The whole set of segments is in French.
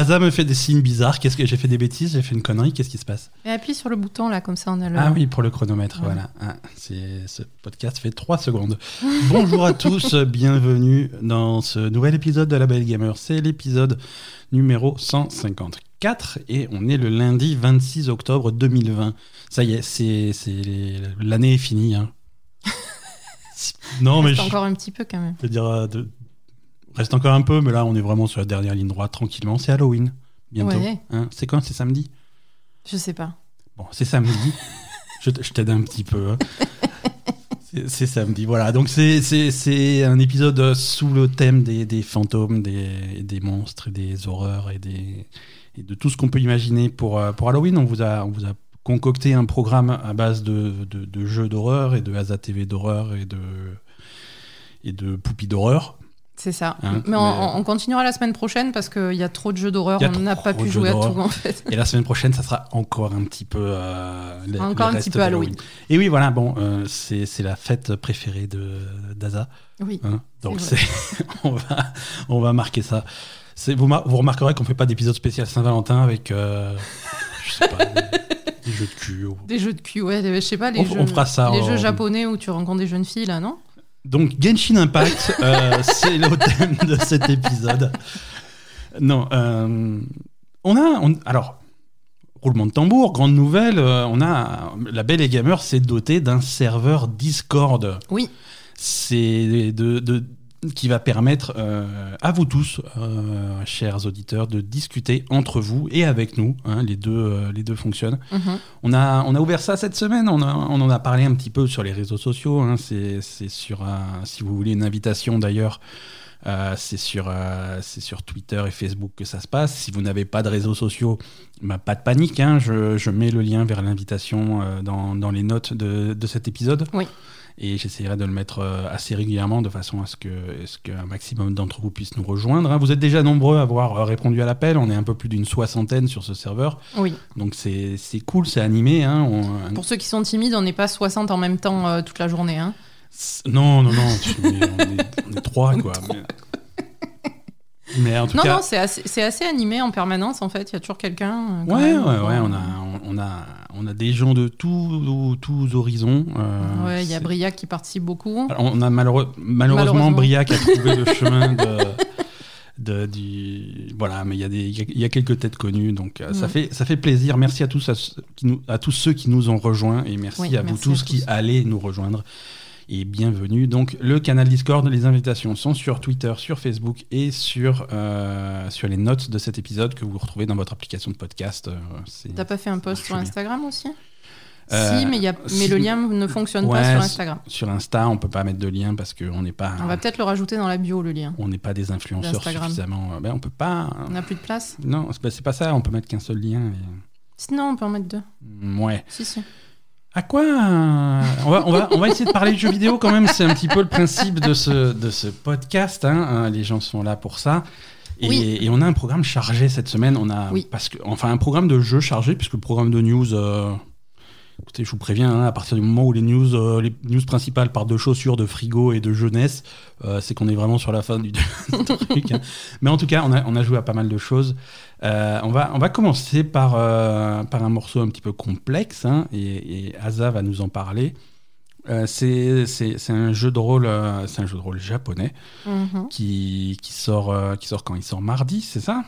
Asa me fait des signes bizarres. Qu'est-ce que j'ai fait des bêtises J'ai fait une connerie. Qu'est-ce qui se passe? Et appuie sur le bouton là, comme ça on a le. Ah oui, pour le chronomètre. Voilà. Ah, c'est ce podcast fait 3 secondes. Bonjour à tous, bienvenue dans ce nouvel épisode de La Belle Gamer. C'est l'épisode numéro 154 et on est le lundi 26 octobre 2020. Ça y est, c'est c'est- l'année est finie. hein. non, mais je, encore un petit peu quand même. je veux dire, euh, de- reste encore un peu, mais là on est vraiment sur la dernière ligne droite, tranquillement. C'est Halloween, bientôt. Ouais. Hein, c'est quand? C'est samedi? Je sais pas. Bon, c'est samedi. je t'aide un petit peu. hein. C'est- samedi, voilà. Donc c'est- un épisode sous le thème des, des fantômes, des, des monstres, et des horreurs et, des, et de tout ce qu'on peut imaginer pour, euh, pour Halloween. On vous, a, on vous a concocté un programme à base de, de, de jeux d'horreur et de Asa TV d'horreur et de, et de Poupie d'horreur. C'est ça. Hein, mais on, mais- on continuera la semaine prochaine parce qu'il y a trop de jeux d'horreur. On n'a pas pu jouer à tout en fait. Et la semaine prochaine, ça sera encore un petit peu. euh, le- Encore un petit peu. Halloween. Et oui, voilà, bon, euh, c'est la fête préférée de d'Aza. Oui. hein. donc on, va, on va marquer ça. Vous, mar- vous remarquerez qu'on fait pas d'épisode spécial Saint-Valentin avec. euh, je sais pas. des, jeux de cul. ou- Des jeux de cul, ouais. Je sais pas, les On- jeux. on fera ça, Les jeux japonais où tu rencontres des jeunes filles là, non? Donc Genshin Impact, euh, c'est le thème de cet épisode. Non, euh, on a, on- alors roulement de tambour, grande nouvelle, euh, on a la Belle et Gamer s'est dotée d'un serveur Discord. Oui. C'est de, de- qui va permettre euh, à vous tous, euh, chers auditeurs, de discuter entre vous et avec nous. hein, les deux, euh, les deux fonctionnent. Mhm. On a, on a ouvert ça cette semaine, on, a- on en a parlé un petit peu sur les réseaux sociaux. hein, c'est sur, un- si vous voulez une invitation d'ailleurs, c'est sur, c'est sur Twitter et Facebook que ça se passe. Si vous n'avez pas de réseaux sociaux, bah, pas de panique, hein, je, je mets le lien vers l'invitation dans, dans les notes de, de cet épisode. Oui. Et j'essaierai de le mettre euh, assez régulièrement de façon à ce que ce qu'un maximum d'entre vous puissent nous rejoindre. hein. Vous êtes déjà nombreux à avoir euh, répondu à l'appel. On est un peu plus d'une soixantaine sur ce serveur. Oui. Donc c'est c'est cool, c'est animé. Hein. On- Pour ceux qui sont timides, on n'est pas 60 en même temps euh, toute la journée. Hein. Non, non, non, on, est, on est trois, quoi. Mais, mais en tout Non, cas, non, c'est assez, animé en permanence en fait. Il y a toujours quelqu'un. euh, ouais, ouais, ouais, on a, on, a, on a des gens de tous, tous horizons. euh, Ouais, il y a Briac qui participe beaucoup. Alors, on a malheureux- malheureusement, Malheureusement. Briac a trouvé le chemin de. de- du voilà mais il y a des y a- y, a quelques têtes connues donc euh, ça Ouais. fait ça fait plaisir merci à tous à, ceux qui nous, à tous ceux qui nous ont rejoints et merci Oui, à vous tous à qui allez nous rejoindre et bienvenue donc le canal Discord les invitations sont sur Twitter sur Facebook et sur euh, sur les notes de cet épisode que vous retrouvez dans votre application de podcast euh, T'as pas fait un post sur bien. Instagram aussi? Euh, Si, mais, y a... mais si- le lien ne fonctionne Ouais, pas sur Instagram. sur Insta on peut pas mettre de lien parce qu'on n'est pas On va peut-être le rajouter dans la bio, le lien. on n'est pas des influenceurs suffisamment. Ben, on peut pas. On n'a plus de place? Non, c'est pas, ça. On peut mettre qu'un seul lien. et- Sinon, on peut en mettre deux. Ouais. Si, si. À quoi euh, on va, on, va, on va essayer de parler de jeux vidéo quand même. C'est un petit peu le principe de ce, de ce podcast. hein. Euh, Les gens sont là pour ça. Et, Oui. et on a un programme chargé cette semaine. On a, Oui. parce que, enfin, un programme de jeux chargé, puisque le programme de news. euh, Écoutez, je vous préviens, hein, à partir du moment où les news, euh, les news principales parlent de chaussures, de frigo et de jeunesse, euh, c'est qu'on est vraiment sur la fin du, truc. hein. Mais en tout cas, on a, on a joué à pas mal de choses. Euh, on, va, on va commencer par, par un morceau un petit peu complexe, hein, et, et Asa va nous en parler. C'est c'est- c'est un jeu de rôle, c'est un jeu de rôle japonais Mhm. qui, qui sort, qui sort quand? Il sort mardi, c'est ça?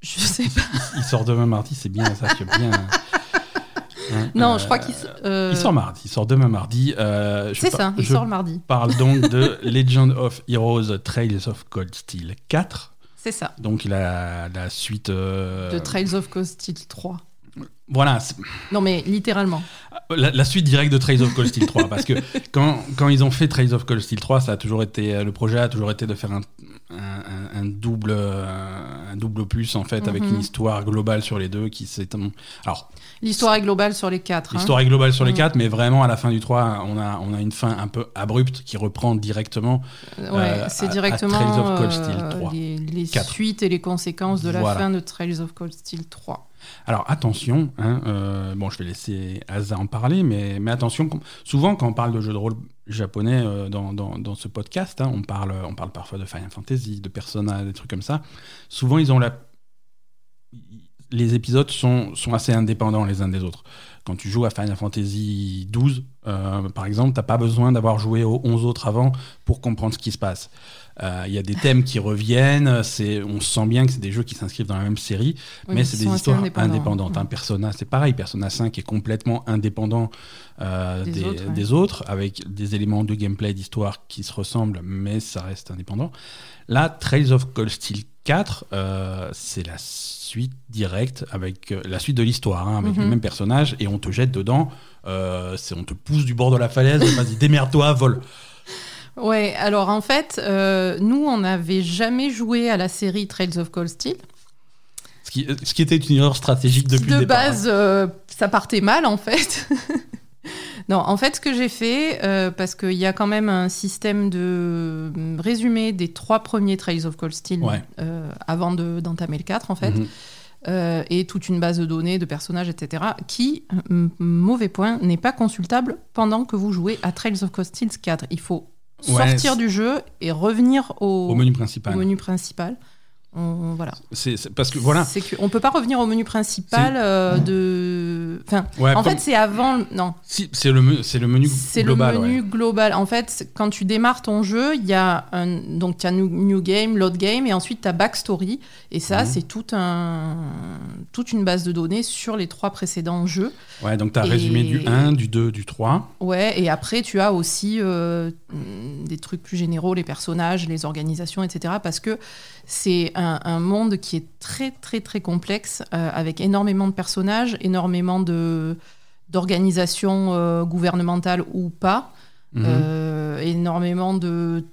Je sais pas. Il sort demain mardi, c'est bien ça, tu bien. Non, euh, je crois qu'il euh, Il sort mardi, il sort demain mardi. Euh, C'est ça, il sort le mardi. parle donc de Legend of Heroes Trails of Cold Steel 4. C'est ça. Donc la, la suite. euh, De Trails of Cold Steel 3. Voilà, Non, mais littéralement. la, la suite directe de Trails of Cold Steel 3. parce que quand, quand ils ont fait Trails of Cold Steel 3, ça a toujours été, le projet a toujours été de faire un, un, double, euh, un double plus en fait, avec Mhm. une histoire globale sur les deux qui s'étend. Alors, L'histoire est globale sur les quatre. hein. L'histoire est globale sur les Mm. quatre, mais vraiment à la fin du 3, on a, on a une fin un peu abrupte qui reprend directement. Ouais, euh, c'est à directement Trails of Cold euh, Steel 3. les, suites et les conséquences de la Voilà. fin de Trails of Cold Steel 3. Alors attention, hein, euh, bon, je vais laisser Asa en parler, mais, mais attention, souvent quand on parle de jeux de rôle japonais euh, dans, dans, dans ce podcast, hein, on, parle, on parle parfois de Final Fantasy, de Persona, des trucs comme ça. Souvent, ils ont la les épisodes sont, sont assez indépendants les uns des autres. Quand tu joues à Final Fantasy XII, euh, par exemple, t'as pas besoin d'avoir joué aux 11 autres avant pour comprendre ce qui se passe. Euh, Il y a des thèmes qui reviennent, c'est, on sent bien que c'est des jeux qui s'inscrivent dans la même série, Oui, mais c'est des histoires indépendantes. Ouais. Un Persona, c'est pareil, Persona 5 est complètement indépendant euh, Des des, autres, ouais. des autres, avec des éléments de gameplay, d'histoire qui se ressemblent, mais ça reste indépendant. Là, Trails of Cold Steel 4, euh, c'est la suite directe avec euh, la suite de l'histoire, hein, avec Mhm. les mêmes personnages, et on te jette dedans. euh, on te pousse du bord de la falaise, vas-y, démerde-toi, vole. Ouais, alors en fait, euh, nous, on n'avait jamais joué à la série Trails of Cold Steel. Ce qui, ce qui était une erreur stratégique depuis de le départ. hein. base, euh, ça partait mal en fait. non, en fait, ce que j'ai fait, euh, parce qu'il y a quand même un système de euh, résumé des trois premiers Trails of Cold Steel Ouais. euh, avant de- d'entamer le 4 en fait, Mhm. euh, et toute une base de données de personnages, etc., qui, mauvais point, n'est pas consultable pendant que vous jouez à Trails of Cold Steel 4. Il faut sortir du jeu et revenir au, Au menu principal. au menu principal. On- voilà. C'est c'est- parce que voilà. C'est qu'on peut pas revenir au menu principal euh, de. Enfin, Ouais, en comme- fait, c'est avant. Non, si, c'est le, c'est le menu c'est global. le menu ouais. global. En fait, quand tu démarres ton jeu, il y a un donc tu as new, new game, load game, et ensuite tu as backstory. Et ça, Mhm. c'est tout un toute une base de données sur les trois précédents jeux. Ouais, donc tu as Et- résumé du 1, du 2, du 3. Ouais, et après, tu as aussi euh, des trucs plus généraux, les personnages, les organisations, etc. Parce que c'est un, un monde qui est très, très, très complexe, euh, avec énormément de personnages, énormément de d'organisations euh, gouvernementales ou pas, Mhm. euh, énormément de...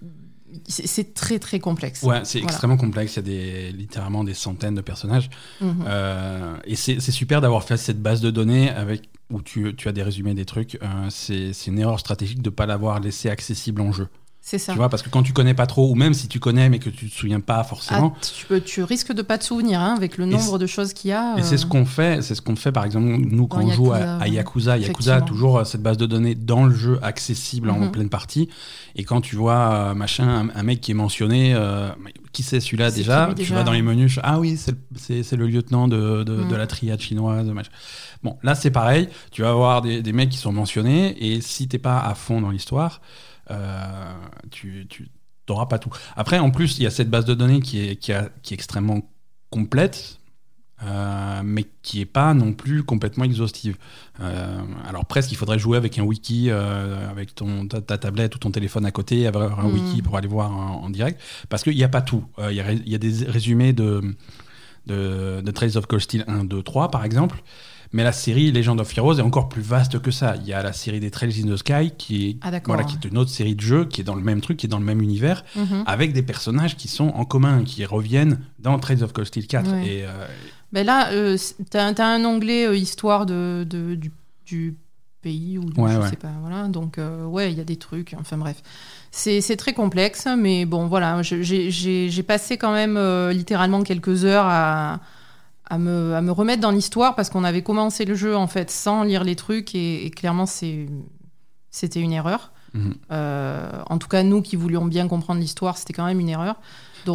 C'est très, très complexe. Ouais, c'est Voilà. extrêmement complexe. Il y a des, littéralement des centaines de personnages. Mhm. Euh, et c'est super d'avoir fait cette base de données avec, où tu, tu as des résumés des trucs. Euh, c'est c'est une erreur stratégique de ne pas l'avoir laissé accessible en jeu. C'est ça. Tu vois, parce que quand tu connais pas trop, ou même si tu connais mais que tu te souviens pas Ah, forcément. tu, peux, tu risques de pas te souvenir hein, avec le nombre de choses qu'il y a. Et c'est euh, ce qu'on fait, c'est ce qu'on fait par exemple nous quand Dans on joue à, Yakuza, à. Yakuza. Yakuza a toujours euh, cette base de données dans le jeu accessible en Mhm. pleine partie. Et quand tu vois euh, machin, un, un mec qui est mentionné, euh, qui c'est celui-là déjà Tu vas dans les menus, ah oui, c'est le- lieutenant de, de, Mhm. de la triade chinoise. machin. Bon, là c'est pareil. Tu vas avoir des, des mecs qui sont mentionnés et si t'es pas à fond dans l'histoire, euh, tu, tu t'auras pas tout. Après, en plus, il y a cette base de données qui est, qui a- qui est extrêmement complète, euh, mais qui est pas non plus complètement exhaustive. Euh, alors presque, il faudrait jouer avec un wiki, euh, avec ton, ta, ta tablette ou ton téléphone à côté, avoir un Mm. wiki pour aller voir en, en direct, parce qu'il n'y a pas tout. Il y, y a des résumés de, de, de Trails of Cold Steel 1, 2, 3, par exemple. Mais la série Legend of Heroes est encore plus vaste que ça. Il y a la série des Trails in the Sky, qui est, Ah, voilà, qui est une autre série de jeux, qui est dans le même truc, qui est dans le même univers, mhm. avec des personnages qui sont en commun, qui reviennent dans Trails of Cold Steel 4. Ouais. Et, euh, Ben là, euh, t'as as un onglet euh, histoire de, de- du, du pays ou du- Ouais, je ouais. sais pas. Voilà. Donc euh, ouais, il y a des trucs. Enfin bref, c'est très complexe, mais bon voilà, j'ai- passé quand même littéralement quelques heures à à me, à me remettre dans l'histoire parce qu'on avait commencé le jeu en fait sans lire les trucs et, et clairement c'est c'était une erreur. mhm. Euh, en tout cas, nous qui voulions bien comprendre l'histoire, c'était quand même une erreur.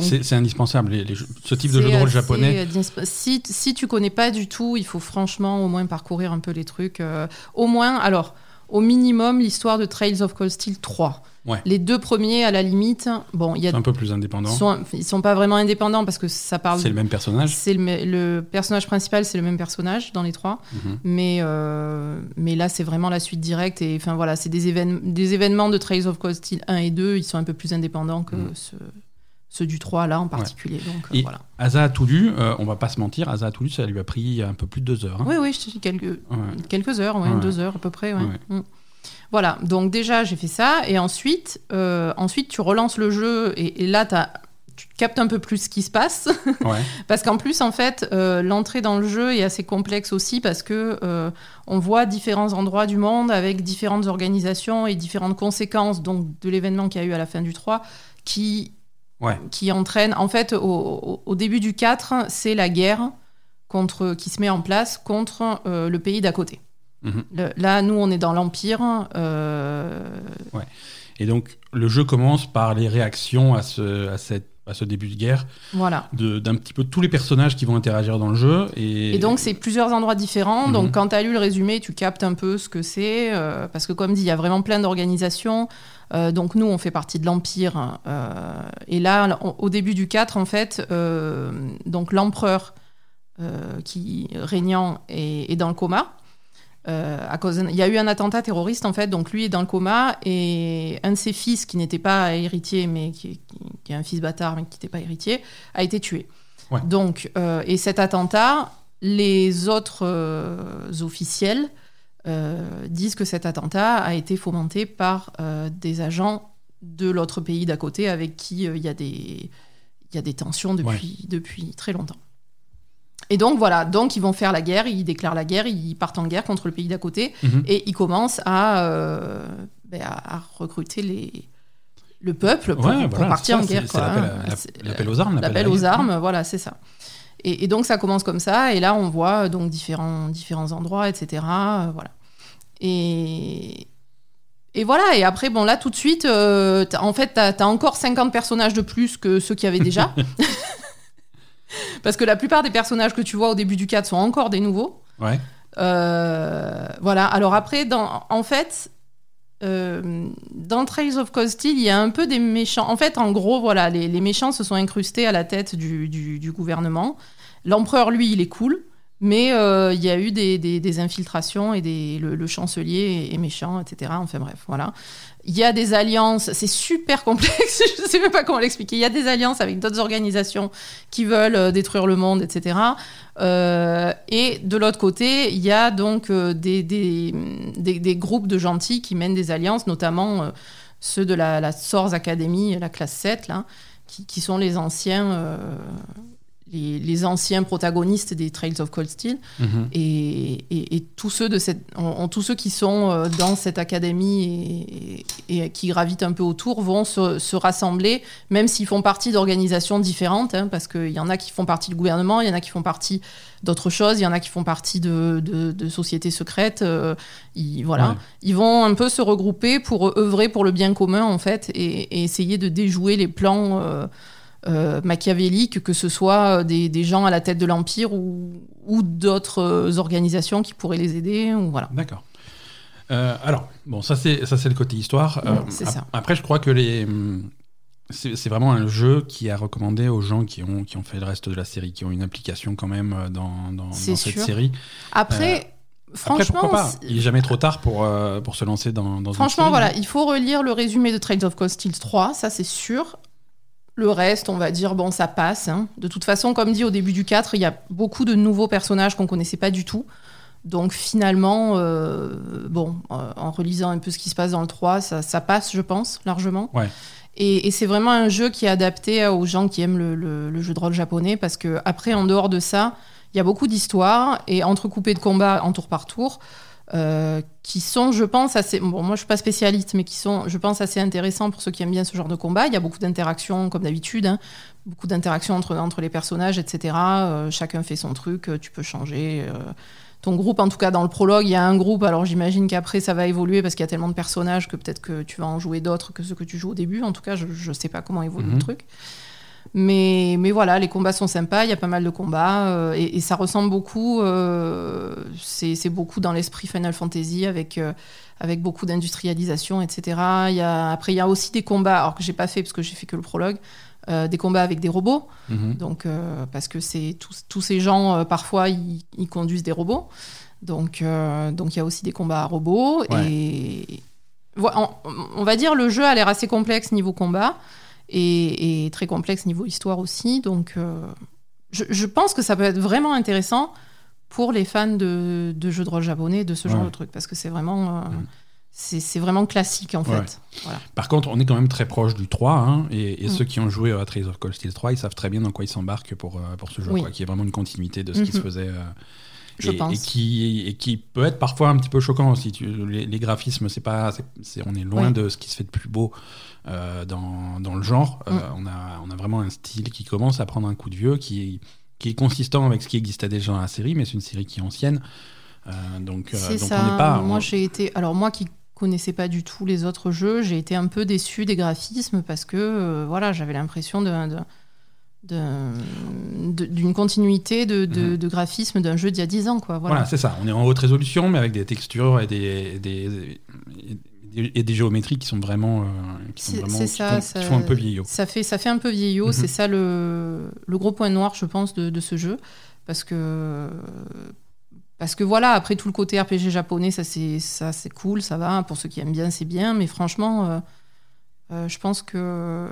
C'est indispensable. Les- les jeux- ce type de jeu de rôle japonais, disp- Si, si tu connais pas du tout, il faut franchement au moins parcourir un peu les trucs. euh, au moins, alors, au minimum, l'histoire de Trails of Cold Steel 3. Ouais. Les deux premiers, à la limite, bon, il y a, un peu plus sont, ils sont pas vraiment indépendants parce que ça parle. C'est le même personnage. c'est le, personnage principal, c'est le même personnage dans les trois, Mhm. mais, euh, mais là, c'est vraiment la suite directe. Et enfin, voilà, c'est des, évén- des événements de Trails of Cold Steel 1 et 2, ils sont un peu plus indépendants que Mhm. ceux, ceux du 3, là en particulier. Donc, euh, Et- voilà. Asa a tout lu, euh, on va pas se mentir, Asa a tout lu, ça lui a pris un peu plus de deux heures. hein. Oui, oui, je te dis quelques, Ouais. quelques heures, ouais, Ouais. deux heures à peu près. ouais. Ouais. Mm. Voilà, donc déjà j'ai fait ça, et ensuite, euh, ensuite tu relances le jeu, et, et là t'as- tu captes un peu plus ce qui se passe, Ouais. parce qu'en plus en fait euh, l'entrée dans le jeu est assez complexe aussi parce que euh, on voit différents endroits du monde avec différentes organisations et différentes conséquences donc de l'événement qu'il y a eu à la fin du 3 qui Ouais. qui entraîne. En fait, au, au- début du 4, c'est la guerre contre, qui se met en place contre le pays d'à côté. Mhm. Le- là, nous, on est dans l'Empire. euh, Et donc, le jeu commence par les réactions à, ce, à cette à ce début de guerre, Voilà. d'un petit peu tous les personnages qui vont interagir dans le jeu. Et, Et donc, c'est plusieurs endroits différents. Mhm. Donc, quand tu as lu le résumé, tu captes un peu ce que c'est. euh, parce que, comme dit, il y a vraiment plein d'organisations. Euh, donc, nous, on fait partie de l'Empire. euh, et là, on- au début du 4, en fait, donc l'empereur qui régnant est, est dans le coma. Euh, à cause il y a eu un attentat terroriste en fait, donc lui est dans le coma et un de ses fils qui n'était pas héritier, mais qui, qui- qui est un fils bâtard mais qui n'était pas héritier, a été tué. Ouais. Donc euh, et cet attentat, les autres euh, officiels disent que cet attentat a été fomenté par des agents de l'autre pays d'à côté avec qui il y a des il y a des tensions depuis depuis très longtemps. Et donc voilà, donc ils vont faire la guerre, ils déclarent la guerre, ils partent en guerre contre le pays d'à côté Mhm. et ils commencent à, euh, ben, à, recruter les, le peuple pour, Ouais, pour voilà, partir en guerre. l'appel aux armes. L'appel aux armes, voilà, c'est ça. Et, et donc ça commence comme ça, et là on voit donc différents, différents endroits, etc. euh, voilà. Et, et voilà, et après, bon là tout de suite, euh, en fait, t'as as encore 50 personnages de plus que ceux qu'il y avait déjà. Parce que la plupart des personnages que tu vois au début du 4 sont encore des nouveaux. Ouais. Euh, voilà. Alors après, dans, en fait, euh, dans Trails of Cold Steel, il y a un peu des méchants. En fait, en gros, voilà, les, les méchants se sont incrustés à la tête du, du- du gouvernement. L'empereur, lui, il est cool. Mais euh, il y a eu des, des- des infiltrations et des, le, le chancelier est, est méchant, etc. Enfin bref, voilà. Il y a des alliances, c'est super complexe, je ne sais même pas comment l'expliquer. Il y a des alliances avec d'autres organisations qui veulent euh, détruire le monde, etc. Euh, et de l'autre côté, il y a donc euh, des, des, groupes de gentils qui mènent des alliances, notamment ceux de la, Source Academy, la classe 7, là, qui, sont les anciens, les, les anciens protagonistes des Trails of Cold Steel. Mhm. Et, et- et tous ceux de cette, en- en- tous ceux qui sont euh, dans cette académie et, et qui gravitent un peu autour vont se, se rassembler, même s'ils font partie d'organisations différentes, hein, parce qu'il y en a qui font partie du gouvernement, il y en a qui font partie d'autres choses, il y en a qui font partie de, de- de sociétés secrètes. euh, ils, voilà, Ouais. ils vont un peu se regrouper pour œuvrer pour le bien commun en fait et, et essayer de déjouer les plans. euh, euh, machiavéliques, que ce soit des, des gens à la tête de l'Empire ou, ou d'autres euh, organisations qui pourraient les aider. Ou voilà. D'accord. Euh, alors, bon, ça c'est ça c'est le côté histoire. Euh, c'est ap- ça. Après, je crois que les hum, c'est vraiment un jeu qui a recommandé aux gens qui ont qui ont fait le reste de la série, qui ont une implication quand même euh, dans dans, cette série. Après, franchement, Après, pourquoi pas? Il est jamais trop tard pour euh, pour se lancer dans dans une franchement série. voilà, il faut relire le résumé de Trails of Cold Steel 3, ça c'est sûr. Le reste, on va dire, bon, ça passe. hein. De toute façon, comme dit au début du 4, il y a beaucoup de nouveaux personnages qu'on connaissait pas du tout. Donc finalement, euh, bon, euh, en relisant un peu ce qui se passe dans le 3, ça, ça passe, je pense, largement. Ouais. Et, et c'est vraiment un jeu qui est adapté aux gens qui aiment le, le- le jeu de rôle japonais, parce que après, en dehors de ça, il y a beaucoup d'histoires et entrecoupées de combats en tour par tour. Euh, qui sont, je pense, assez. Bon, moi, je suis pas spécialiste, mais qui sont, je pense, assez intéressants pour ceux qui aiment bien ce genre de combat. Il y a beaucoup d'interactions, comme d'habitude, hein. beaucoup d'interactions entre, entre les personnages, etc. Euh, chacun fait son truc, euh, tu peux changer. euh, ton groupe, en tout cas dans le prologue, il y a un groupe. Alors j'imagine qu'après ça va évoluer parce qu'il y a tellement de personnages que peut-être que tu vas en jouer d'autres que ceux que tu joues au début. En tout cas, je, je sais pas comment évolue Mhm. le truc. Mais, mais voilà, les combats sont sympas, il y a pas mal de combats euh, et, et ça ressemble beaucoup. euh, c'est beaucoup dans l'esprit Final Fantasy avec, euh, avec beaucoup d'industrialisation, etc. Il y a, après, il y a aussi des combats, alors que j'ai pas fait parce que j'ai fait que le prologue, euh, des combats avec des robots. Mhm. Donc, euh, parce que c'est tous, ces gens, euh, parfois, ils, ils conduisent des robots. Donc, donc il y a aussi des combats à robots. Ouais. Et on, on va dire le jeu a l'air assez complexe niveau combat et, et très complexe niveau histoire aussi. Donc, euh, je, je pense que ça peut être vraiment intéressant pour les fans de, de jeux de rôle japonais, de ce genre Ouais. de truc, parce que c'est vraiment, euh, Mhm. c'est c'est vraiment classique en Ouais. fait. Voilà. Par contre, on est quand même très proche du 3, hein, et, et Mm. ceux qui ont joué à of Cold Steel 3, ils savent très bien dans quoi ils s'embarquent pour, euh, pour ce jeu, Oui. quoi, qui est vraiment une continuité de ce qui Mhm. se faisait. euh, Je et, pense. et qui, et qui peut être parfois un petit peu choquant aussi. Tu- les, les graphismes, c'est pas, on est loin de ce qui se fait de plus beau dans, dans le genre. Euh, Mm. on, a, on a vraiment un style qui commence à prendre un coup de vieux, qui est, qui est consistant avec ce qui existait déjà dans la série, mais c'est une série qui est ancienne. Euh, donc, euh, C'est donc ça. on n'est pas. moi, on- j'ai été. Alors, moi qui connaissais pas du tout les autres jeux. J'ai été un peu déçue des graphismes parce que euh, voilà, j'avais l'impression de, de- de- de- d'une continuité de, de, Mhm. de graphisme d'un jeu d'il y a 10 ans. Quoi, Voilà, voilà. c'est ça. On est en haute résolution, mais avec des textures et des, et des, et des géométries qui sont vraiment, euh, qui, sont vraiment qui ça, font, ça- qui font un peu vieillot. Ça fait, ça fait un peu vieillot, Mhm. c'est ça le, le gros point noir, je pense, de, de ce jeu. Parce que, parce que voilà, après tout le côté RPG japonais, ça c'est, cool, ça va. Pour ceux qui aiment bien, c'est bien. Mais franchement, euh, euh, je pense que.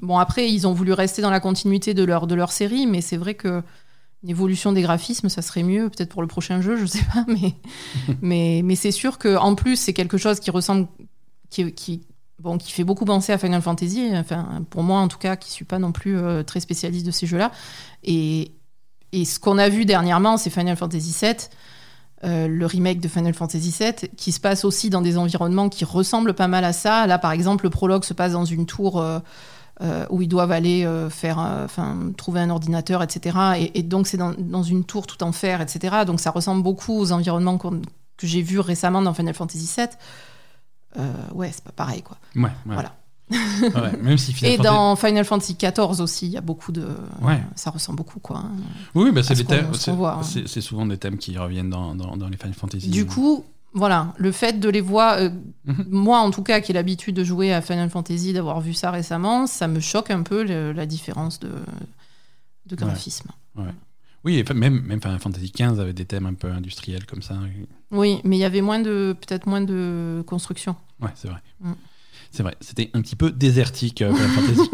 Bon, après, ils ont voulu rester dans la continuité de leur, de leur série, mais c'est vrai que. Une évolution des graphismes, ça serait mieux, peut-être pour le prochain jeu, je sais pas, mais, mais, mais c'est sûr qu'en plus, c'est quelque chose qui ressemble, qui, qui, bon, qui fait beaucoup penser à Final Fantasy, enfin, pour moi en tout cas, qui suis pas non plus euh, très spécialiste de ces jeux-là. Et, et ce qu'on a vu dernièrement, c'est Final Fantasy VII, euh, le remake de Final Fantasy VII, qui se passe aussi dans des environnements qui ressemblent pas mal à ça. Là, par exemple, le prologue se passe dans une tour euh, euh, où ils doivent aller euh, faire, euh, enfin, trouver un ordinateur, etc. Et, et donc, c'est dans, dans une tour tout en fer, etc. Donc, ça ressemble beaucoup aux environnements que j'ai vus récemment dans Final Fantasy VII. Ouais, c'est pas pareil, quoi. Ouais, ouais. Voilà. Ouais, même si Final Et Fantasy- dans Final Fantasy XIV aussi, il y a beaucoup de. Ouais. Ça ressemble beaucoup, quoi. hein. Oui, bah, c'est ce voit, hein. souvent des thèmes qui reviennent dans, dans, dans les Final Fantasy. Du coup, voilà, le fait de les voir, euh, Mhm. moi en tout cas, qui ai l'habitude de jouer à Final Fantasy, d'avoir vu ça récemment, ça me choque un peu le- la différence de, de graphisme. Oui, et même, même Final Fantasy XV avait des thèmes un peu industriels comme ça. Oui, mais il y avait moins de, peut-être moins de construction. Ouais, c'est vrai. Mm. C'est vrai. C'était un petit peu désertique, euh, Final Fantasy.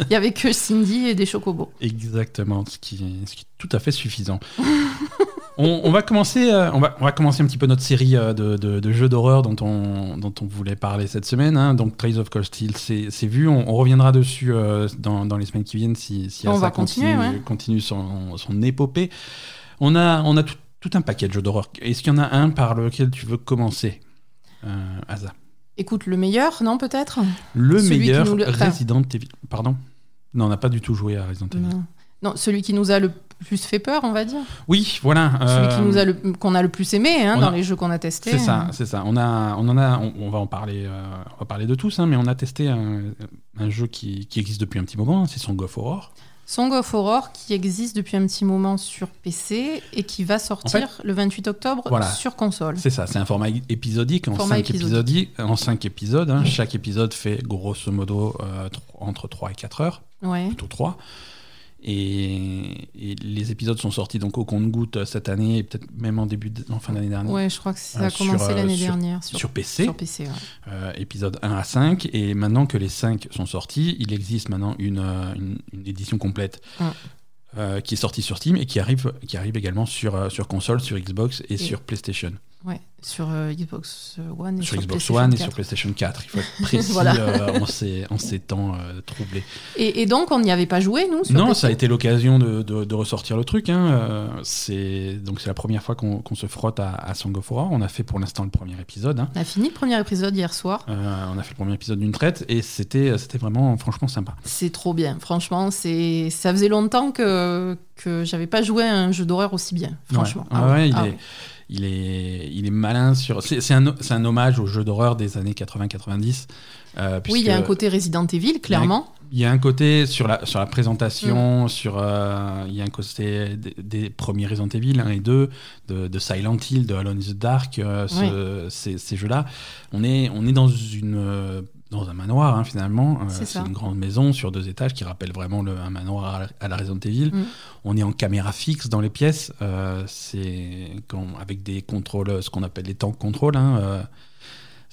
Il y avait que Cindy et des chocobos. Exactement, ce qui, est, ce qui est tout à fait suffisant. on, on va commencer, euh, on, va, on va commencer un petit peu notre série euh, de, de- de jeux d'horreur dont on, dont on voulait parler cette semaine. hein. Donc, Trails of Cold Steel, c'est vu. On, on reviendra dessus euh, dans, dans les semaines qui viennent si, si On Asa va continuer, continue, ouais. continue son, son épopée. On a, on a tout, tout un paquet de jeux d'horreur. Est-ce qu'il y en a un par lequel tu veux commencer, Asa? Écoute, le meilleur, non, peut-être? Le Celui qui meilleur le- Resident Evil. Pardon? Non, on n'a pas du tout joué à Resident Evil. non. Non, celui qui nous a le plus fait peur, on va dire. Oui, voilà. Celui euh, qui nous a le, qu'on a le plus aimé hein, dans a- les jeux qu'on a testés. C'est ça, c'est ça. On a, on en a, on, on va en parler, euh, on va parler de tous, hein, mais on a testé un, un jeu qui, qui existe depuis un petit moment, hein, c'est Song of Horror. Song of Horror qui existe depuis un petit moment sur PC et qui va sortir le 28 octobre Voilà. sur console. C'est ça, c'est un format épisodique en Format 5 épisodique. épisodiques, en cinq épisodes. hein. Chaque épisode fait grosso modo euh, entre 3 et 4 heures, Ouais. plutôt 3. Et, et les épisodes sont sortis donc au compte-goutte euh, cette année et peut-être même en début, de- en fin d'année dernière. ouais, je crois que ça Euh, a commencé sur, euh, l'année sur- dernière sur, Sur PC, sur PC. ouais. euh, épisode 1 à 5. Et maintenant que les 5 sont sortis, il existe maintenant une, euh, une, une édition complète euh, qui est sortie sur Steam et qui arrive, qui arrive également sur, euh, sur console, sur Xbox et, sur PlayStation. Ouais, sur euh, Xbox One et Sur, sur, Xbox PlayStation One et 4. sur PlayStation 4. Il faut être précis Voilà. euh, en, ces, en ces temps euh, troublés. Et, et donc, on n'y avait pas joué, nous Non, ça a été l'occasion de, de- de ressortir le truc. hein. C'est donc c'est la première fois qu'on se frotte à, à Song of Horror. On a fait pour l'instant le premier épisode. hein. On a fini le premier épisode hier soir. On a fait le premier épisode d'une traite et c'était c'était vraiment franchement sympa. C'est trop bien. Franchement, c'est ça faisait longtemps que, que j'avais pas joué à un jeu d'horreur aussi bien. Franchement. Ouais, Ah ouais, ouais, il, ah est, ouais. Il, est, il est malin sur. C'est c'est un, c'est un hommage aux jeux d'horreur des années 80-90. euh, Oui, il y a un côté Resident Evil, clairement. Il y a un côté sur la, sur la Mm. présentation, sur, euh, il y a un côté des, des premiers Resident Evil 1 et 2, de, de Silent Hill, de Alone in the Dark, euh, ce- ces, ces jeux-là. On est, on est dans, une, euh, dans un manoir, hein, finalement. Euh, C'est une grande maison sur deux étages qui rappelle vraiment le, un manoir à la, à la Resident Evil. Mm. On est en caméra fixe dans les pièces, euh, c'est avec des contrôles, ce qu'on appelle les tank control. hein, euh,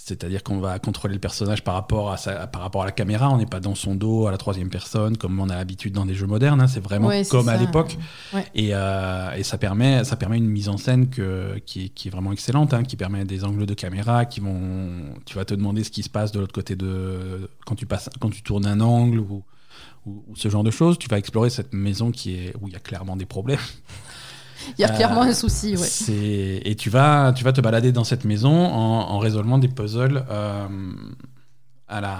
c'est-à-dire qu'on va contrôler le personnage par rapport à, sa- par rapport à la caméra. On n'est pas dans son dos à la troisième personne comme on a l'habitude dans des jeux modernes. hein. C'est vraiment Ouais, comme à l'époque. Ouais. Et, euh, et ça, permet, ça permet une mise en scène que, qui, est, qui est vraiment excellente, hein, qui permet des angles de caméra qui vont. Tu vas te demander ce qui se passe de l'autre côté de. Quand tu, passes, quand tu tournes un angle ou, ou, ou ce genre de choses. Tu vas explorer cette maison qui est, où il y a clairement des problèmes. Il y a Euh, clairement un souci, ouais. Et tu vas, tu vas te balader dans cette maison en, en résolvant des puzzles euh, à, la,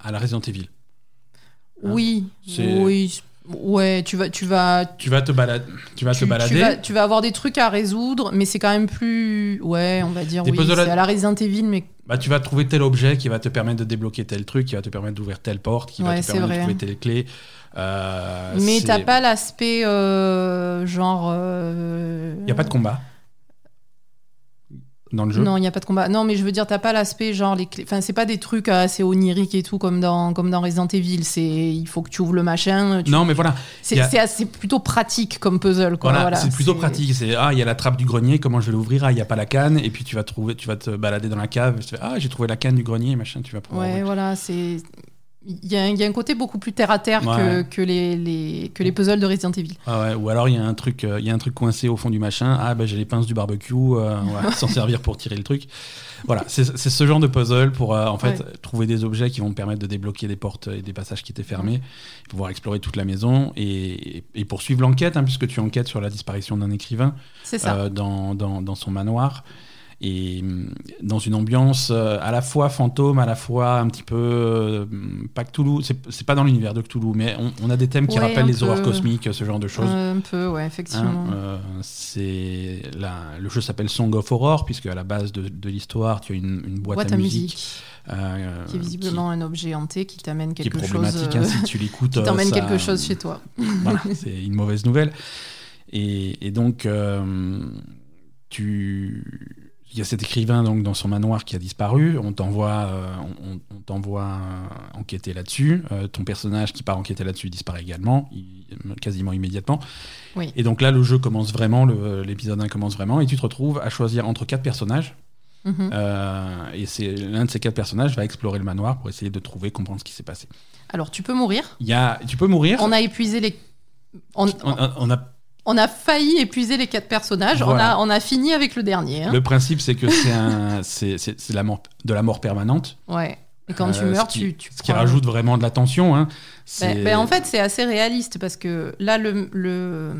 à la Resident Evil. Hein? Oui, oui. Ouais, tu vas, tu vas, Tu vas te balader. Tu vas tu, te balader. tu vas, tu vas avoir des trucs à résoudre, mais c'est quand même plus, ouais, on va dire, Des oui, à- c'est à la Resident Evil, mais Bah, tu vas trouver tel objet qui va te permettre de débloquer tel truc, qui va te permettre d'ouvrir telle porte, qui va te permettre de trouver telle clé. Euh, mais t'as pas l'aspect euh, genre. Il n'y a pas de combat dans le jeu. Non, il n'y a pas de combat. Non, mais je veux dire, t'as pas l'aspect genre les clés. Enfin, c'est pas des trucs assez oniriques et tout comme dans, comme dans Resident Evil. C'est il faut que tu ouvres le machin. tu- Non, mais voilà, c'est y a- plutôt pratique comme puzzle. Quoi. voilà, Voilà, c'est plutôt pratique. C'est ah, il y a la trappe du grenier, comment je vais l'ouvrir? Ah, il n'y a pas la canne, et puis tu vas trouver, tu vas te balader dans la cave. Tu fais, ah, j'ai trouvé la canne du grenier, machin, tu vas pouvoir. Ouais, ouvrir. voilà, c'est. Il y, a, il y a un côté beaucoup plus terre à terre que, Ouais. que, les, les- que les puzzles de Resident Evil. Ah ouais, ou alors il y a un truc, euh, il y a un truc coincé au fond du machin. Ah bah j'ai les pinces du barbecue, euh, on va s'en servir pour tirer le truc. Voilà, c'est ce genre de puzzle pour euh, en fait Ouais. trouver des objets qui vont permettre de débloquer des portes et des passages qui étaient fermés, pouvoir explorer toute la maison et, et poursuivre l'enquête, hein, puisque tu enquêtes sur la disparition d'un écrivain euh, dans, dans, dans son manoir. Et hum, dans une ambiance euh, à la fois fantôme, à la fois un petit peu euh, pas Cthulhu, c'est pas dans l'univers de Cthulhu, mais on, on a des thèmes qui Ouais, rappellent les horreurs cosmiques, ce genre de choses. un peu, ouais, effectivement. Hein, euh, c'est le jeu s'appelle Song of Horror puisque à la base de, de l'histoire tu as une, une boîte, Boîte à musique, euh, qui est visiblement un objet hanté qui t'amène qui, qui est quelque chose. euh, hein, si tu l'écoutes qui t'emmène euh, ça- quelque chose chez toi. voilà, c'est une mauvaise nouvelle et, et donc euh, tu il y a cet écrivain donc dans son manoir qui a disparu. On t'envoie, euh, on, on t'envoie euh, enquêter là-dessus. Euh, ton personnage qui part enquêter là-dessus disparaît également, il- quasiment immédiatement. Oui. Et donc là, le jeu commence vraiment, l'épisode 1 commence vraiment, et tu te retrouves à choisir entre quatre personnages. Mhm. Euh, et c'est l'un de ces quatre personnages va explorer le manoir pour essayer de trouver, comprendre ce qui s'est passé. Alors, tu peux mourir. Il y a, tu peux mourir. On a épuisé les. On- on a on a failli épuiser les quatre personnages. Voilà. On, a, on a fini avec le dernier. hein. Le principe, c'est que c'est un, c'est, c'est- c'est la mort, de la mort permanente. Ouais. Et quand tu Euh, meurs, ce qui, tu, tu ce qui prends- rajoute vraiment de la tension. Hein. C'est- Ben, ben, en fait, c'est assez réaliste parce que là, le, le-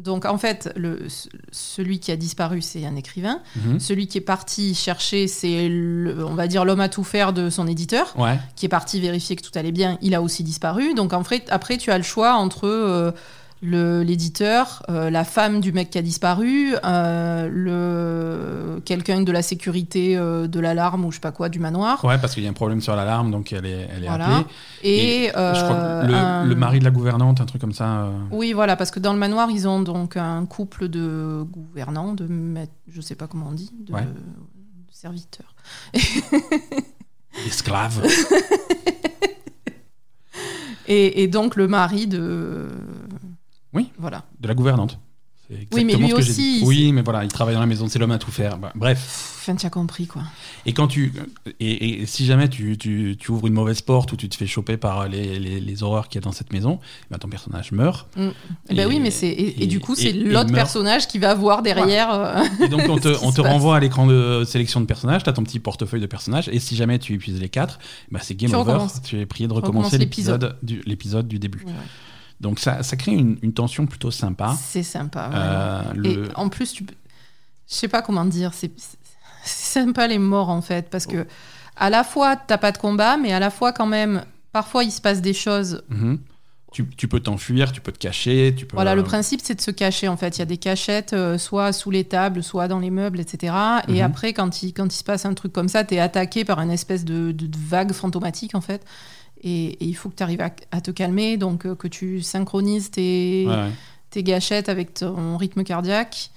donc en fait, le, celui qui a disparu, c'est un écrivain. Mhm. Celui qui est parti chercher, c'est, le- on va dire, l'homme à tout faire de son éditeur, Ouais. qui est parti vérifier que tout allait bien. Il a aussi disparu. Donc en fait, après, tu as le choix entre euh, l'éditeur, euh, la femme du mec qui a disparu, euh, quelqu'un de la sécurité euh, de l'alarme ou je sais pas quoi du manoir. Ouais, parce qu'il y a un problème sur l'alarme, donc elle est, elle est Voilà. appelée. Et, je crois que le, un- le mari de la gouvernante, un truc comme ça. Oui, voilà, parce que dans le manoir, ils ont donc un couple de gouvernants, de maîtres, je sais pas comment on dit, de Ouais. serviteurs. esclave. Et, et donc le mari de. Oui. Voilà. de la gouvernante. Oui, mais lui ce que j'ai aussi, Oui, mais voilà, il travaille dans la maison, c'est l'homme à tout faire. Bah, bref. Enfin, tu as compris, quoi. Et quand tu et, et si jamais tu, tu, tu ouvres une mauvaise porte ou tu te fais choper par les, les, les horreurs qu'il y a dans cette maison, bah ton personnage meurt. Ben Et- oui, mais c'est. Et, du coup, c'est l'autre personnage qui va voir derrière. euh, Et donc on te, on te renvoie à l'écran de sélection de personnages, tu as ton petit portefeuille de personnages, et si jamais tu épuises les quatre, bah c'est game Tu over, tu es prié de recommencer l'épisode. du, du début. Ouais. Donc ça, ça crée une, une tension plutôt sympa. C'est sympa. Euh, Et en plus, tu je sais pas comment dire, c'est sympa les morts en fait, parce que à la fois t'as pas de combat, mais à la fois quand même, parfois il se passe des choses. Mhm. tu, tu peux t'enfuir, tu peux te cacher, tu peux... Voilà, le principe c'est de se cacher en fait. Il y a des cachettes, euh, soit sous les tables, soit dans les meubles, etc. Et Mhm. après, quand il, quand il se passe un truc comme ça, t'es attaqué par une espèce de, de- de vague fantomatique en fait. Et, et il faut que tu arrives à, à te calmer, donc euh, que tu synchronises tes, Ouais, ouais. tes gâchettes avec ton rythme cardiaque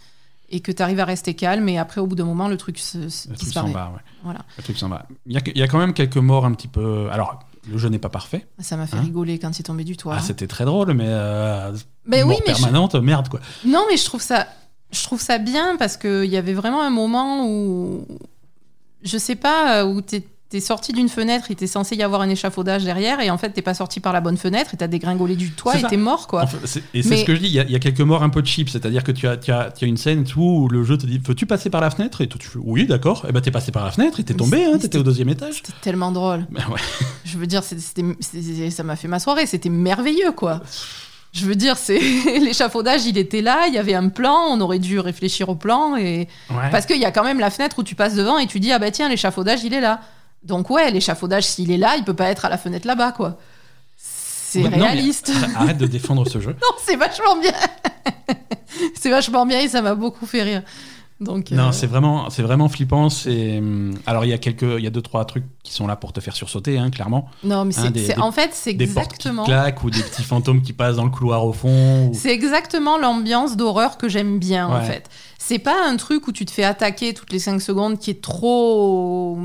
et que tu arrives à rester calme et après au bout d'un moment le truc se, se- Le truc s'en va, ouais. Voilà. Le truc s'en va. Il y, a, il y a quand même quelques morts un petit peu... Alors, le jeu n'est pas parfait. Ça m'a fait Hein rigoler quand il est tombé du toit. Ah, c'était très drôle, mais... Euh, mais mort oui, mais je- permanente, merde, quoi. non, mais je trouve ça, je trouve ça bien parce qu'il y avait vraiment un moment où, je sais pas, où t'es es sorti d'une fenêtre, il était censé y avoir un échafaudage derrière et en fait t'es pas sorti par la bonne fenêtre et t'as dégringolé du toit et t'es mort quoi. Enfin, et c'est Mais- ce que je dis, il y, a- il y a quelques morts un peu cheap, c'est-à-dire que tu as, tu, as, tu as une scène où le jeu te dit Veux-tu passer par la fenêtre? Et toi tu fais Oui, d'accord. Et ben t'es passé par la fenêtre et t'es tombé, hein, t'étais au deuxième étage. C'était tellement drôle. Ben ouais. Je veux dire, c'était- ça m'a fait ma soirée, c'était merveilleux, quoi. Je veux dire, c'est l'échafaudage, il était là, il y avait un plan, on aurait dû réfléchir au plan, et Ouais. parce qu'il y a quand même la fenêtre où tu passes devant et tu dis ah bah tiens l'échafaudage il est là. Donc ouais, l'échafaudage s'il est là, il peut pas être à la fenêtre là-bas, quoi. C'est Ouais, non, mais réaliste. Arrête de défendre ce jeu. Non, c'est vachement bien. c'est vachement bien et ça m'a beaucoup fait rire. Donc, Non, euh, c'est vraiment, c'est vraiment flippant. C'est alors il y a quelques, il y a deux trois trucs qui sont là pour te faire sursauter, hein, clairement. non, mais hein, c'est, en fait, c'est Des portes qui exactement. claquent ou des petits fantômes qui passent dans le couloir au fond. ou- C'est exactement l'ambiance d'horreur que j'aime bien en fait. C'est pas un truc où tu te fais attaquer toutes les 5 secondes qui est trop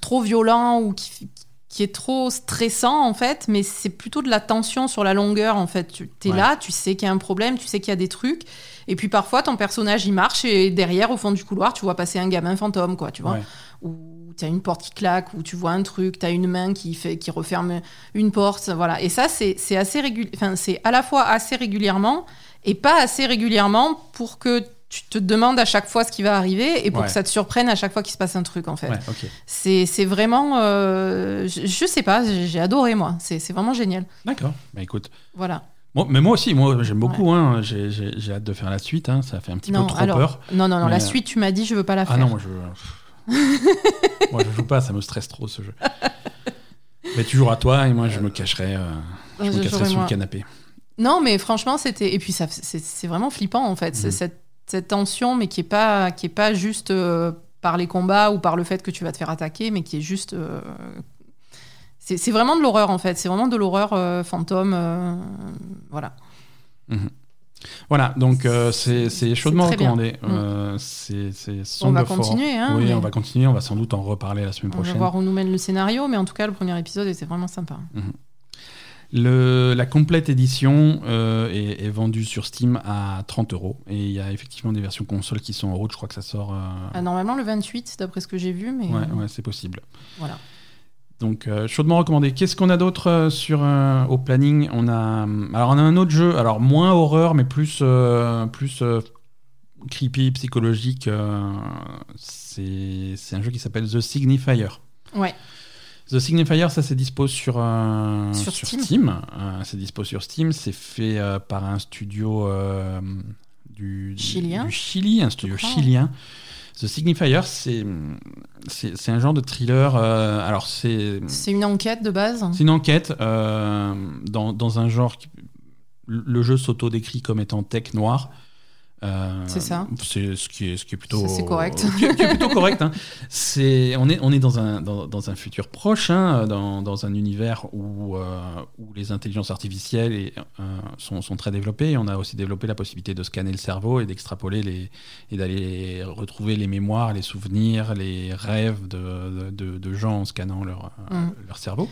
trop violent ou qui, qui est trop stressant en fait, mais c'est plutôt de la tension sur la longueur en fait. Tu es Ouais. là, tu sais qu'il y a un problème, tu sais qu'il y a des trucs et puis parfois ton personnage il marche et derrière au fond du couloir, tu vois passer un gamin fantôme quoi, tu vois Ouais. ou tu as une porte qui claque, ou tu vois un truc, tu as une main qui, fait, qui referme une porte, voilà. Et ça, c'est c'est assez régul... enfin, c'est à la fois assez régulièrement et pas assez régulièrement pour que tu te demandes à chaque fois ce qui va arriver et pour Ouais. que ça te surprenne à chaque fois qu'il se passe un truc, en fait. Ouais. C'est vraiment... euh, je, je sais pas, j'ai adoré, moi. C'est vraiment génial. D'accord. Bah écoute. Voilà. Moi, mais moi aussi, moi j'aime beaucoup. Hein, J'ai- hâte de faire la suite. Hein, ça fait un petit non, peu trop alors, peur. non, non, non, Mais, la euh, suite, tu m'as dit, je veux pas la faire. Ah non, moi je. moi je joue pas, ça me stresse trop ce jeu. Mais tu joueras toi et moi je me cacherai, euh, je me cacherai moi. le canapé. Non, mais franchement, c'était. Et puis, c'est vraiment flippant, en fait. Mhm. Cette, cette tension, mais qui est pas, qui est pas juste euh, par les combats ou par le fait que tu vas te faire attaquer, mais qui est juste. euh, C'est vraiment de l'horreur, en fait. C'est vraiment de l'horreur euh, fantôme. euh, voilà. Voilà, donc c'est chaudement recommandé. Mm. On va continuer, hein. Oui, mais on va continuer. On va sans doute en reparler la semaine on va prochaine. voir où nous mène le scénario, mais en tout cas, le premier épisode était vraiment sympa. Le, la complète édition euh, est, est vendue sur Steam à 30 euros. Et il y a effectivement des versions console qui sont en route. Je crois que ça sort. euh, Ah, normalement, le 28, d'après ce que j'ai vu, mais. ouais, euh, ouais, c'est possible. Voilà. Donc chaudement recommandé. Qu'est-ce qu'on a d'autre sur au planning? On a alors on a un autre jeu, alors moins horreur mais plus plus creepy, psychologique. c'est c'est un jeu qui s'appelle The Signifier. Ouais. The Signifier, ça c'est dispo sur, euh, Sur Steam. Euh, c'est dispo sur Steam. C'est fait euh, par un studio euh, du, Chilien, du Chili, un studio chilien. The Signifier, c'est c'est c'est un genre de thriller. alors c'est C'est une enquête de base. c'est une enquête dans, dans un genre. qui- le jeu s'auto-décrit comme étant tech noir. Euh, C'est ça. C'est ce qui est, ce qui est plutôt. C'est correct. qui est, qui est plutôt correct. hein. C'est, on est, on est dans, un, dans, dans un futur proche, hein, dans, dans un univers où, euh, où les intelligences artificielles et, euh, sont, sont très développées. Et on a aussi développé la possibilité de scanner le cerveau et d'extrapoler les, et d'aller retrouver les mémoires, les souvenirs, les rêves de, de, de gens en scannant leur, Mhm. leur cerveau.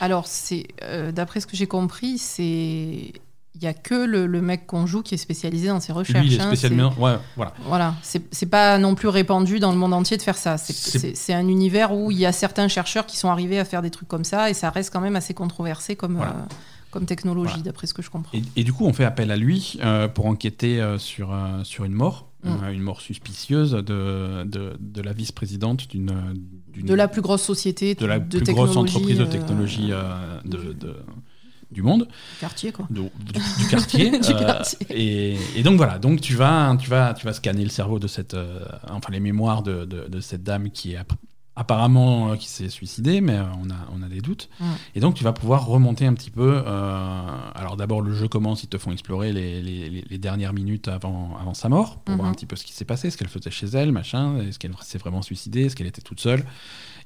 Alors, c'est d'après ce que j'ai compris, c'est il y a que le, le mec qu'on joue qui est spécialisé dans ses recherches. Lui, il est hein, spécialement. Ouais, voilà. Voilà, c'est pas non plus répandu dans le monde entier de faire ça. C'est- un univers où il y a certains chercheurs qui sont arrivés à faire des trucs comme ça et ça reste quand même assez controversé comme, Voilà. euh, comme technologie, Voilà. d'après ce que je comprends. Et, et du coup, on fait appel à lui euh, pour enquêter euh, sur, sur une mort, Mm. une mort suspicieuse de, de, de la vice-présidente d'une. De la plus grosse société de la de plus grosse entreprise de technologie de, de- du monde, du quartier, quoi. de- du, du quartier. Du euh, quartier. et, et donc voilà, donc tu vas, tu vas, tu vas scanner le cerveau de cette, euh, enfin les mémoires de, de, de cette dame qui est app- apparemment euh, qui s'est suicidée, mais on a, on a des doutes. Et donc tu vas pouvoir remonter un petit peu. alors d'abord le jeu commence, ils te font explorer les, les- les- les dernières minutes avant, avant sa mort pour voir Mhm. un petit peu ce qui s'est passé, ce qu'elle faisait chez elle, machin, est-ce qu'elle s'est vraiment suicidée, est-ce qu'elle était toute seule.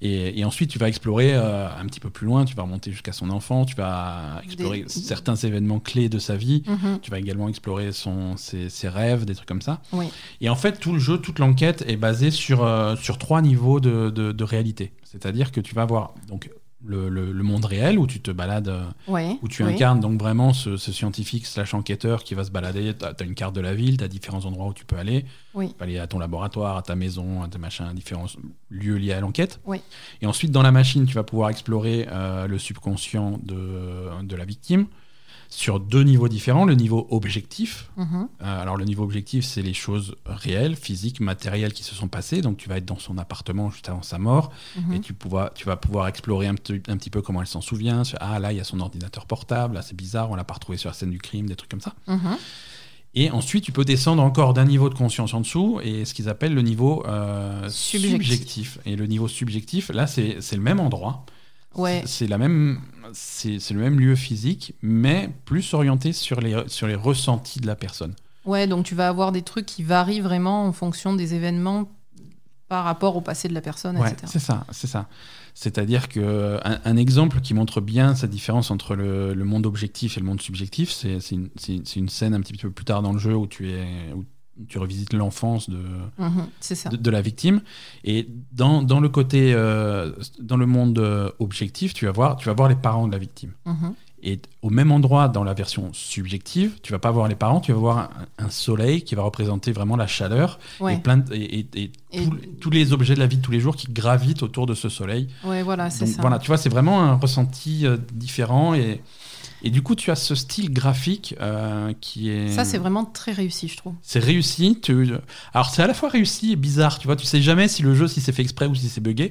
Et, et ensuite, tu vas explorer euh, un petit peu plus loin, tu vas remonter jusqu'à son enfant, tu vas explorer Des- certains événements clés de sa vie, Mhm. tu vas également explorer son, ses, ses rêves, des trucs comme ça. Oui. Et en fait, tout le jeu, toute l'enquête est basée sur, euh, sur trois niveaux de, de- de réalité. C'est-à-dire que tu vas voir donc, le, le- le monde réel où tu te balades, euh, Ouais, où tu incarnes donc vraiment ce, ce scientifique slash enquêteur qui va se balader. Tu as, une carte de la ville, tu as différents endroits où tu peux aller. Oui. Tu peux aller à ton laboratoire, à ta maison, à tes machins, à différents lieux liés à l'enquête. Oui. Et ensuite, dans la machine, tu vas pouvoir explorer euh, le subconscient de, de la victime sur deux niveaux différents. Le niveau objectif, Mhm. euh, alors le niveau objectif, c'est les choses réelles, physiques, matérielles qui se sont passées. Donc tu vas être dans son appartement juste avant sa mort Mhm. et tu, pouvoir- tu vas pouvoir explorer un, petit- un petit peu comment elle s'en souvient. Ah là, il y a son ordinateur portable, là c'est bizarre, on l'a pas retrouvé sur la scène du crime, des trucs comme ça. Mhm. Et ensuite, tu peux descendre encore d'un niveau de conscience en dessous et ce qu'ils appellent le niveau euh, Subjectif. subjectif. Et le niveau subjectif, là, c'est le même endroit. Ouais. C'est- la même, c'est le même lieu physique, mais plus orienté sur les, sur les ressentis de la personne. Ouais, donc tu vas avoir des trucs qui varient vraiment en fonction des événements par rapport au passé de la personne, Ouais, etc. c'est ça, c'est ça. C'est-à-dire que un, un exemple qui montre bien cette différence entre le, le monde objectif et le monde subjectif, c'est une, une scène un petit peu plus tard dans le jeu où tu es où tu revisites l'enfance de, Mhm, de, de la victime. Et dans, dans le côté, euh, dans le monde euh, objectif, tu vas voir, tu vas voir les parents de la victime. Mhm. Et au même endroit, dans la version subjective, tu vas pas voir les parents, tu vas voir un, un soleil qui va représenter vraiment la chaleur et, plein de- et, et- tous- les objets de la vie de tous les jours qui gravitent autour de ce soleil. ouais, voilà, c'est ça. voilà, tu vois, c'est vraiment un ressenti euh, différent et, et du coup, tu as ce style graphique euh, qui est. Ça, c'est vraiment très réussi, je trouve. C'est réussi. Tu... Alors, c'est à la fois réussi et bizarre. Tu vois, tu sais jamais si le jeu, si c'est fait exprès ou si c'est buggé.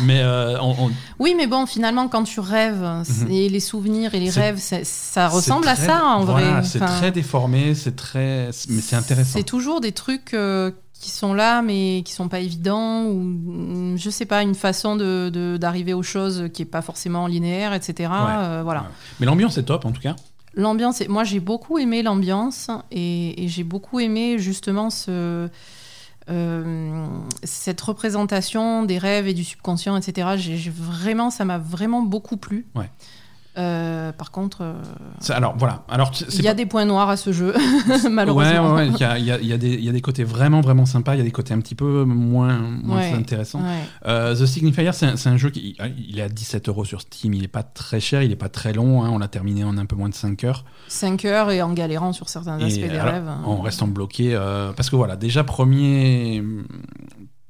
Mais euh, on- on- Oui, mais bon, finalement, quand tu rêves, c'est- et les souvenirs et les Mhm. Rêves, ça ressemble à ça, en voilà, vrai. C'est très déformé, c'est très. Mais c'est intéressant. C'est toujours des trucs euh, qui sont là, mais qui sont pas évidents, ou mm, je sais pas, une façon de- d'arriver aux choses qui est pas forcément linéaire, etc. Euh, voilà. Ouais. Mais l'ambiance est top en tout cas. L'ambiance, est- moi j'ai beaucoup aimé l'ambiance et, et j'ai beaucoup aimé justement ce, euh, cette représentation des rêves et du subconscient, etc. J'ai j'ai vraiment, ça m'a vraiment beaucoup plu. Ouais. Euh, par contre, euh, Alors voilà. Alors il y a pas- des points noirs à ce jeu, malheureusement. ouais, ouais. Il y, y a- y des- il y a des côtés vraiment, vraiment sympas. Il y a des côtés un petit peu moins, moins Ouais. intéressants. Euh, The Signifier, c'est un, un jeu qui il est à 17 euros sur Steam. Il est pas très cher, il est pas très long. hein. On l'a terminé en un peu moins de 5 heures. 5 heures et en galérant sur certains aspects Et des alors, rêves. en restant bloqué. parce que voilà, déjà, premier,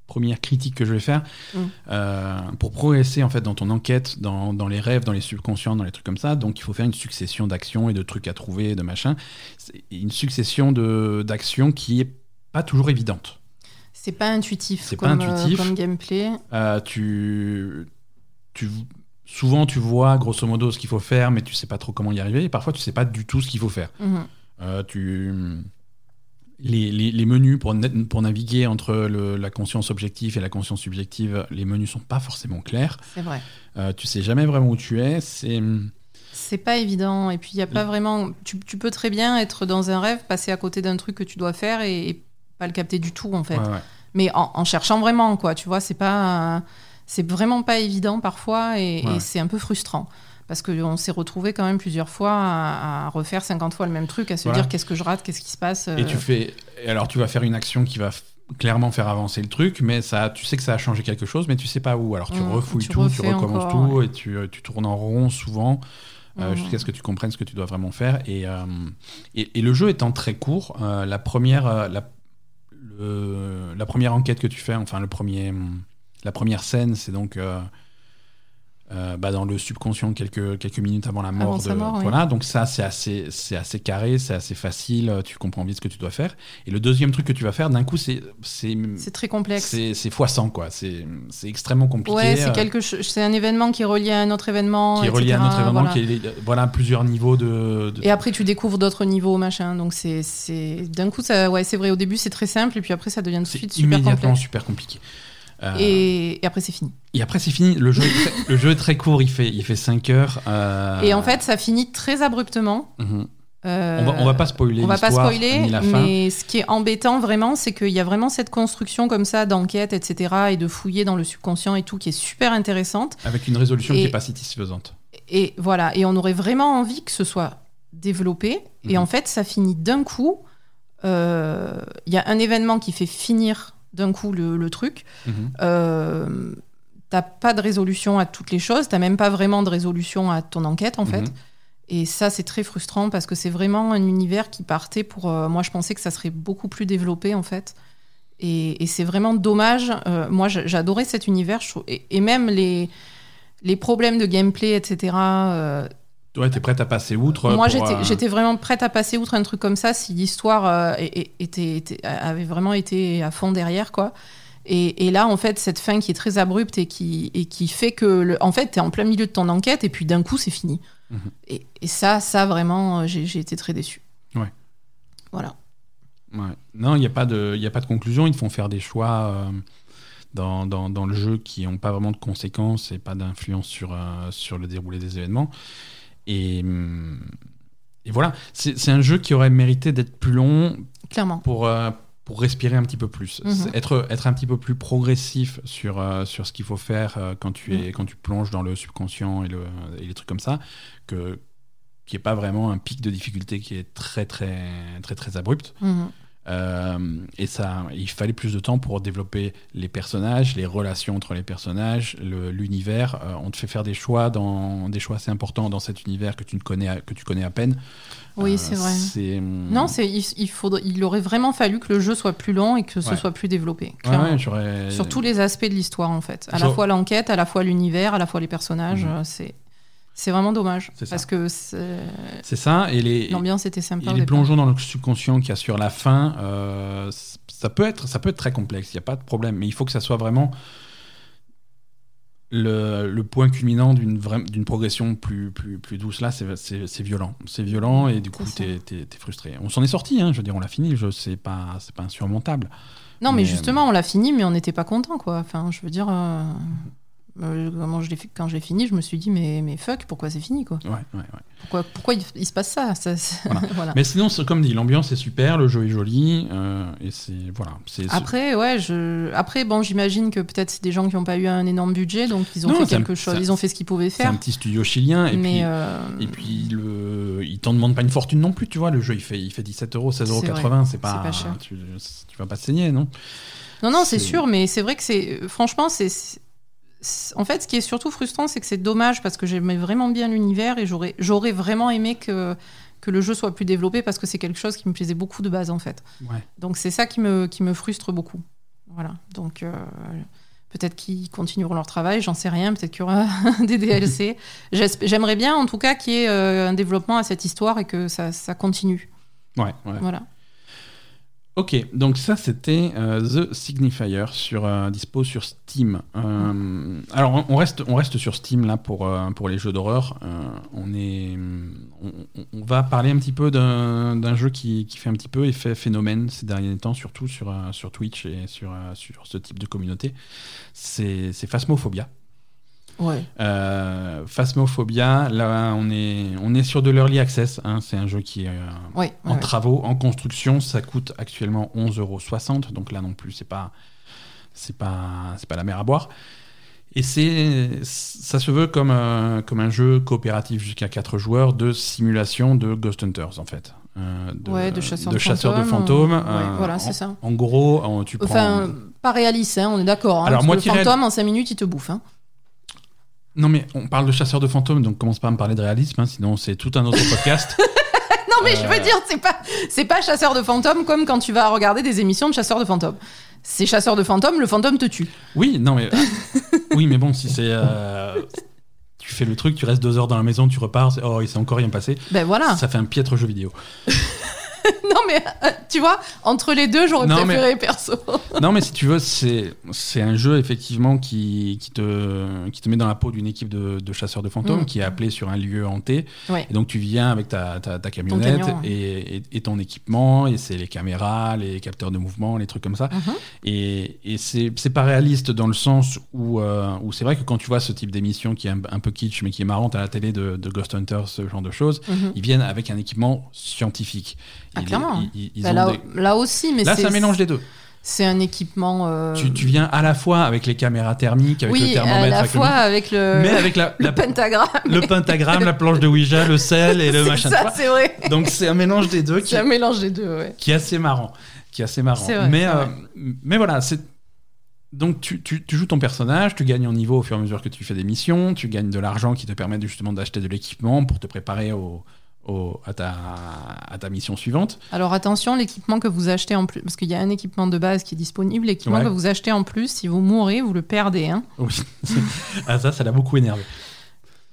première critique que je vais faire, Mm. euh, pour progresser en fait dans ton enquête, dans, dans les rêves, dans les subconscients, dans les trucs comme ça, donc il faut faire une succession d'actions et de trucs à trouver, de machin. C'est une succession de- d'actions qui est pas toujours évidente. C'est pas intuitif, C'est pas euh, intuitif. comme gameplay. Euh, tu, tu, souvent, tu vois grosso modo ce qu'il faut faire, mais tu sais pas trop comment y arriver. Et parfois, tu sais pas du tout ce qu'il faut faire. Mhm. Euh, tu, les, les- les menus pour, na- pour naviguer entre le- la conscience objective et la conscience subjective, les menus sont pas forcément clairs. C'est vrai. Euh, tu sais jamais vraiment où tu es. C'est C'est pas évident. Et puis, il y a pas Mm. vraiment. Tu, tu peux très bien être dans un rêve, passer à côté d'un truc que tu dois faire et, et pas le capter du tout, en fait. ouais, ouais. Mais en, en cherchant vraiment, quoi. Tu vois, c'est pas. C'est vraiment pas évident parfois et, Ouais. et c'est un peu frustrant. Parce qu'on s'est retrouvé quand même plusieurs fois à, à refaire 50 fois le même truc, à se Voilà. dire qu'est-ce que je rate, qu'est-ce qui se passe. Et euh, tu fais. et alors, tu vas faire une action qui va clairement faire avancer le truc, mais ça, tu sais que ça a changé quelque chose, mais tu sais pas où. Alors, tu Mm, refouilles tu tout, tu recommences encore, tout, et tu, tu tournes en rond souvent. euh, jusqu'à ce que tu comprennes ce que tu dois vraiment faire. Et, euh, et, et le jeu étant très court, euh, la, première, euh, la, le- la première enquête que tu fais, enfin le premier, la première scène, c'est donc euh, bah, dans le subconscient quelques, quelques minutes avant la mort. Avant de- mort, oui. Voilà, donc ça c'est assez, c'est assez carré, c'est assez facile, euh, tu comprends vite ce que tu dois faire. Et le deuxième truc que tu vas faire, d'un coup, c'est c'est C'est très complexe. c'est c'est fois 100, quoi. C'est c'est extrêmement compliqué. Ouais, c'est euh, quelque chose. C'est un événement qui est relié à un autre événement. qui est relié à etc., notre événement, voilà. qui est voilà, plusieurs niveaux de, de- Et après, tu découvres d'autres niveaux, machin. Donc, c'est, c'est... d'un coup, ça, ouais, c'est vrai. Au début, c'est très simple, et puis après, ça devient tout de suite super immédiatement complexe. super compliqué. Euh, Et... et après, c'est fini. et après, c'est fini. Le jeu, est très, le jeu est très court. Il fait, il fait 5 heures. euh, Et en fait, ça finit très abruptement. mhm. Euh, on, va, on va pas spoiler on va pas spoiler, ni la fin. mais ce qui est embêtant vraiment, c'est qu'il y a vraiment cette construction comme ça d'enquête, etc., et de fouiller dans le subconscient et tout, qui est super intéressante. Avec une résolution qui est pas satisfaisante. Et voilà, et on aurait vraiment envie que ce soit développé. Et Mhm. en fait, ça finit d'un coup. Il y a un événement qui fait finir d'un coup le, le truc. Mhm. Euh, t'as pas de résolution à toutes les choses. T'as même pas vraiment de résolution à ton enquête, en fait. Mhm. Et ça, c'est très frustrant parce que c'est vraiment un univers qui partait pour. euh, moi, je pensais que ça serait beaucoup plus développé, en fait. Et, et c'est vraiment dommage. Euh, moi, j'a- j'adorais cet univers. je trouve- et, et même les, les problèmes de gameplay, etc. Ouais, t'es prête à passer outre. moi, j'étais euh, j'étais vraiment prête à passer outre un truc comme ça si l'histoire euh, était, était- avait vraiment été à fond derrière, quoi. Et, et là, en fait, cette fin qui est très abrupte et qui, et qui fait que, le- en fait, t'es en plein milieu de ton enquête et puis d'un coup, c'est fini. Mhm. et, et ça, ça vraiment, euh, j'ai été très déçu. Ouais. Voilà. Ouais. Non, il n'y a, pas de- y a pas de conclusion. Ils te font faire des choix, euh, dans, dans, dans le jeu qui n'ont pas vraiment de conséquences et pas d'influence sur, euh, sur le déroulé des événements. Et, et voilà, c'est un jeu qui aurait mérité d'être plus long Clairement. pour, euh, pour respirer un petit peu plus. Mhm. Être, être un petit peu plus progressif sur, euh, sur ce qu'il faut faire euh, quand, tu es, Mhm. quand tu plonges dans le subconscient et, le, et les trucs comme ça, que qu'il n'y ait pas vraiment un pic de difficulté qui est très très très très abrupt. Mhm. Euh, et ça, il fallait plus de temps pour développer les personnages, les relations entre les personnages, le- l'univers. Euh, on te fait faire des choix dans des choix assez importants dans cet univers que tu ne connais à- que tu connais à peine. Oui, Euh, c'est vrai. C'est Non, il, il faudrait, il aurait vraiment fallu que le jeu soit plus long et que ce Ouais. soit plus développé. Ouais, ouais, Sur tous les aspects de l'histoire, en fait. À la fois l'enquête, à la fois l'univers, à la fois les personnages. Euh, C'est c'est vraiment dommage. C'est ça. Parce que c'est- ça, et les, l'ambiance était sympa. et les plongeons dans le subconscient qu'il y a sur la fin, euh, ça, peut être, ça peut être très complexe, il n'y a pas de problème, mais il faut que ça soit vraiment le, le point culminant d'une d'une progression plus, plus, plus douce. Là, c'est- violent. C'est violent, et du coup, t'es t'es frustré. On s'en est sorti, hein, je veux dire, on l'a fini, je- c'est pas, c'est pas insurmontable. Non, mais, Mais, justement, on l'a fini, mais on n'était pas content, quoi. Enfin, je veux dire, euh, euh, comment je quand je l'ai fini, je me suis dit, mais, mais fuck, pourquoi c'est fini, quoi? Ouais, ouais, ouais. Pourquoi, pourquoi il, il se passe ça, ça c'est- Voilà. voilà. Mais sinon, c'est- comme dit, l'ambiance est super, le jeu est joli, euh, et c'est. Voilà. c'est- Après, ouais, je... Après, bon, j'imagine que peut-être c'est des gens qui n'ont pas eu un énorme budget, donc ils ont Non, fait un- quelque chose, ils ont fait ce qu'ils pouvaient C'est un faire. petit studio chilien, et mais puis. euh, Et puis, le... il t'en demande pas une fortune non plus, tu vois. Le jeu, il fait, il fait 17 euros, 16,80 euros. C'est vrai. C'est pas, pas cher. Tu, tu vas pas te saigner, non? Non, non, C'est- sûr, mais c'est vrai que c'est. Franchement, c'est. En fait, ce qui est surtout frustrant, c'est que c'est dommage parce que j'aimais vraiment bien l'univers et j'aurais, j'aurais vraiment aimé que, que le jeu soit plus développé parce que c'est quelque chose qui me plaisait beaucoup de base en fait. Ouais. Donc c'est ça qui me, qui me frustre beaucoup. Voilà. Donc euh, peut-être qu'ils continueront leur travail, j'en sais rien. Peut-être qu'il y aura des DLC. J'aimerais bien en tout cas qu'il y ait euh, un développement à cette histoire et que ça, ça continue. Ouais, ouais. Voilà. Ok, donc ça c'était euh, The Signifier sur euh, dispo sur Steam. Euh, alors on- reste on reste sur Steam là pour pour les jeux d'horreur. On est on, va parler un petit peu d'un jeu qui, qui fait un petit peu effet phénomène ces derniers temps, surtout sur sur Twitch et sur sur ce type de communauté. C'est Phasmophobia. Ouais. Euh, Phasmophobia, là on est on est sur de l'early access. hein, c'est un jeu qui est euh, Ouais, en ouais, travaux, en construction, ça coûte actuellement 11,60 euros. Donc là non plus, c'est pas, c'est pas, c'est pas la mer à boire. Et c'est, ça se veut comme, un- comme un jeu coopératif jusqu'à 4 joueurs de simulation de Ghost Hunters en fait. Euh, de, Ouais, de chasseurs de, de chasseurs de fantômes, fantômes. euh, ouais, euh, voilà, en- c'est ça. En gros, tu prends. Enfin, pas réaliste, hein, on est d'accord. Hein, Alors, parce que moitié le fantôme, en 5 minutes, il te bouffe. Hein. Non mais on parle de chasseurs de fantômes, donc commence pas à me parler de réalisme, hein, sinon c'est tout un autre podcast. Non, mais je Euh. veux dire, c'est pas, c'est pas chasseur de fantômes comme quand tu vas regarder des émissions de chasseurs de fantômes. C'est chasseur de fantômes, le fantôme te tue. Oui, non mais oui, mais bon, si c'est euh, tu fais le truc, tu restes deux heures dans la maison, tu repars, oh il s'est encore rien passé, Ben voilà. ça fait un piètre jeu vidéo. non, mais euh, tu vois, entre les deux, j'aurais préféré perso. non mais si tu veux, c'est un jeu effectivement qui, qui te qui te met dans la peau d'une équipe de, de chasseurs de fantômes Mm. qui est appelée sur un lieu hanté. Ouais. Et donc tu viens avec ta, ta, ta camionnette camion, ouais. et, et- et ton équipement, et c'est les caméras, les capteurs de mouvement, les trucs comme ça. Mhm. Et, et c'est pas réaliste dans le sens où, euh, où c'est vrai que quand tu vois ce type d'émission qui est un, un peu kitsch mais qui est marrante à la télé de, de Ghost Hunters, ce genre de choses, Mhm. ils viennent avec un équipement scientifique. Ah, clairement. ils ont là, des- là aussi, mais Là, c'est c'est un mélange des deux. C'est un équipement. euh, Tu, tu viens à la fois avec les caméras thermiques, avec le thermomètre, à la avec le- fois avec le, mais avec la, le la- pentagramme. le pentagramme, la planche de Ouija, le sel et le C'est machin. ça, c'est vrai. Donc c'est un mélange des deux qui, C'est un mélange des deux, ouais. qui est assez marrant. Qui est assez marrant. C'est vrai, mais, c'est euh, vrai. mais voilà, c'est. Donc tu, tu- tu joues ton personnage, tu gagnes en niveau au fur et à mesure que tu fais des missions, tu gagnes de l'argent qui te permet justement d'acheter de l'équipement pour te préparer au, au- à, ta, à ta mission suivante. Alors attention, l'équipement que vous achetez en plus, parce qu'il y a un équipement de base qui est disponible, l'équipement Ouais. que vous achetez en plus, si vous mourrez, vous le perdez. Hein. Oui. ah ça, ça l'a beaucoup énervé.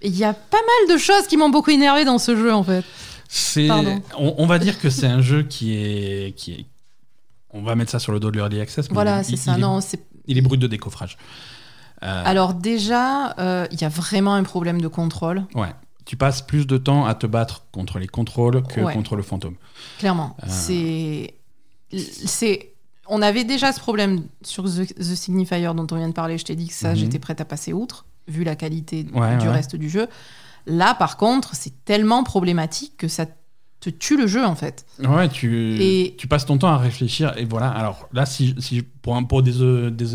Il y a pas mal de choses qui m'ont beaucoup énervé dans ce jeu en fait. C'est, on, on va dire que c'est un jeu qui est, qui est, on va mettre ça sur le dos de l'early access. mais Voilà, il- c'est ça. Il est, Non, c'est. il est brut de décoffrage. Euh, Alors déjà, euh, il y a vraiment un problème de contrôle, ouais. Tu passes plus de temps à te battre contre les contrôles que Ouais. contre le fantôme. clairement. Euh. C'est, c'est, on avait déjà ce problème sur The, The Signifier dont on vient de parler. Je t'ai dit que ça, Mhm. j'étais prête à passer outre, vu la qualité Ouais, du ouais. reste du jeu. Là, par contre, c'est tellement problématique que ça te tue le jeu, en fait. Ouais, tu, Et- tu passes ton temps à réfléchir. Et voilà, alors là, si, si pour, un- pour des, des,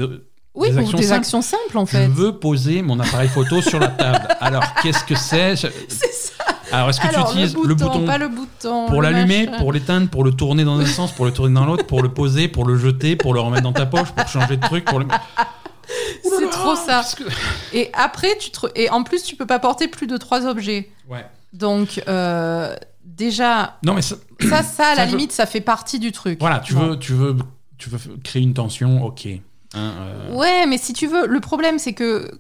Oui, Des pour actions des simples. actions simples, en je fait. veux poser mon appareil photo sur la table. Alors, qu'est-ce que c'est Je- C'est ça. Alors, est-ce que Alors, tu utilises le bouton, pas le bouton. pour l'allumer, pour l'éteindre, pour le tourner dans un sens, pour le tourner dans l'autre, pour le poser, pour le jeter, pour le remettre dans ta poche, pour changer de truc, pour le. C'est trop ça. Que- Et après, tu te... et en plus, tu peux pas porter plus de trois objets. Ouais. Donc, euh, déjà, Non, mais ça- ça, ça, à la Ça, je- limite, ça fait partie du truc. voilà, tu Bon. veux, tu veux, tu veux créer une tension, ok. Hein, euh, Ouais, mais si tu veux, le problème, c'est que.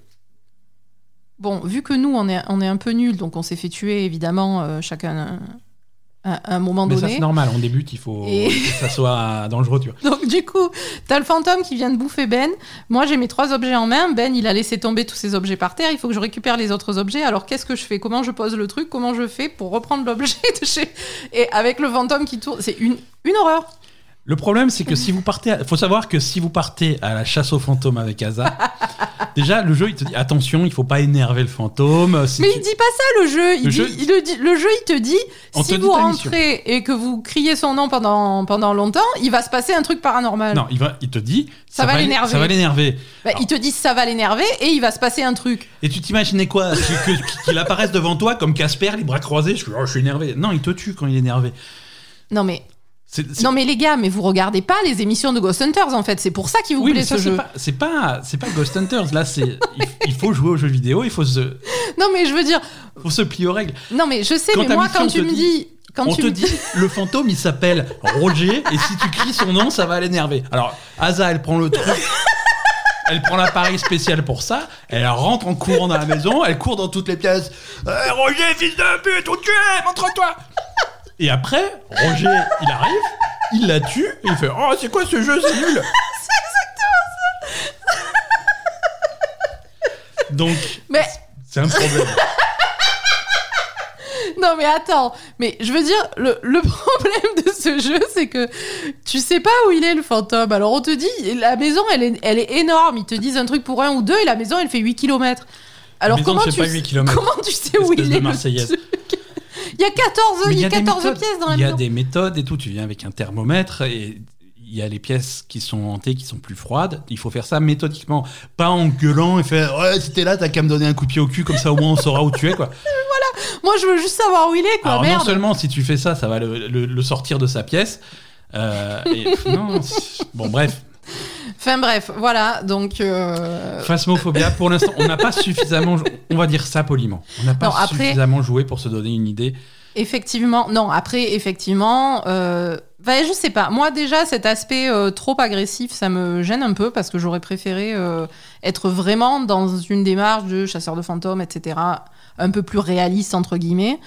Bon, vu que nous, on est, on est un peu nuls, donc on s'est fait tuer, évidemment, euh, chacun à un, moment Mais ça, donné. c'est normal, on débute, il faut Et- que ça soit dangereux, tu vois. Donc du coup, t'as le fantôme qui vient de bouffer Ben. Moi, j'ai mes trois objets en main. Ben, il a laissé tomber tous ses objets par terre. Il faut que je récupère les autres objets. Alors qu'est-ce que je fais? Comment je pose le truc? Comment je fais pour reprendre l'objet de chez Et avec le fantôme qui tourne, c'est une, une horreur. Le problème, c'est que si vous partez, à- faut savoir que si vous partez à la chasse aux fantômes avec Asa, déjà le jeu il te dit attention, il faut pas énerver le fantôme. si Mais tu- il dit pas ça le jeu. Il Le dit- jeu- il le, dit- le jeu, il te dit On si te vous rentrez et que vous criez son nom pendant pendant longtemps, il va se passer un truc paranormal. Non, il va, il te dit Ça va l'é- l'énerver. Ça va l'énerver. Bah, il te dit ça va l'énerver et il va se passer un truc. Et tu t'imaginais quoi Qu'il apparaisse devant toi comme Casper, les bras croisés. Je suis, oh, je suis énervé. Non, il te tue quand il est énervé. Non mais Non mais les gars, mais vous regardez pas les émissions de Ghost Hunters en fait. C'est pour ça qu'il vous oui, plaît mais ça, ce c'est jeu. pas, c'est pas, c'est pas Ghost Hunters. Là, c'est, il, il faut jouer aux jeux vidéo, il faut se, Non mais je veux dire, faut se plier aux règles. non mais je sais, Quand mais moi quand tu me dis, quand On tu te me dit, le fantôme, il s'appelle Roger, et si tu cries son nom, ça va l'énerver. Alors, Asa, elle prend le truc. Elle prend l'appareil spécial pour ça, elle rentre en courant dans la maison, elle court dans toutes les pièces. Eh, Roger, fils de pute, on te tue, montre-toi Et après, Roger, il arrive, il la tue, et il fait Oh, c'est quoi ce jeu, c'est nul? Donc, Mais c'est un problème. non mais attends, mais je veux dire le, le problème de ce jeu c'est que tu sais pas où il est le fantôme. Alors on te dit la maison elle est elle est énorme, ils te disent un truc pour un ou deux et la maison elle fait 8 km. Alors comment tu pas 8 kilomètres. comment tu sais où il est le truc? Il y a 14 Mais il y a des 14 méthodes. pièces dans la Il y a maison. des méthodes et tout. Tu viens avec un thermomètre et il y a les pièces qui sont hantées, qui sont plus froides. Il faut faire ça méthodiquement, pas en gueulant et faire ouais si t'es là t'as qu'à me donner un coup de pied au cul comme ça au moins on saura où tu es quoi. Moi je veux juste savoir où il est quoi, Alors non seulement si tu fais ça ça va le, le- le sortir de sa pièce. euh, et- non, bon bref, Enfin bref, voilà, donc euh, Phasmophobia pour l'instant on n'a pas suffisamment, on va dire ça poliment, on n'a pas Non, après- suffisamment joué pour se donner une idée. Effectivement, non, après, effectivement, euh, je sais pas. Moi, déjà, cet aspect euh, trop agressif, ça me gêne un peu parce que j'aurais préféré euh, être vraiment dans une démarche de chasseur de fantômes, etc., un peu plus réaliste, entre guillemets.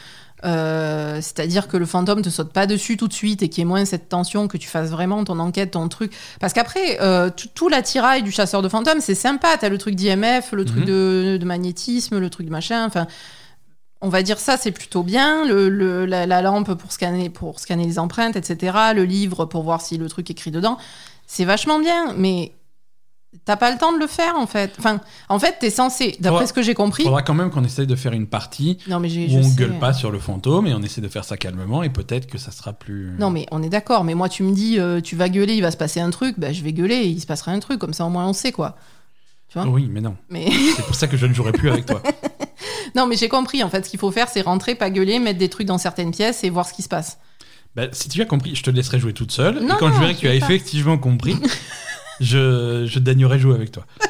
Euh, C'est-à-dire que le fantôme te saute pas dessus tout de suite et qu'il y ait moins cette tension, que tu fasses vraiment ton enquête, ton truc. Parce qu'après, euh, tout- l'attirail du chasseur de fantômes, c'est sympa. T'as le truc d'IMF, le truc Mhm. de, de magnétisme, le truc de machin. Enfin, on va dire ça, c'est plutôt bien. Le, le- la, la lampe pour scanner, pour scanner les empreintes, etc. Le livre pour voir si le truc est écrit dedans. C'est vachement bien, mais t'as pas le temps de le faire en fait. Enfin, en fait, t'es censé, d'après ce que j'ai compris. Il faudra quand même qu'on essaye de faire une partie Non, mais j'ai. où on sais. gueule pas sur le fantôme et on essaie de faire ça calmement et peut-être que ça sera plus. Non, mais on est d'accord. Mais moi, tu me dis, euh, tu vas gueuler, il va se passer un truc. Bah, je vais gueuler, et il se passera un truc. Comme ça, au moins, on sait quoi. vois Oui, mais non. Mais C'est pour ça que je ne jouerai plus avec toi. non, mais j'ai compris. En fait, ce qu'il faut faire, c'est rentrer, pas gueuler, mettre des trucs dans certaines pièces et voir ce qui se passe. Bah, si tu as compris, je te laisserai jouer toute seule. Non, et quand je verrai que tu as effectivement compris, je, je jouer avec toi.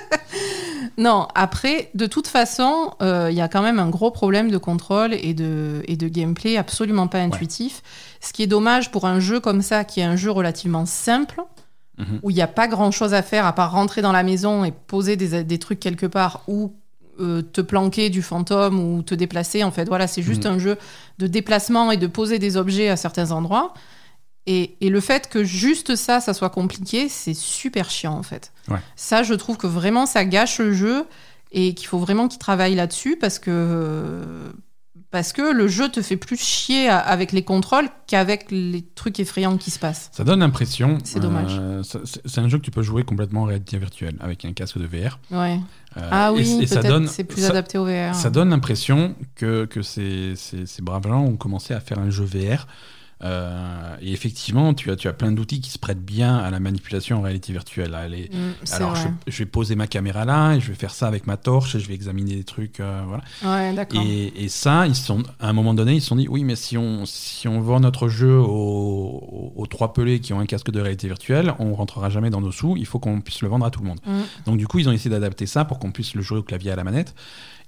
Non, après, de toute façon, euh, il y a quand même un gros problème de contrôle et de, et de gameplay absolument pas intuitif. Ce qui est dommage pour un jeu comme ça, qui est un jeu relativement simple, Mhm. où il n'y a pas grand chose à faire à part rentrer dans la maison et poser des, des trucs quelque part ou euh, te planquer du fantôme ou te déplacer. En fait, voilà, c'est juste Mhm. un jeu de déplacement et de poser des objets à certains endroits. Et, et le fait que juste ça, ça soit compliqué, c'est super chiant en fait. Ouais. Ça, je trouve que vraiment ça gâche le jeu et qu'il faut vraiment qu'ils travaillent là-dessus parce que parce que le jeu te fait plus chier avec les contrôles qu'avec les trucs effrayants qui se passent. Ça donne l'impression. C'est dommage. euh, c'est un jeu que tu peux jouer complètement en réalité virtuelle avec un casque de VR. Ouais. Euh, ah oui, c'est plus ça- adapté au VR. Ça donne l'impression que, que ces, ces, ces braves gens ont commencé à faire un jeu VR. Euh, et effectivement, tu as, tu as plein d'outils qui se prêtent bien à la manipulation en réalité virtuelle. Mm, Alors, je, vais poser ma caméra là et je vais faire ça avec ma torche et je vais examiner des trucs. euh, voilà. Ouais. Et, et ça, ils sont, à un moment donné, ils se sont dit oui, mais si on, si on vend notre jeu aux, aux- trois pelés qui ont un casque de réalité virtuelle, on rentrera jamais dans nos sous. Il faut qu'on puisse le vendre à tout le monde. Mm. Donc, du coup, ils ont essayé d'adapter ça pour qu'on puisse le jouer au clavier à la manette.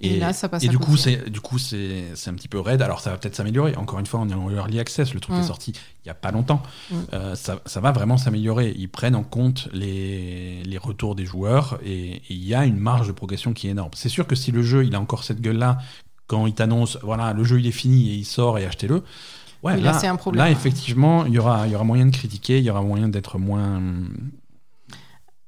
Et là, ça passe Et à du coup, c'est du coup c'est c'est un petit peu raide. Alors, ça va peut-être s'améliorer. Encore une fois, on est en early access. Le truc Mm. est sorti il y a pas longtemps. Mm. Euh, ça, ça va vraiment s'améliorer. Ils prennent en compte les, les retours des joueurs et il y a une marge de progression qui est énorme. C'est sûr que si le jeu il a encore cette gueule-là, quand il t'annonce voilà le jeu il est fini et il sort et achetez-le. Ouais, Oui, là, c'est un problème, Là, effectivement, il y aura, il y aura moyen de critiquer, il y aura moyen d'être moins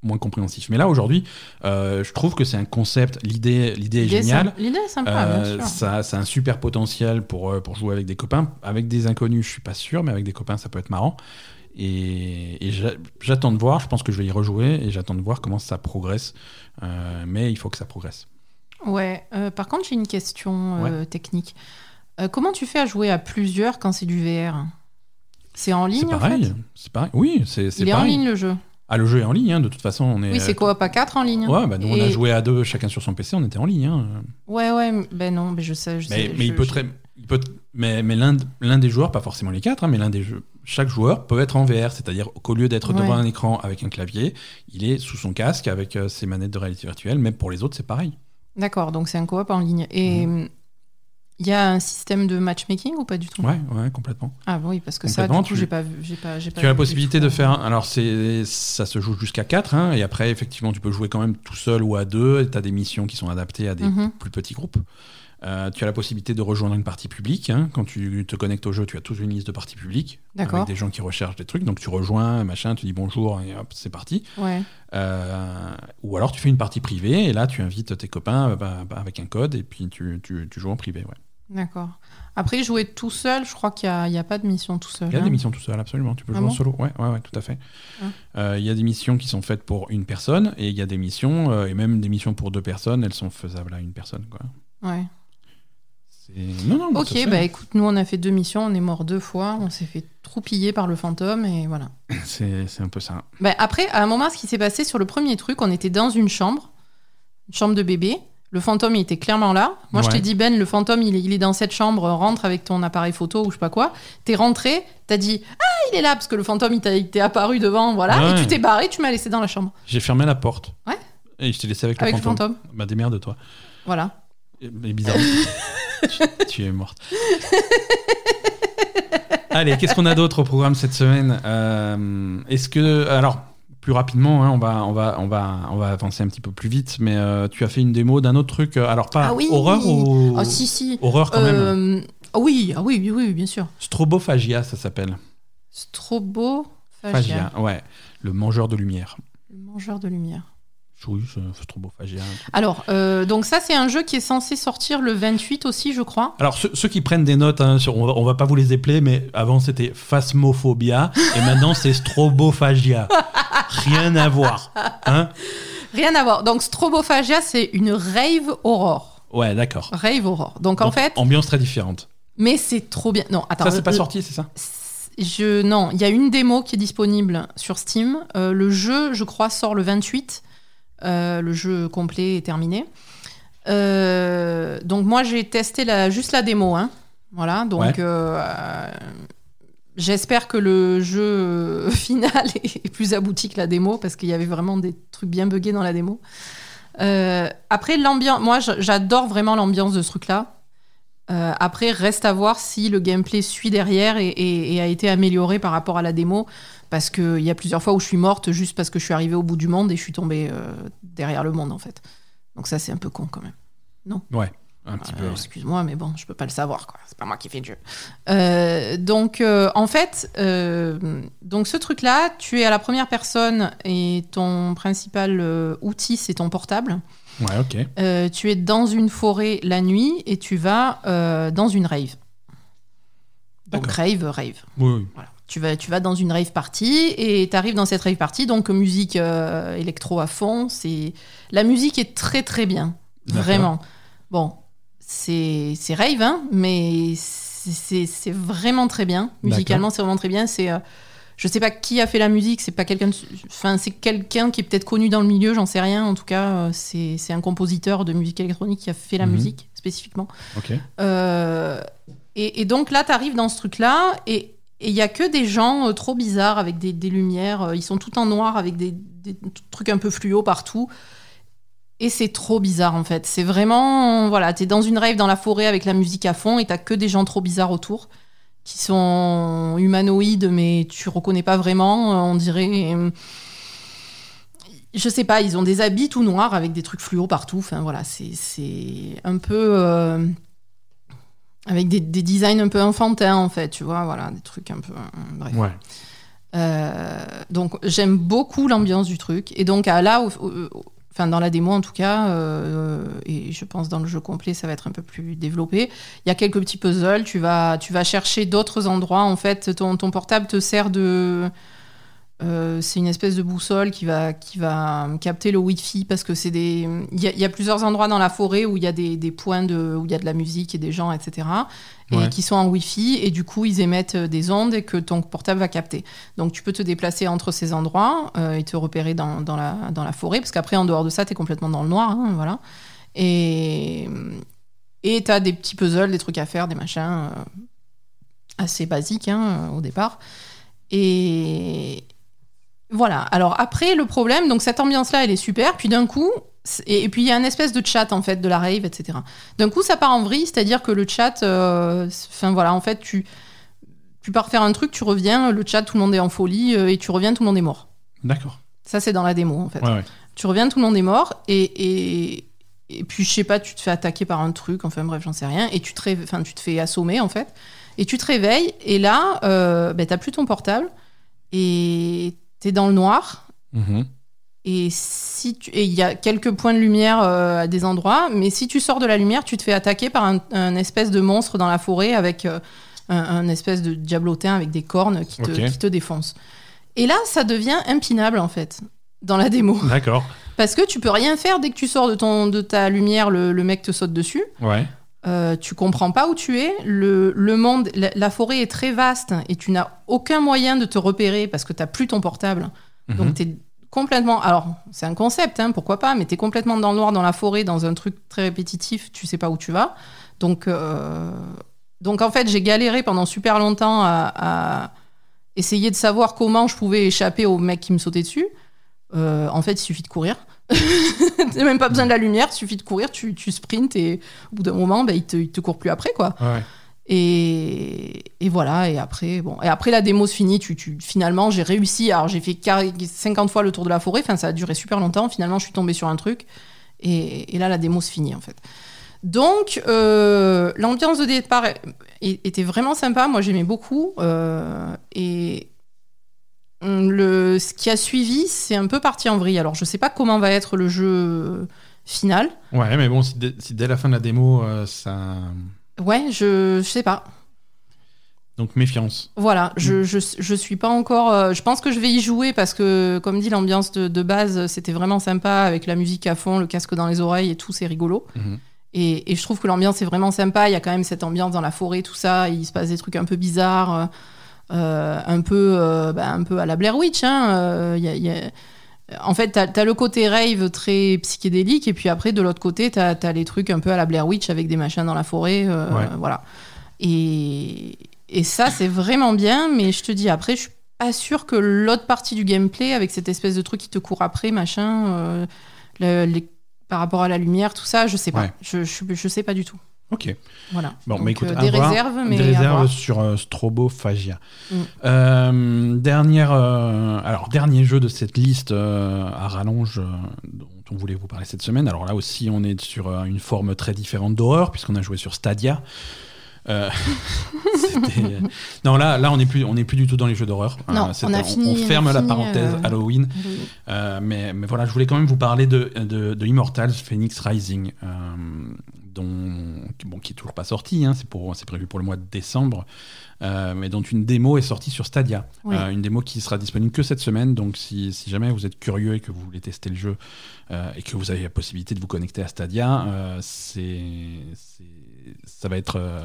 moins compréhensif. Mais là, aujourd'hui, euh, je trouve que c'est un concept. L'idée, l'idée est géniale. L'idée est sympa, Euh, bien sûr. ça, ça a un super potentiel pour, euh, pour jouer avec des copains. Avec des inconnus, je suis pas sûr, mais avec des copains, ça peut être marrant. Et, et j'a- j'attends de voir. Je pense que je vais y rejouer et j'attends de voir comment ça progresse. Euh, mais il faut que ça progresse. Ouais. euh, par contre, j'ai une question euh, technique. Euh, comment tu fais à jouer à plusieurs quand c'est du VR C'est en ligne C'est en pareil. fait? C'est pareil. Oui, c'est c'est Il est en pareil. ligne le jeu. Ah, le jeu est en ligne. hein, de toute façon, on est. Oui, c'est coop à 4 en ligne. Ouais, bah, nous on a joué à deux, chacun sur son PC. On était en ligne. hein. Ouais, ouais, ben non, mais je sais. Je Mais, sais, mais je- il peut je- très, il peut, mais, mais l'un, des joueurs, pas forcément les quatre, hein, mais l'un des jeux, chaque joueur peut être en VR, c'est-à-dire qu'au lieu d'être Ouais. devant un écran avec un clavier, il est sous son casque avec euh, ses manettes de réalité virtuelle. Même pour les autres, c'est pareil. D'accord, donc c'est un coop en ligne. Et Mhm. Il y a un système de matchmaking ou pas du tout? Ouais, ouais, complètement. Ah oui, parce que ça, du coup, tu- j'ai pas vu. J'ai pas, j'ai pas Tu as la possibilité de tout. faire. Alors, c'est, ça se joue jusqu'à 4, et après, effectivement, tu peux jouer quand même tout seul ou à deux. et Tu as des missions qui sont adaptées à des Mhm. plus petits groupes. Euh, tu as la possibilité de rejoindre une partie publique. hein. Quand tu te connectes au jeu, tu as toute une liste de parties publiques. D'accord. Avec des gens qui recherchent des trucs. Donc, tu rejoins, machin, tu dis bonjour, et hop, c'est parti. Ouais. Euh, ou alors, tu fais une partie privée, et là, tu invites tes copains euh, bah, bah, avec un code, et puis tu, tu- tu joues en privé. Ouais. D'accord. Après, jouer tout seul, je crois qu'il n'y a, pas de mission tout seul. Il y a hein. des missions tout seul, absolument. Tu peux Ah jouer en solo. Ouais, ouais, ouais, tout à fait. Ah. Euh, Il y a des missions qui sont faites pour une personne et il y a des missions, euh, et même des missions pour deux personnes, elles sont faisables à une personne. Quoi. Ouais. Non, non, ça Ok, bah écoute, nous on a fait deux missions, on est mort deux fois, on s'est fait troupiller par le fantôme et voilà. c'est c'est un peu ça. Bah, après, à un moment, ce qui s'est passé sur le premier truc, on était dans une chambre, une chambre de bébé. Le fantôme, il était clairement là. Moi, je t'ai dit, Ben, le fantôme, il est, il est dans cette chambre, rentre avec ton appareil photo ou je sais pas quoi. T'es rentré, t'as dit, ah, il est là, parce que le fantôme, il t'est apparu devant, voilà. Ouais. Et tu t'es barré, tu m'as laissé dans la chambre. J'ai fermé la porte. Ouais. Et je t'ai laissé avec, Avec le le fantôme. fantôme. Bah, démerde-toi. Voilà. Et- Mais bizarrement, tu, tu es morte. Allez, qu'est-ce qu'on a d'autre au programme cette semaine? Euh, Est-ce que. Alors, plus rapidement, hein, on, va, on, va, on, va, on va avancer un petit peu plus vite, mais euh, tu as fait une démo d'un autre truc. euh, Alors, pas Ah oui horreur ou. Ah, si, si. Horreur quand même. Euh, ah oui, ah oui, oui, oui, bien sûr. Strobophagia, ça s'appelle. Strobophagia, Phagia, ouais. Le mangeur de lumière. le mangeur de lumière. Oui, c'est. Alors, euh, donc ça, c'est un jeu qui est censé sortir le 28 aussi, je crois. Alors, ceux, ceux qui prennent des notes, hein, sur- on, va, on va pas vous les épeler, mais avant c'était phasmophobia et maintenant c'est strobophagia. Rien à voir. Hein Rien à voir. Donc, Strobophagia, c'est une rave aurore. ouais, d'accord. Rave aurore. Donc, en Donc, fait, Ambiance très différente. mais c'est trop bien. Non, attends. ça, c'est pas sorti, c'est ça Je non, il y a une démo qui est disponible sur Steam. Euh, le jeu, je crois, sort le 28. Euh, le jeu complet est terminé. Euh, donc moi, j'ai testé la, juste la démo. Hein. Voilà, donc Ouais. euh, j'espère que le jeu final est plus abouti que la démo parce qu'il y avait vraiment des trucs bien buggés dans la démo. Euh, après, l'ambiance, moi, j'adore vraiment l'ambiance de ce truc-là. Euh, après, reste à voir si le gameplay suit derrière et, et- et a été amélioré par rapport à la démo. Parce qu'il y a plusieurs fois où je suis morte juste parce que je suis arrivée au bout du monde et je suis tombée euh, derrière le monde, en fait. Donc ça, c'est un peu con quand même. Ouais. Un petit peu. Euh, Excuse-moi, mais bon, je peux pas le savoir, quoi. C'est pas moi qui fais le jeu. Euh, donc, en fait, donc ce truc-là, tu es à la première personne et ton principal outil, c'est ton portable. Ouais, ok. Euh, tu es dans une forêt la nuit et tu vas euh, dans une rave. Donc rave, rave. Oui, oui. Voilà. Tu vas, tu vas dans une rave party et tu arrives dans cette rave party, donc musique euh, électro à fond. C'est La musique est très très bien, vraiment. Bon, c'est rave, hein, mais c'est- vraiment très bien. Musicalement, c'est vraiment très bien. C'est, euh, je sais pas qui a fait la musique, c'est pas quelqu'un, enfin c'est quelqu'un qui est peut-être connu dans le milieu, j'en sais rien. En tout cas, euh, c'est un compositeur de musique électronique qui a fait la Mhm. musique spécifiquement. Ok. Euh, et, et donc là, tu arrives dans ce truc-là, et il y a que des gens euh, trop bizarres avec des, lumières. euh, ils sont tout en noir avec des, trucs un peu fluo partout. Et c'est trop bizarre en fait. C'est vraiment. Voilà, t'es dans une rave dans la forêt avec la musique à fond et t'as que des gens trop bizarres autour qui sont humanoïdes, mais tu reconnais pas vraiment. euh, On dirait. je sais pas, ils ont des habits tout noirs avec des trucs fluo partout. Enfin voilà, c'est c'est un peu. Avec des, des designs un peu enfantins en fait, tu vois, voilà, des trucs un peu. euh, bref. Ouais. Euh, donc j'aime beaucoup l'ambiance du truc. Et donc à là, au- au- au- enfin dans la démo en tout cas, euh, et je pense dans le jeu complet ça va être un peu plus développé. Il y a quelques petits puzzles. Tu vas, tu vas chercher d'autres endroits. En fait, ton, ton portable te sert de euh, c'est une espèce de boussole qui va, qui va capter le Wi-Fi parce que c'est des. Il y, a- il y a plusieurs endroits dans la forêt où il y a des, des points de, où il y a de la musique et des gens, etc. Et Ouais. qui sont en Wi-Fi et du coup ils émettent des ondes et que ton portable va capter. Donc tu peux te déplacer entre ces endroits euh, et te repérer dans, dans la, dans la forêt parce qu'après en dehors de ça tu es complètement dans le noir, hein, voilà. Et et t'as des petits puzzles, des trucs à faire, des machins euh, assez basiques hein, au départ. Et voilà. Alors après, le problème, donc cette ambiance-là, elle est super. Puis d'un coup, et, puis il y a une espèce de chat en fait de la rave, etc. D'un coup, ça part en vrille, c'est-à-dire que le chat, euh, enfin voilà, en fait, tu tu pars faire un truc, tu reviens, le chat, tout le monde est en folie, euh, et tu reviens, tout le monde est mort. D'accord. Ça, c'est dans la démo en fait. Ouais, ouais. Tu reviens, tout le monde est mort, et, et, et puis je sais pas, tu te fais attaquer par un truc, enfin bref, j'en sais rien, et tu te, enfin, tu te fais assommer en fait, et tu te réveilles, et là, euh, ben, t'as plus ton portable, et t'es dans le noir, Mhm. et si tu- et il y a quelques points de lumière euh, à des endroits, mais si tu sors de la lumière, tu te fais attaquer par un, un espèce de monstre dans la forêt avec euh, un, un espèce de diablotin avec des cornes qui te, Ok. qui te défonce. Et là, ça devient impinable en fait dans la démo. D'accord. Parce que tu peux rien faire dès que tu sors de, ton, de ta lumière, le, le mec te saute dessus. Ouais. Euh, tu comprends pas où tu es. Le, le monde, la, la forêt est très vaste et tu n'as aucun moyen de te repérer parce que tu plus ton portable. Mhm. Donc tu es complètement. Alors, c'est un concept, hein, pourquoi pas, mais tu es complètement dans le noir, dans la forêt, dans un truc très répétitif, tu sais pas où tu vas. Donc, euh, donc en fait, j'ai galéré pendant super longtemps à, à essayer de savoir comment je pouvais échapper au mec qui me sautait dessus. Euh, en fait, il suffit de courir. T'as même pas besoin de la lumière, il suffit de courir, tu, tu sprints et au bout d'un moment, ben, il, te, il te court plus après, quoi. Ouais. Et, et voilà, et après, bon. Et après, la démo se finit, tu, tu, finalement, j'ai réussi. Alors, j'ai fait carré- 50 fois le tour de la forêt, enfin, ça a duré super longtemps. Finalement, je suis tombée sur un truc, et, et là, la démo se finit, en fait. Donc, euh, l'ambiance de départ était vraiment sympa. Moi, j'aimais beaucoup. euh, et le, ce qui a suivi, c'est un peu parti en vrille. Alors, je sais pas comment va être le jeu final. Ouais, mais bon, si dès, si dès la fin de la démo, euh, ça. Ouais, je, je sais pas. Donc méfiance. Voilà, je, je, je suis pas encore. euh, je pense que je vais y jouer parce que, comme dit, l'ambiance de, de base, c'était vraiment sympa avec la musique à fond, le casque dans les oreilles et tout, c'est rigolo. Mhm. Et, et je trouve que l'ambiance est vraiment sympa. Il y a quand même cette ambiance dans la forêt, tout ça. Il se passe des trucs un peu bizarres, un, peu, euh, bah, un peu à la Blair Witch. Hein. euh, y a- il y a- En fait, t'as as le côté rave très psychédélique, et puis après, de l'autre côté, t'as as les trucs un peu à la Blair Witch avec des machins dans la forêt. euh, Ouais. Voilà. Et, et ça, c'est vraiment bien, mais je te dis, après, je suis pas sûre que l'autre partie du gameplay, avec cette espèce de truc qui te court après, machin, euh, le- les- par rapport à la lumière, tout ça, je sais pas. Ouais. Je, je, je sais pas du tout. Ok. Voilà. Bon, Donc, mais écoute, euh, des réserves, mais des réserves sur euh, Strobophagia. Mm. Euh, dernière, euh, alors dernier jeu de cette liste euh, à rallonge dont on voulait vous parler cette semaine. Alors là aussi, on est sur une forme très différente d'horreur puisqu'on a joué sur Stadia. Non là, là on n'est plus, on plus du tout dans les jeux d'horreur. Non, on a fini- on ferme on a la parenthèse Halloween. Oui. Mais, mais voilà, je voulais quand même vous parler de, de, de Immortals Phoenix Rising, dont, bon, qui est toujours pas sorti, hein, c'est pour- c'est prévu pour le mois de décembre, euh, mais dont une démo est sortie sur Stadia. Oui. Euh, une démo qui sera disponible que cette semaine, donc si, si jamais vous êtes curieux et que vous voulez tester le jeu euh, et que vous avez la possibilité de vous connecter à Stadia, c'est c'est- ça va être euh,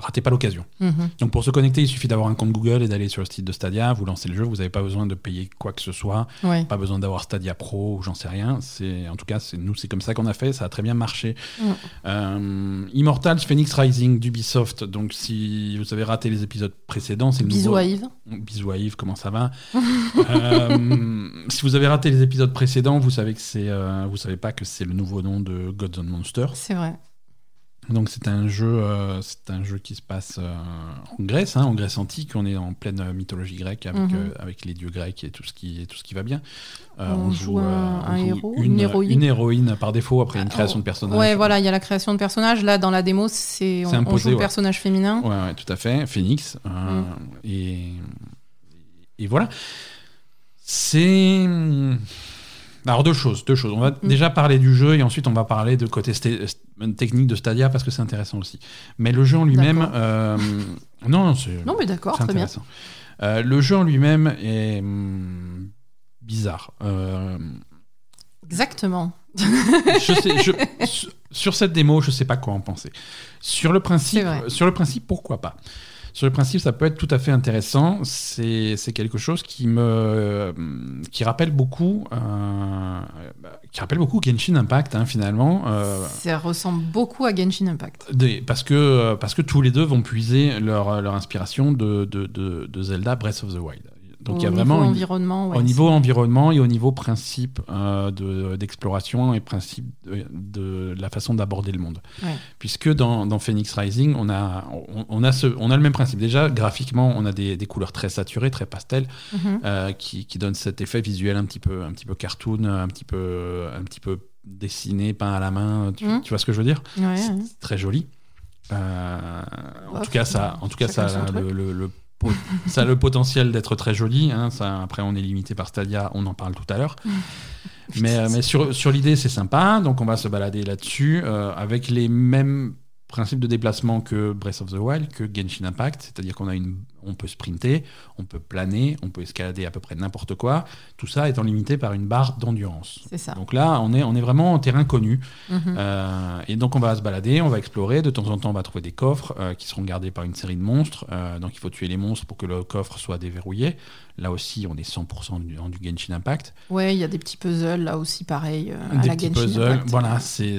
ratez pas l'occasion. Mhm. Donc pour se connecter, il suffit d'avoir un compte Google et d'aller sur le site de Stadia, vous lancez le jeu, vous n'avez pas besoin de payer quoi que ce soit. Ouais. Pas besoin d'avoir Stadia Pro ou j'en sais rien. C'est en tout cas, c'est nous, c'est comme ça qu'on a fait. Ça a très bien marché. Mm. Euh, Immortals Phoenix Rising d'Ubisoft. Donc, si vous avez raté les épisodes précédents, c'est Bisous nouveau. à Yves. Bisous à Yves, comment ça va Euh, Si vous avez raté les épisodes précédents, vous savez que c'est, vous savez pas que c'est le nouveau nom de Gods and Monsters. C'est vrai. Donc c'est un jeu, euh, c'est un jeu qui se passe euh, en Grèce, hein, en Grèce antique. On est en pleine euh, mythologie grecque avec, Mhm. euh, avec les dieux grecs et tout ce qui, et tout ce qui va bien. On joue un- un héros, une, une héroïne. une héroïne par défaut après une Ah, création de personnage. Ouais, voilà, il y a la création de personnages. Là, dans la démo, c'est on, C'est on imposé, joue le ouais. personnage féminin. Ouais, ouais, tout à fait. Phoenix. Mm. et, et voilà. C'est. Alors deux choses, deux choses. On va Mm. déjà parler du jeu et ensuite on va parler de côté technique de Stadia parce que c'est intéressant aussi. Mais le jeu en lui-même, euh, non, non, c'est Non, mais d'accord, très bien. intéressant. Euh, le jeu en lui-même est hum, bizarre. Euh, Exactement. je sais, je- sur- cette démo, je sais pas quoi en penser. Sur le principe, sur le principe, pourquoi pas? Sur le principe, ça peut être tout à fait intéressant. C'est quelque chose qui me qui rappelle beaucoup euh, qui rappelle beaucoup Genshin Impact hein, finalement. euh, Ça ressemble beaucoup à Genshin Impact. des- parce que parce que tous les deux vont puiser leur, leur inspiration de, de, de- de Zelda Breath of the Wild. Donc Au il y a niveau vraiment une- environnement. ouais, au niveau environnement et au niveau principe euh, de- d'exploration et principe de, de la façon d'aborder le monde. Ouais. Puisque dans, dans Phoenix Rising, on a, on, on a ce, on a le même principe. Déjà, graphiquement, on a des, des couleurs très saturées, très pastel, Mhm. euh, qui, qui donnent cet effet visuel un petit peu, un petit peu cartoon, un petit peu, un petit peu dessiné, peint à la main. Tu, Mhm. tu vois ce que je veux dire? Ouais, C'est ouais. très joli. Euh, en Ouais, tout cas, ça, en tout cas, ça, le, ça a le potentiel d'être très joli. hein. Ça, après, on est limité par Stadia, on en parle tout à l'heure. mais euh, mais sur, sur l'idée, c'est sympa. Donc, on va se balader là-dessus euh, avec les mêmes principes de déplacement que Breath of the Wild, que Genshin Impact. C'est-à-dire qu'on a une, on peut sprinter, on peut planer, on peut escalader à peu près n'importe quoi. Tout ça étant limité par une barre d'endurance. C'est ça. Donc là, on est, on est vraiment en terrain connu. Mhm. Euh, et donc on va se balader, on va explorer. De temps en temps, on va trouver des coffres euh, qui seront gardés par une série de monstres. Euh, donc il faut tuer les monstres pour que le coffre soit déverrouillé. Là aussi, on est 100% du, dans du Genshin Impact. Ouais, il y a des petits puzzles là aussi, pareil, à des la petits Genshin puzzles. Impact. Voilà, c'est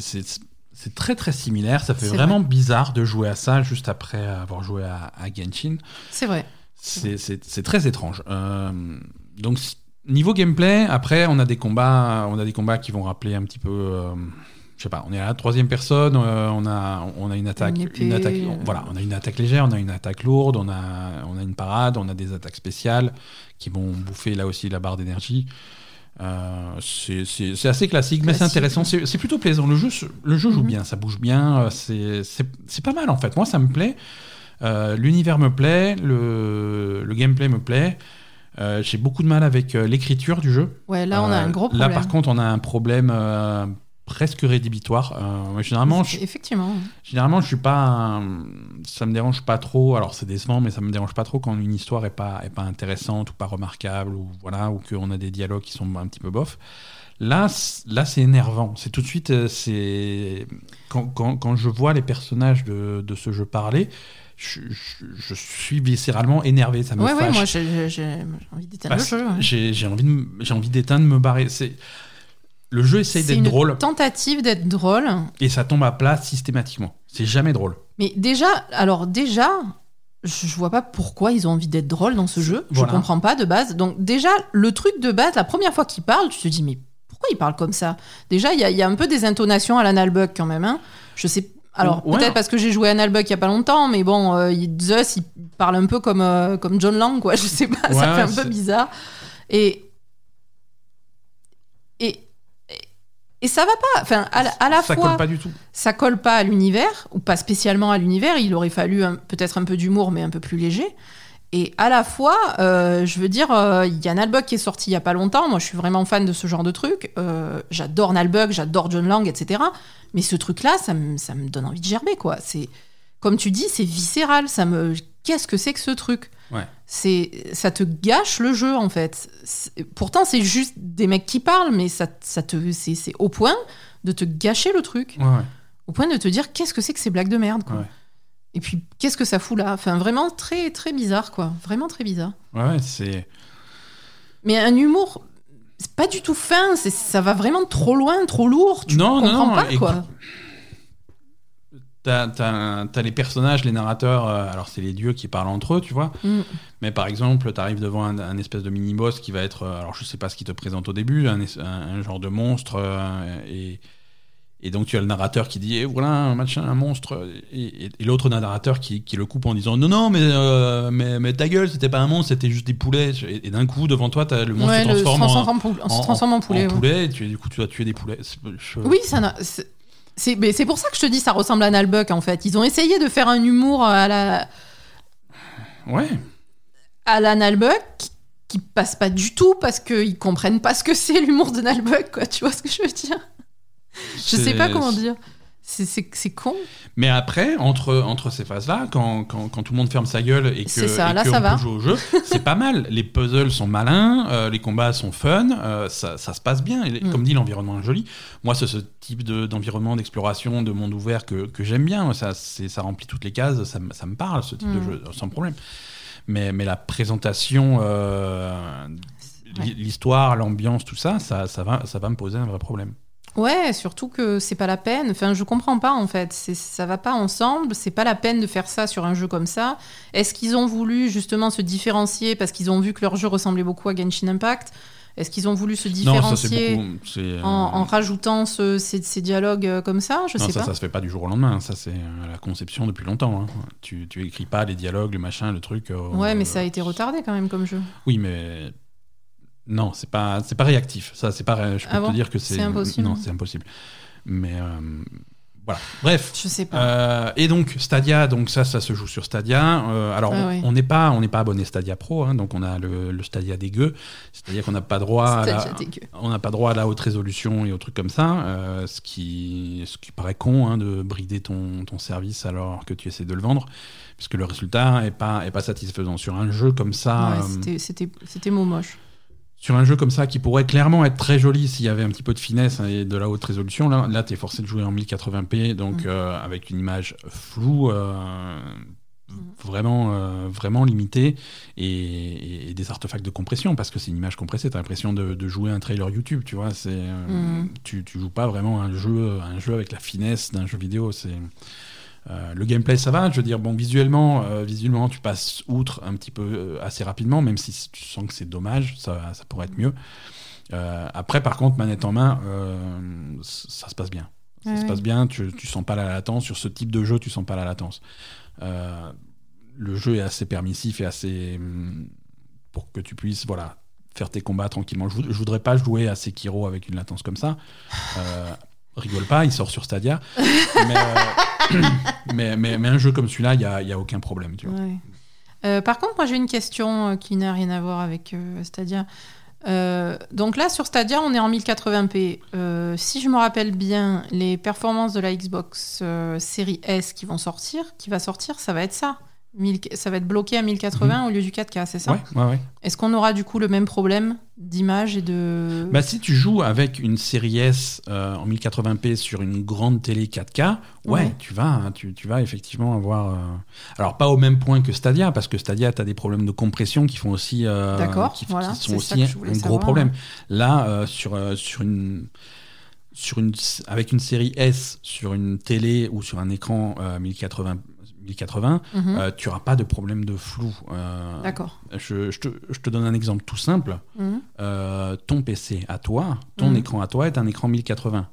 c'est- très très similaire. Ça fait vraiment bizarre de jouer à ça juste après avoir joué à, à Genshin. C'est vrai. C'est très étrange. Euh, donc niveau gameplay, après on a des combats, on a des combats qui vont rappeler un petit peu. euh, je sais pas, on est à la troisième personne, euh, on a on a une attaque, Une épée, attaque, euh. voilà, on a une attaque légère, on a une attaque lourde, on a on a une parade, on a des attaques spéciales qui vont bouffer là aussi la barre d'énergie. Euh, c'est assez classique, mais c'est intéressant. C'est plutôt plaisant. Le jeu, le jeu joue Mhm. bien, ça bouge bien. euh, C'est pas mal en fait. Moi, ça me plaît. Euh, L'univers me plaît, le, le gameplay me plaît. Euh, J'ai beaucoup de mal avec l'écriture du jeu. Ouais, là, on a un gros problème. Là, par contre, on a un problème presque rédhibitoire. Euh, généralement, je, Effectivement. généralement, je suis pas. ça me dérange pas trop. Alors, c'est décevant, mais ça me dérange pas trop quand une histoire est pas est pas intéressante ou pas remarquable ou voilà ou qu'on a des dialogues qui sont un petit peu bof. Là, là, c'est énervant. C'est tout de suite, euh, c'est quand, quand, quand je vois les personnages de, de ce jeu parler, je, je- je suis viscéralement énervé. Ça me Ouais, ouais, fâche. moi, j'ai envie d'éteindre le Parce jeu. ouais. J'ai envie de me- j'ai envie d'éteindre, me barrer. C'est le jeu essaye C'est d'être une drôle tentative d'être drôle. et ça tombe à plat systématiquement. C'est jamais drôle. Mais déjà, alors déjà, je, vois pas pourquoi ils ont envie d'être drôles dans ce jeu. Voilà. Je comprends pas de base. Donc déjà, le truc de base, la première fois qu'ils parlent, tu te dis mais pourquoi ils parlent comme ça? Déjà, il y, a- il y a un peu des intonations à l'analbuck quand même. Hein. Je sais. Alors Ouais. peut-être parce que j'ai joué à Nalbuck il y a pas longtemps, mais bon, euh, Zeus il parle un peu comme euh, comme John Lang quoi. Je sais pas, Ouais, ça fait un peu bizarre. Et et- et ça va pas. Enfin, à, la- à la ça fois, colle pas du tout. ça colle pas à l'univers ou pas spécialement à l'univers. Il aurait fallu peut-être un peu d'humour, mais un peu plus léger. Et à la fois, euh, je veux dire, euh, il y a Nalbuck qui est sorti il y a pas longtemps. Moi, je suis vraiment fan de ce genre de truc. Euh, j'adore Nalbuck, j'adore John Lang, etc. Mais ce truc-là, ça me, ça me donne envie de gerber, quoi. C'est, comme tu dis, c'est viscéral. Ça me, qu'est-ce que c'est que ce truc Ouais. C'est, ça te gâche le jeu, en fait. Pourtant, c'est juste des mecs qui parlent, mais ça, ça te, c'est, au point de te gâcher le truc Ouais, au point de te dire qu'est-ce que c'est que ces blagues de merde quoi. Ouais. Et puis qu'est-ce que ça fout là? Enfin vraiment très très bizarre quoi, vraiment très bizarre. Ouais, c'est. Mais un humour c'est pas du tout fin, ça va vraiment trop loin, trop lourd, tu Non, comprends non, pas quoi. T'as, t'as- t'as les personnages, les narrateurs, euh, alors c'est les dieux qui parlent entre eux, tu vois. Mm. Mais par exemple, t'arrives devant un, un espèce de mini-boss qui va être, euh, alors je sais pas ce qu'il te présente au début, un, es- un- un genre de monstre, euh, et, et donc tu as le narrateur qui dit, eh, voilà, un machin, un monstre, et, et- et l'autre narrateur qui, qui le coupe en disant, non, non, mais, mais, mais ta gueule, c'était pas un monstre, c'était juste des poulets. Et, d'un coup, devant toi, t'as le monstre Ouais, se le- se transforme, en, en, poule- se transforme en poulet. ouais. poulet, et tu, du coup, tu vas tuer des poulets. Je- Oui, ça n'a- c'est c'est mais c'est pour ça que je te dis ça ressemble à Nalbuck en fait. Ils ont essayé de faire un humour à la Ouais. à la Nalbuck qui, passe pas du tout parce qu'ils comprennent pas ce que c'est l'humour de Nalbuck quoi, tu vois ce que je veux dire? Je sais pas comment dire. C'est- con. Mais après, entre, entre ces phases-là, quand, quand, quand tout le monde ferme sa gueule et que, ça, et là, que ça on va. jouer au jeu, c'est pas mal. Les puzzles sont malins, euh, les combats sont fun, euh, ça, ça se passe bien. Et Mm. Comme dit, l'environnement est joli. Moi, c'est ce type de- d'environnement, d'exploration, de monde ouvert que, que j'aime bien. Ça, c'est- ça remplit toutes les cases, ça, me- ça me parle, ce type de Mm. jeu, sans problème. Mais, mais la présentation, euh, l'histoire, l'ambiance, tout ça, ça, ça, va, ça va me poser un vrai problème. Ouais, surtout que c'est pas la peine. Enfin, je comprends pas en fait. Ça va pas ensemble. C'est pas la peine de faire ça sur un jeu comme ça. Est-ce qu'ils ont voulu justement se différencier parce qu'ils ont vu que leur jeu ressemblait beaucoup à Genshin Impact? Est-ce qu'ils ont voulu se Non, ça c'est différencier beaucoup. euh, en, en rajoutant ce- ces, ces dialogues euh, comme ça? Je non, sais ça, pas. ça se fait pas du jour au lendemain. Ça, c'est euh, la conception depuis longtemps. hein. Tu, tu écris pas les dialogues, le machin, le truc. euh, Ouais, mais ça a été retardé quand même comme jeu. Oui, mais non, c'est pas, c'est pas réactif. Ça, c'est pas. Je peux Ah te dire que c'est. Impossible. Non, c'est impossible. Mais euh, voilà. Bref. Je sais pas. Euh, et donc Stadia, donc ça, ça se joue sur Stadia. Euh, alors Ah on- n'est pas, on n'est pas abonné Stadia Pro, hein, donc on a le, le Stadia dégueu, c'est-à-dire qu'on n'a pas droit, à la, on n'a pas droit à la haute résolution et aux trucs comme ça, ce qui, ce qui paraît con hein, de brider ton, ton service alors que tu essaies de le vendre, puisque le résultat est pas, est pas satisfaisant sur un jeu comme ça. Ouais, c'était- C'était c'était mot moche. Sur un jeu comme ça qui pourrait clairement être très joli s'il y avait un petit peu de finesse et de la haute résolution, là, là tu es forcé de jouer en 1080p, donc Mm. euh, avec une image floue, euh, Mm. vraiment, euh, vraiment limitée, et, et des artefacts de compression, parce que c'est une image compressée, tu as l'impression de, de jouer un trailer YouTube, tu vois, c'est, Mm. tu, tu joues pas vraiment un jeu, un jeu avec la finesse d'un jeu vidéo, c'est... Euh, le gameplay ça va, je veux dire bon visuellement, euh, visuellement tu passes outre un petit peu euh, assez rapidement, même si tu sens que c'est dommage, ça, ça pourrait être mieux. Après par contre manette en main, ça se passe bien, ça se passe bien, tu, tu sens pas la latence sur ce type de jeu, tu sens pas la latence. Le jeu est assez permissif et assez hum, pour que tu puisses voilà faire tes combats tranquillement. Je, je voudrais pas jouer à Sekiro avec une latence comme ça. Rigole pas, il sort sur Stadia. mais, euh, mais, mais, mais un jeu comme celui-là, il n'y a, y a aucun problème. Tu vois. Ouais. Euh, par contre, moi j'ai une question euh, qui n'a rien à voir avec Stadia. Donc là, sur Stadia, on est en 1080p. Euh, si je me rappelle bien, les performances de la Xbox série S qui vont sortir, qui va sortir, ça va être ça. 1000 ça va être bloqué à 1080 au lieu du 4K, c'est ça? Ouais, ouais, ouais. Est-ce qu'on aura du coup le même problème d'image et de... Bah, si tu joues avec une série S euh, en 1080p sur une grande télé 4K, ouais, tu vas, hein, tu, tu vas effectivement avoir. euh, Alors pas au même point que Stadia, parce que Stadia, tu as des problèmes de compression qui font aussi, euh, D'accord, qui, voilà, qui sont aussi un gros savoir, problème. Là, euh, sur sur une sur une avec une série S sur une télé ou sur un écran euh, 1080 1080, Mhm. euh, tu n'auras pas de problème de flou. Euh, D'accord. je, je te, je te donne un exemple tout simple. Mhm. Euh, ton PC à toi, ton Mhm. écran à toi est un écran 1080.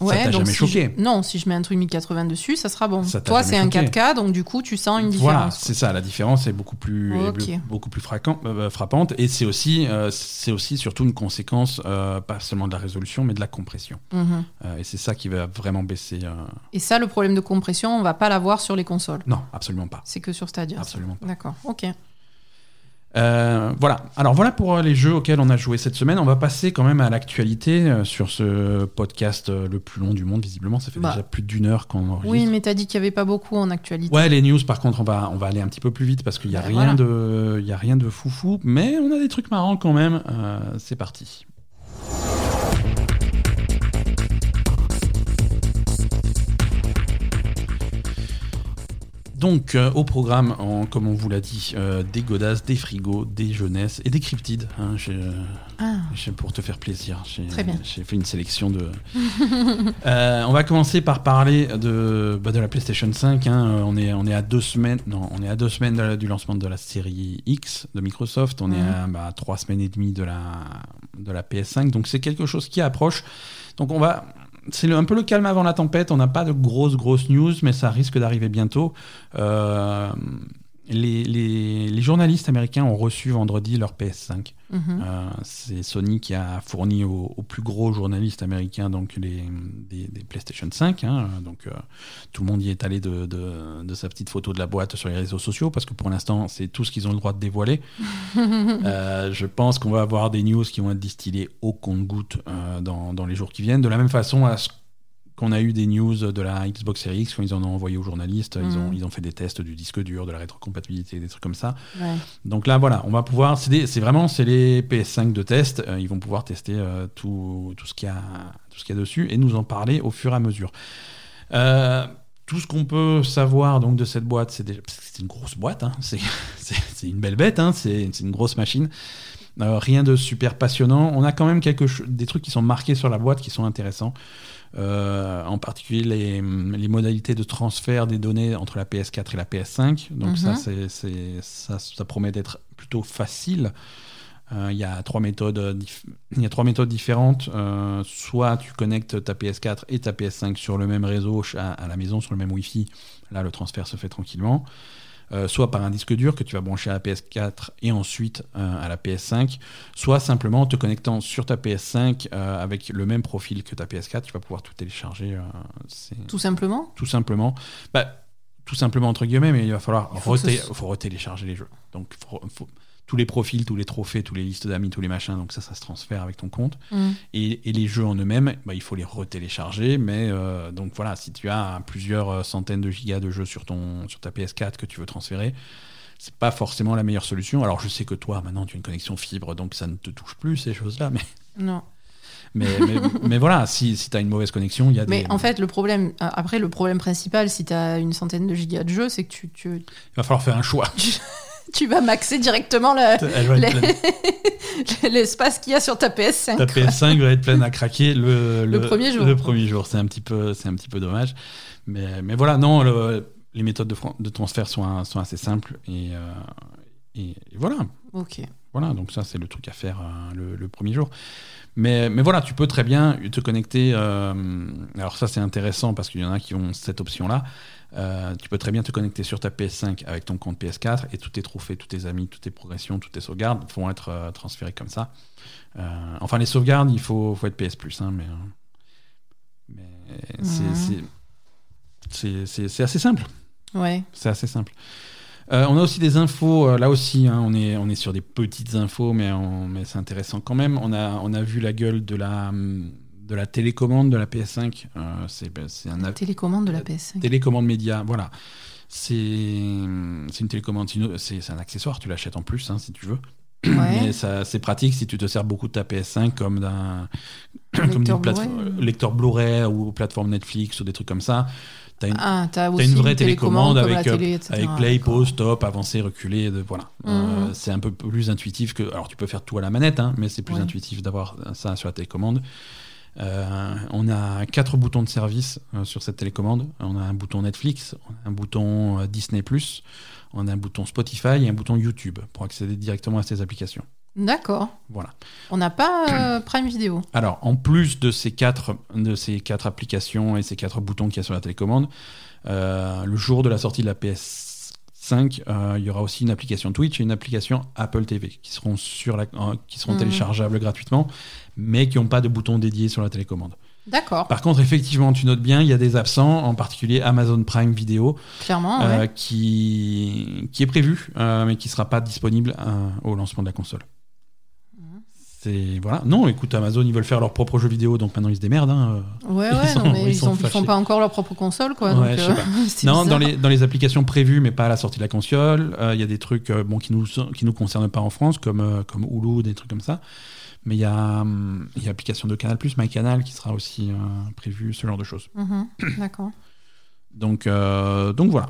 Ouais, ça t'a jamais si choqué. je- Non, si je mets un truc 1080 dessus, ça sera bon. Ça Toi, c'est un choqué. 4K, donc du coup, tu sens une Voilà, différence. c'est ça. La différence est beaucoup plus, est beaucoup plus fraquant- euh, frappante. Et c'est aussi, euh, c'est aussi surtout une conséquence, euh, pas seulement de la résolution, mais de la compression. Mhm. Euh, et c'est ça qui va vraiment baisser. euh, Et ça, le problème de compression, on va pas l'avoir sur les consoles. Non, absolument pas. C'est que sur Stadia. ça. Absolument pas. D'accord, ok. Euh, voilà. Alors voilà pour euh, les jeux auxquels on a joué cette semaine. On va passer quand même à l'actualité euh, sur ce podcast le plus long du monde. Visiblement, ça fait Bah. déjà plus d'une heure qu'on enregistre. Oui, mais t'as dit qu'il y avait pas beaucoup en actualité. Ouais, les news, par contre, on va, on va aller un petit peu plus vite parce qu'il n'y a, Bah, rien voilà. de- il y a rien de foufou, mais on a des trucs marrants quand même. Euh, c'est parti. Donc, euh, au programme, en- comme on vous l'a dit, euh, des godasses, des frigos, des jeunesses et des cryptides. hein, j'ai- Ah, j'ai- pour te faire plaisir. J'ai Très bien. j'ai fait une sélection de. Euh, on va commencer par parler de, bah, de la PlayStation 5. hein. Euh, On, est, on est à deux semaines. Non, on est à deux semaines la- du lancement de la série X de Microsoft. On est à bah, trois semaines et demie de la, de la PS5. Donc c'est quelque chose qui approche. Donc on va. C'est un peu le calme avant la tempête. On n'a pas de grosses, grosses news, mais ça risque d'arriver bientôt. Euh, les, les- les journalistes américains ont reçu vendredi leur PS5. mhm. Euh, c'est Sony qui a fourni aux, plus gros journalistes américains donc les, des, des PlayStation 5. hein. donc euh, tout le monde y est allé de, de- de sa petite photo de la boîte sur les réseaux sociaux parce que pour l'instant c'est tout ce qu'ils ont le droit de dévoiler. Euh, je pense qu'on va avoir des news qui vont être distillées au compte-goutte dans, dans les jours qui viennent. De la même façon à ce qu'on a eu des news de la Xbox Series X quand ils en ont envoyé aux journalistes. Ils, ont, Mhm. ils ont fait des tests du disque dur, de la rétrocompatibilité, des trucs comme ça. Ouais. Donc là, voilà, on va pouvoir. C'est vraiment c'est les PS5 de test. euh, ils vont pouvoir tester euh, tout, tout ce qu'il y y a dessus et nous en parler au fur et à mesure. Euh, tout ce qu'on peut savoir donc de cette boîte, c'est une grosse boîte. hein, c'est une belle bête. hein, c'est une grosse machine. Rien de super passionnant. On a quand même quelque cho- des trucs qui sont marqués sur la boîte qui sont intéressants. Euh, en particulier les, les modalités de transfert des données entre la PS4 et la PS5. Donc Mhm. ça, c'est, c'est- ça, ça promet d'être plutôt facile. Euh, Il y a trois méthodes, euh, dif- y a trois méthodes différentes. Euh, soit tu connectes ta PS4 et ta PS5 sur le même réseau à la maison, sur le même Wi-Fi. Là, le transfert se fait tranquillement. Euh, soit par un disque dur que tu vas brancher à la PS4 et ensuite euh, à la PS5, soit simplement en te connectant sur ta PS5 euh, avec le même profil que ta PS4, tu vas pouvoir tout télécharger. Tout simplement? Tout simplement. Bah, tout simplement entre guillemets, mais il va falloir faut reté- ce- faut retélécharger les jeux. Donc faut- faut- tous les profils, tous les trophées, tous les listes d'amis, tous les machins, donc ça, ça se transfère avec ton compte. Mhm. Et, et les jeux en eux-mêmes, bah, il faut les retélécharger. Mais euh, donc voilà, si tu as plusieurs euh, centaines de gigas de jeux sur, ton, sur ta PS4 que tu veux transférer, c'est pas forcément la meilleure solution. Alors je sais que toi, maintenant, tu as une connexion fibre, donc ça ne te touche plus ces choses-là. Mais, Non. mais, mais, mais voilà, si, si tu as une mauvaise connexion, il y a Mais des. en fait, le problème, euh, après, le problème principal, si tu as une centaine de gigas de jeux, c'est que tu, tu, il va falloir faire un choix. tu vas maxer directement l'espace qu'il y a sur ta PS5. Ta PS5 va être pleine à craquer le, Le premier jour. Le premier jour, c'est un petit peu, c'est un petit peu dommage. Mais, mais voilà, non, le- les méthodes de, transfert sont, sont assez simples et, euh, et, et voilà. Ok. Voilà, donc ça c'est le truc à faire euh, le, le premier jour. Mais, mais voilà, tu peux très bien te connecter. euh, alors ça c'est intéressant parce qu'il y en a qui ont cette option-là. Euh, tu peux très bien te connecter sur ta PS5 avec ton compte PS4 et tous tes trophées, tous tes amis, toutes tes progressions, toutes tes sauvegardes vont être euh, transférés comme ça. Euh, enfin, les sauvegardes, il faut, faut être PS Plus, hein, mais, mais c'est- assez simple. Ouais. C'est assez simple. On a aussi des infos, là aussi, hein, on, est, on est sur des petites infos, mais, on- mais c'est intéressant quand même. On a, on a vu la gueule de la, hum, de la télécommande de la PS5. Euh, c'est ben, c'est un La télécommande de la PS5. télécommande média, voilà. C'est une télécommande, c'est un accessoire, tu l'achètes en plus hein, si tu veux. Ouais. Mais c'est pratique si tu te sers beaucoup de ta PS5 comme d'un comme d'une Lecteur plateforme- Blu-ray. lecteur Blu-ray ou plateforme Netflix ou des trucs comme ça. T'as une, Ah, aussi une vraie une télécommande avec, la euh, télé, etc. avec play, pause, stop, avancer, reculer, de, voilà. Euh, Mhm. c'est un peu plus intuitif que. Alors tu peux faire tout à la manette, hein, mais c'est plus Ouais. intuitif d'avoir ça sur la télécommande. Euh, on a quatre boutons de service euh, sur cette télécommande. On a un bouton Netflix, un bouton euh, Disney+, on a un bouton Spotify et un bouton YouTube pour accéder directement à ces applications. D'accord. Voilà. On n'a pas Prime Video. Alors, en plus de ces, quatre, de ces quatre applications et ces quatre boutons qu'il y a sur la télécommande, le jour de la sortie de la PS 5, euh, il y aura aussi une application Twitch et une application Apple TV qui seront, sur la, qui seront mhm. téléchargeables gratuitement, mais qui n'ont pas de bouton dédié sur la télécommande. D'accord. Par contre, effectivement, tu notes bien, il y a des absents, en particulier Amazon Prime Video, euh, qui, est prévu, euh, mais qui ne sera pas disponible au lancement de la console. C'est voilà. Non, écoute, Amazon, ils veulent faire leur propre jeu vidéo, donc maintenant ils se démerdent. hein. Ouais, Ils ouais, sont- non, mais ils sont ils font pas encore leur propre console, quoi. Ouais, donc, euh, Non, dans les, dans les applications prévues, mais pas à la sortie de la console, euh, il y a des trucs euh, bon, qui nous qui nous concernent pas en France, comme, comme Hulu, des trucs comme ça. Mais il y a, hum, il y a de Canal+, MyCanal, qui sera aussi prévue, ce genre de choses. Mhm, D'accord. Donc, donc voilà.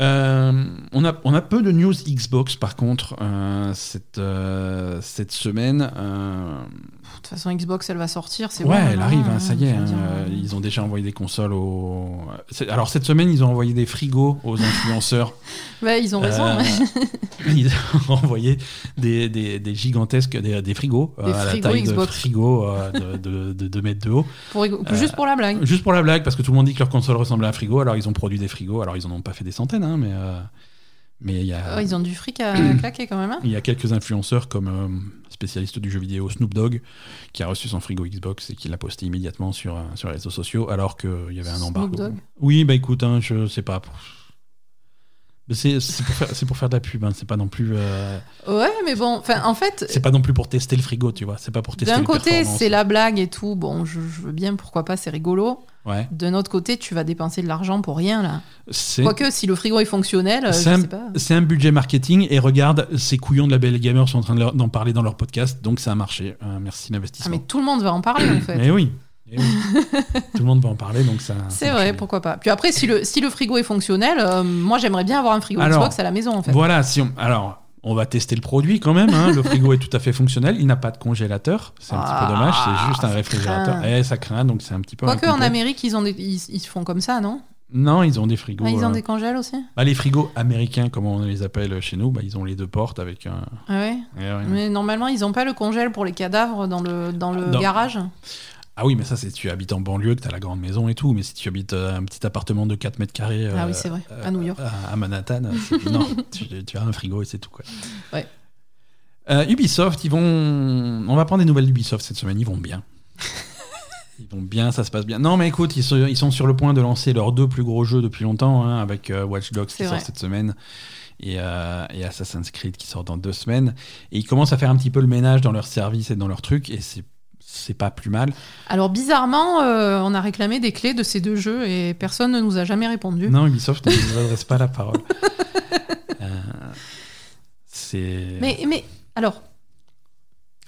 Euh, on, a, peu de news Xbox par contre euh, euh, cette semaine. De toute façon, Xbox, elle va sortir. C'est ouais, bon, elle maintenant, arrive, hein, hein, ça y est. hein, euh, ils ont déjà envoyé des consoles aux. Alors cette semaine, ils ont envoyé des frigos aux influenceurs. Ouais, ils ont raison. Euh, ils ont envoyé des, des, des gigantesques des, des frigos euh, Des à la frigos taille de Xbox. euh, de, de, de 2 mètres de haut. Pour Juste pour la blague. Juste pour la blague, parce que tout le monde dit que leur console ressemble à un frigo, alors ils ont produit des frigos. Alors ils en ont pas fait des centaines, hein, mais euh, mais il y a Ouais, ils ont du fric à claquer quand même. hein. il y a quelques influenceurs comme euh, spécialiste du jeu vidéo Snoop Dogg qui a reçu son frigo Xbox et qui l'a posté immédiatement sur euh, sur les réseaux sociaux alors qu'il y avait un Snoop embargo. Dogg Oui, bah écoute, hein, je sais pas. C'est pour, pour faire de la pub, hein, c'est pas non plus euh, Ouais, mais bon, en fait, c'est pas non plus pour tester le frigo, tu vois. C'est pas pour tester. d'un les côté, performances. c'est la blague et tout. Bon, je, je veux bien, pourquoi pas, c'est rigolo. Ouais. D'un autre côté, tu vas dépenser de l'argent pour rien, là. Quoique, si le frigo est fonctionnel, C'est un- c'est budget marketing et regarde, ces couillons de la Belle Gamer sont en train d'en parler dans leur podcast, donc ça a marché. Euh, merci Ah, l'investissement. mais tout le monde va en parler, en fait. Eh oui. Eh oui. Tout le monde va en parler, donc ça. C'est vrai, pourquoi pas. Puis après, si le, si le frigo est fonctionnel, euh, moi j'aimerais bien avoir un frigo Alors, Xbox à la maison en fait. Voilà, si on. Alors. On va tester le produit quand même. hein. Le frigo est tout à fait fonctionnel. Il n'a pas de congélateur. C'est un petit peu Ah, dommage. C'est juste un ça réfrégérateur. craint. Eh, ça craint, donc c'est un petit peu. Quoique en. Amérique, ils, ont des- ils, font comme ça, non? Non, ils ont des frigos. Ah, Ils ont euh, des congèles aussi? bah, les frigos américains, comme on les appelle chez nous, bah, ils ont les deux portes avec un. Ah ouais? Eh ouais. Mais normalement, ils n'ont pas le congèle pour les cadavres dans le, dans le Dans- garage? Ah oui, mais ça, c'est si tu habites en banlieue, que tu as la grande maison et tout. Mais si tu habites euh, un petit appartement de 4 mètres carrés. Ah euh, oui, c'est vrai, à euh, New York. À, à Manhattan, non, tu, tu as un frigo et c'est tout. Quoi. Ouais. Euh, Ubisoft, ils vont. On va prendre des nouvelles d'Ubisoft cette semaine. Ils vont bien. Ils vont bien, ça se passe bien. Non, mais écoute, ils sont, ils sont sur le point de lancer leurs deux plus gros jeux depuis longtemps, hein, avec euh, Watch Dogs qui sort cette semaine et, euh, et Assassin's Creed qui sort dans deux semaines. Et ils commencent à faire un petit peu le ménage dans leurs services et dans leurs trucs, et c'est c'est pas plus mal. Alors bizarrement, euh, on a réclamé des clés de ces deux jeux et personne ne nous a jamais répondu. Non, Ubisoft ne nous adresse pas la parole. Euh, c'est. Mais, mais alors,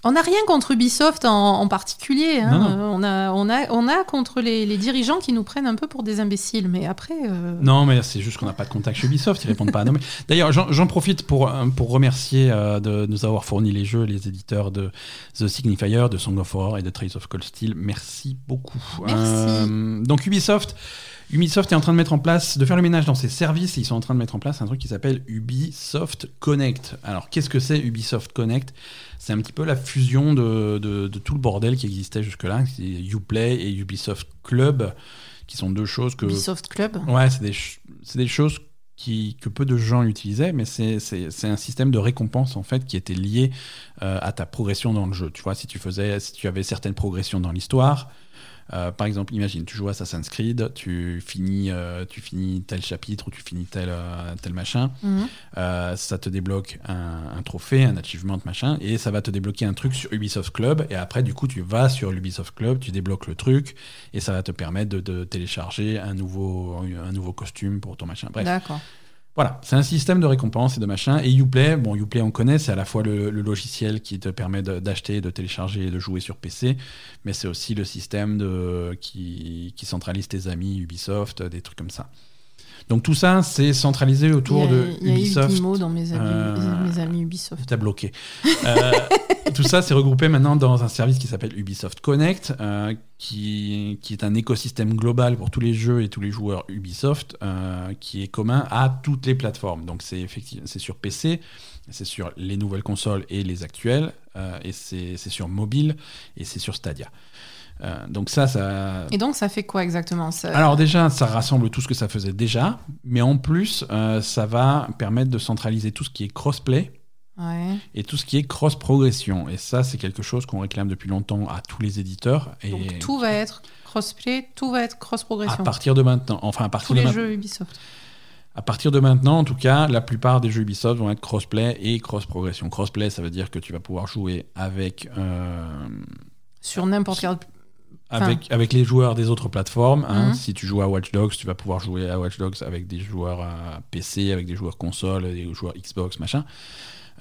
on n'a rien contre Ubisoft en, en particulier. hein. Non, non. On, a, on, a, on a contre les, les dirigeants qui nous prennent un peu pour des imbéciles. Mais après, euh, Non, mais c'est juste qu'on n'a pas de contact chez Ubisoft, ils répondent pas à nos. D'ailleurs, j'en profite pour, euh, pour remercier euh, de nous avoir fourni les jeux, les éditeurs de The Signifier, de Song of War et de Trace of Cold Steel. Merci beaucoup. Merci. Euh, donc Ubisoft. Ubisoft est en train de mettre en place, de faire le ménage dans ses services, et ils sont en train de mettre en place un truc qui s'appelle Ubisoft Connect. Alors, qu'est-ce que c'est Ubisoft Connect? C'est un petit peu la fusion de, de- de tout le bordel qui existait jusque-là, c'est Uplay et Ubisoft Club, qui sont deux choses que Ubisoft Club. Ouais, c'est des, des choses qui, que peu de gens utilisaient, mais c'est, c'est, c'est un système de récompense en fait qui était lié euh, à ta progression dans le jeu. Tu vois, si tu faisais, si tu avais certaines progressions dans l'histoire, euh, par exemple, imagine, tu joues à Assassin's Creed, tu finis, euh, tu finis tel chapitre ou tu finis tel, euh, tel machin, Mhm. ça te débloque un, un trophée, un achievement, machin, et ça va te débloquer un truc sur Ubisoft Club, et après, du coup, tu vas sur l'Ubisoft Club, tu débloques le truc, et ça va te permettre de, de télécharger un nouveau, un nouveau costume pour ton machin. Bref, D'accord. Voilà, c'est un système de récompense et de machin. Et Uplay, bon, Uplay, on connaît, c'est à la fois le, logiciel qui te permet d'acheter, de télécharger et de jouer sur PC, mais c'est aussi le système qui centralise tes amis Ubisoft, des trucs comme ça. Donc tout ça, c'est centralisé autour a, de il y a Ubisoft. eu dans mes amis, Euh, mes amis Ubisoft. T'as bloqué. Euh, tout ça, c'est regroupé maintenant dans un service qui s'appelle Ubisoft Connect, euh, qui, qui est un écosystème global pour tous les jeux et tous les joueurs Ubisoft, qui est commun à toutes les plateformes. Donc c'est effectivement, c'est sur PC, c'est sur les nouvelles consoles et les actuelles, et c'est c'est sur mobile et c'est sur Stadia. Euh, donc ça, ça, Et donc, ça fait quoi exactement? Ça... alors déjà, ça rassemble tout ce que ça faisait déjà, mais en plus, euh, ça va permettre de centraliser tout ce qui est crossplay Ouais. et tout ce qui est cross-progression. Et ça, c'est quelque chose qu'on réclame depuis longtemps à tous les éditeurs. Et Donc, tout va être crossplay, tout va être à cross-progression. partir de maintenant, enfin à partir Tous de, les ma- jeux Ubisoft. à partir de maintenant, en tout cas, la plupart des jeux Ubisoft vont être crossplay et cross-progression. Crossplay, ça veut dire que tu vas pouvoir jouer avec euh, Sur n'importe quel. Avec, avec les joueurs des autres plateformes. hein. Mhm. Si tu joues à Watch Dogs, tu vas pouvoir jouer à Watch Dogs avec des joueurs à PC, avec des joueurs console, des joueurs Xbox, machin.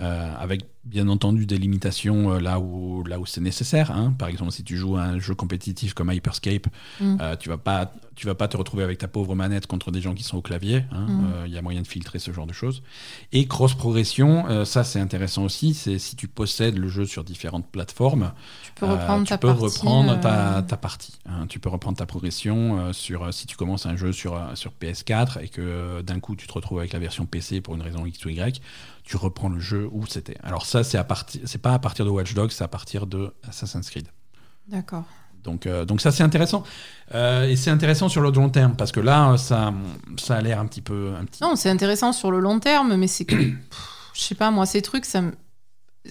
Euh, avec bien entendu des limitations euh, là où, là où c'est nécessaire. hein. Par exemple, si tu joues à un jeu compétitif comme Hyperscape, Mhm. euh, tu vas pas tu vas pas te retrouver avec ta pauvre manette contre des gens qui sont au clavier. hein. Mhm. Euh, Il y a moyen de filtrer ce genre de choses. Et cross progression, euh, ça c'est intéressant aussi. C'est si tu possèdes le jeu sur différentes plateformes, Tu peux reprendre tu ta peux partie. reprendre ta, ta partie. hein. Tu peux reprendre ta progression sur si tu commences un jeu sur, sur PS4 et que d'un coup tu te retrouves avec la version PC pour une raison X ou Y, tu reprends le jeu où c'était. Alors ça c'est à partir, c'est pas à partir de Watch Dogs, c'est à partir de Assassin's Creed. D'accord. Donc, euh, donc ça c'est intéressant Euh, et c'est intéressant sur le long terme parce que là euh, ça, ça a l'air un petit peu un petit. Non, c'est intéressant sur le long terme, mais c'est que. Je sais pas, moi, ces trucs, ça me.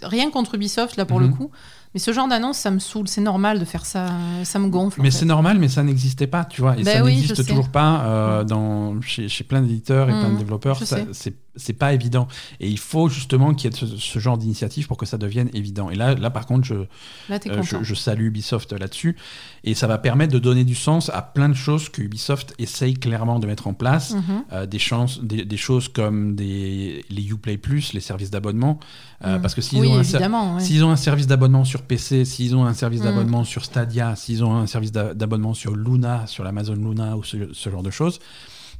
Rien contre Ubisoft, là, pour le Mhm. coup. Mais ce genre d'annonce, ça me saoule. C'est normal de faire ça. Ça me gonfle. Mais c'est normal, mais ça n'existait pas, tu vois. Et Ben ça oui, n'existe sais. toujours pas euh, dans, chez, chez plein d'éditeurs et plein de Mhm, développeurs. C'est pas évident. Et il faut justement qu'il y ait ce, ce genre d'initiative pour que ça devienne évident. Et là, là par contre, je, Là, euh, je salue Ubisoft là-dessus. Et ça va permettre de donner du sens à plein de choses que Ubisoft essaye clairement de mettre en place. Mhm. Euh, des, chances, des, des choses comme des, les Uplay Plus, les services d'abonnement. Euh, Mhm. Parce que s'ils oui, ont un ouais. Ont service d'abonnement sur PC, s'ils ont un service Mm. d'abonnement sur Stadia, s'ils ont un service d'a- d'abonnement sur Luna, sur l'Amazon Luna ou ce, ce genre de choses,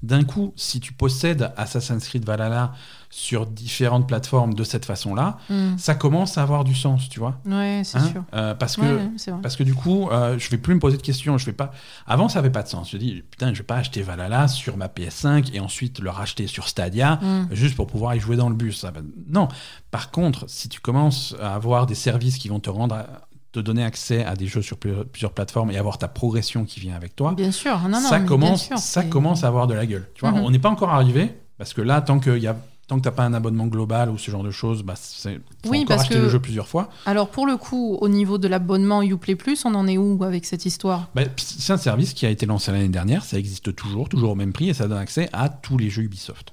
d'un coup, si tu possèdes Assassin's Creed Valhalla sur différentes plateformes de cette façon-là, Mhm. ça commence à avoir du sens, tu vois. Ouais, c'est Hein sûr. Euh, parce que Ouais, ouais, parce que du coup, euh, je vais plus me poser de questions. Je vais pas. Avant, ça avait pas de sens. Je dis putain, je vais pas acheter Valhalla sur ma PS5 et ensuite le racheter sur Stadia Mhm. juste pour pouvoir y jouer dans le bus. Ça va- Non. Par contre, si tu commences à avoir des services qui vont te rendre, à- te donner accès à des jeux sur plusieurs, plateformes et avoir ta progression qui vient avec toi, Bien sûr. Non, non, ça bien commence, sûr, ça commence à avoir de la gueule. Tu vois, Mhm. on n'est pas encore arrivé parce que là, tant que y a Tant que t'as pas un abonnement global ou ce genre de choses, bah, c'est faut Oui, encore parce acheter que- le jeu plusieurs fois. Alors, pour le coup, au niveau de l'abonnement Uplay Plus, on en est où avec cette histoire? Bah, c'est un service qui a été lancé l'année dernière, ça existe toujours, toujours au même prix, et ça donne accès à tous les jeux Ubisoft.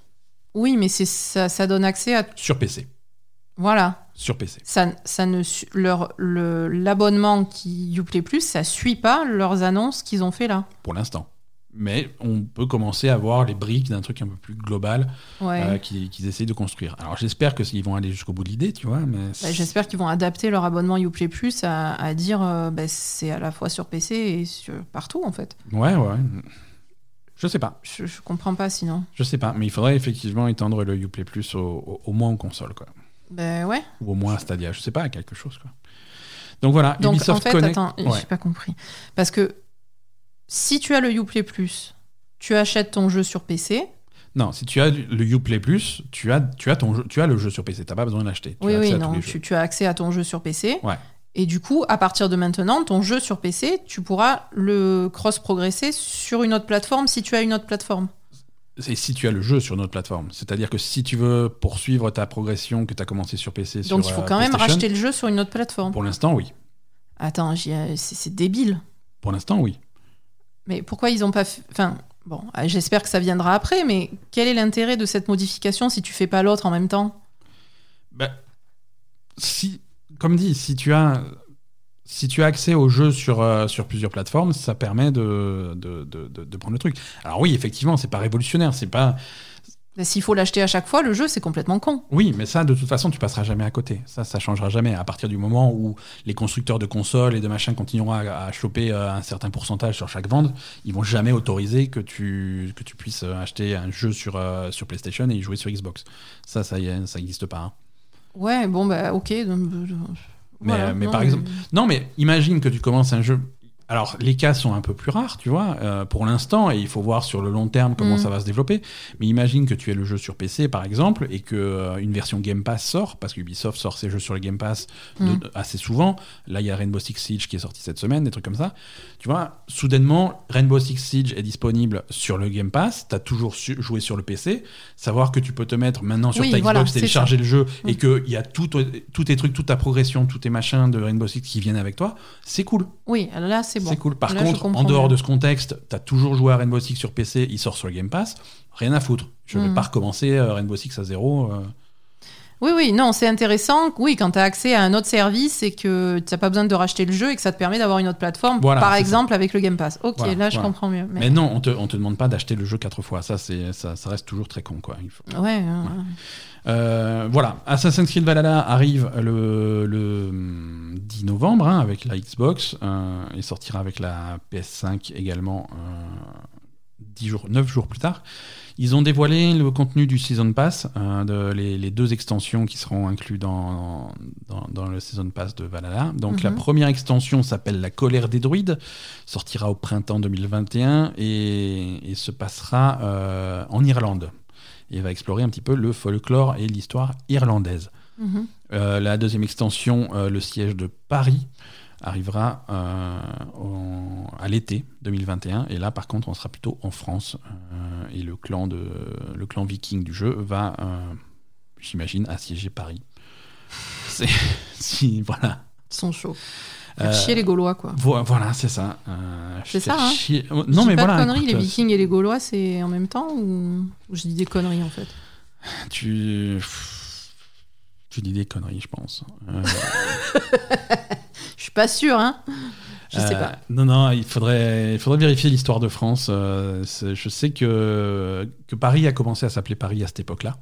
Oui, mais c'est ça, ça donne accès à. Sur PC. Voilà. Sur PC. Ça, ça ne leur le l'abonnement qui Uplay Plus, ça suit pas leurs annonces qu'ils ont fait là. Pour l'instant. Mais on peut commencer à voir les briques d'un truc un peu plus global Ouais. euh, qu'ils essayent de construire. Alors j'espère qu'ils vont aller jusqu'au bout de l'idée, tu vois, mais... Bah, J'espère qu'ils vont adapter leur abonnement Uplay Plus à, à dire euh, bah, c'est à la fois sur PC et sur partout en fait. Ouais, ouais. Je sais pas. Je, je comprends pas sinon. Je sais pas. Mais il faudrait effectivement étendre le Uplay Plus au, au, au moins en console, quoi. Ben ouais. Ou au moins à Stadia. Je sais pas, à quelque chose, quoi. Donc voilà, Donc Ubisoft en fait, Connect. attends, Ouais. j'ai pas compris. Parce que si tu as le Uplay Plus, tu achètes ton jeu sur PC. Non, si tu as le Uplay Plus, tu as, tu as, ton jeu, tu as le jeu sur PC. T'as pas besoin de l'acheter. Oui, as oui, non, tu, tu as accès à ton jeu sur PC. Ouais. Et du coup, à partir de maintenant, ton jeu sur PC, tu pourras le cross-progresser sur une autre plateforme si tu as une autre plateforme. C'est si tu as le jeu sur notre plateforme. C'est-à-dire que si tu veux poursuivre ta progression que tu as commencé sur PC, Donc sur il faut euh, quand même racheter le jeu sur une autre plateforme. Pour l'instant, oui. Attends, c'est débile. Pour l'instant, oui. Mais pourquoi ils ont pas fait... Enfin, bon, ah, j'espère que ça viendra après, mais quel est l'intérêt de cette modification si tu fais pas l'autre en même temps? Bah, si, comme dit, si tu as, si tu as accès au jeu sur, euh, sur plusieurs plateformes, ça permet de, de, de, de- de prendre le truc. Alors oui, effectivement, c'est pas révolutionnaire, c'est pas, S'il faut l'acheter à chaque fois, le jeu, c'est complètement con. Oui, mais ça, de toute façon, tu passeras jamais à côté. Ça, ça changera jamais. À partir du moment où les constructeurs de consoles et de machins continueront à, à choper euh, un certain pourcentage sur chaque vente, ils vont jamais autoriser que tu, que tu puisses euh, acheter un jeu sur, euh, sur PlayStation et y jouer sur Xbox. Ça, ça, y est, ça n'existe pas. hein. Ouais, bon, bah, ok. donc, Mais, voilà, mais non, par exemple, non, mais imagine que tu commences un jeu. Alors, les cas sont un peu plus rares, tu vois, euh, pour l'instant, et il faut voir sur le long terme comment Mm. ça va se développer. Mais imagine que tu aies le jeu sur PC, par exemple, et que euh, une version Game Pass sort, parce que Ubisoft sort ses jeux sur le Game Pass de- Mm. assez souvent. Là, il y a Rainbow Six Siege qui est sorti cette semaine, des trucs comme ça. Tu vois, soudainement, Rainbow Six Siege est disponible sur le Game Pass. Tu as toujours su- joué sur le PC. Savoir que tu peux te mettre maintenant sur Oui, ta Xbox, voilà, télécharger le jeu, et Mm. qu'il y a tout, tous tes trucs, toute ta progression, tous tes machins de Rainbow Six qui viennent avec toi, c'est cool. Oui, là, c'est bon. C'est cool. Par Là, contre, en dehors de ce contexte, tu as toujours joué à Rainbow Six sur PC, il sort sur le Game Pass. Rien à foutre. Je vais Mm. pas recommencer euh, Rainbow Six à zéro. Oui, oui, non, c'est intéressant. Oui, quand tu as accès à un autre service et que tu n'as pas besoin de racheter le jeu et que ça te permet d'avoir une autre plateforme, Voilà, par exemple avec le Game Pass. Ok, Voilà, là, je voilà. comprends mieux. Mais, Mais... non, on te, on te demande pas d'acheter le jeu quatre fois. Ça, ça, ça reste toujours très con. Quoi. Il faut- Ouais, euh, Euh, voilà, Assassin's Creed Valhalla arrive le, le, hum, 10 novembre hein, avec la Xbox euh, et sortira avec la PS5 également euh, 10 jours, 9 jours plus tard. Ils ont dévoilé le contenu du Season Pass, euh, de, les, les deux extensions qui seront inclus dans, dans, dans le Season Pass de Valhalla. Donc la Mhm. première extension s'appelle La colère des druides, sortira au printemps 2021 et, et se passera euh, en Irlande et va explorer un petit peu le folklore et l'histoire irlandaise. mhm. Euh, la deuxième extension, le siège de Paris, arrivera euh, en- à l'été 2021. Et là, par contre, on sera plutôt en France. euh, et le clan, de, le clan viking du jeu va, euh, j'imagine, assiéger Paris. C'est, si, voilà. Ils sont chauds. Faire Euh, chier les Gaulois, quoi. vo- Voilà, c'est ça. Euh, C'est ça, hein. chier- Je Non, dis mais pas voilà. de conneries, écoute, les Vikings et les Gaulois, c'est en même temps ou ou je dis des conneries en fait? Tu. Tu dis des conneries, je pense. Euh, Je suis pas sûr, hein Je sais Euh, pas. Non, non, il faudrait, il faudrait vérifier l'histoire de France. Euh, je sais que, que Paris a commencé à s'appeler Paris à cette époque-là.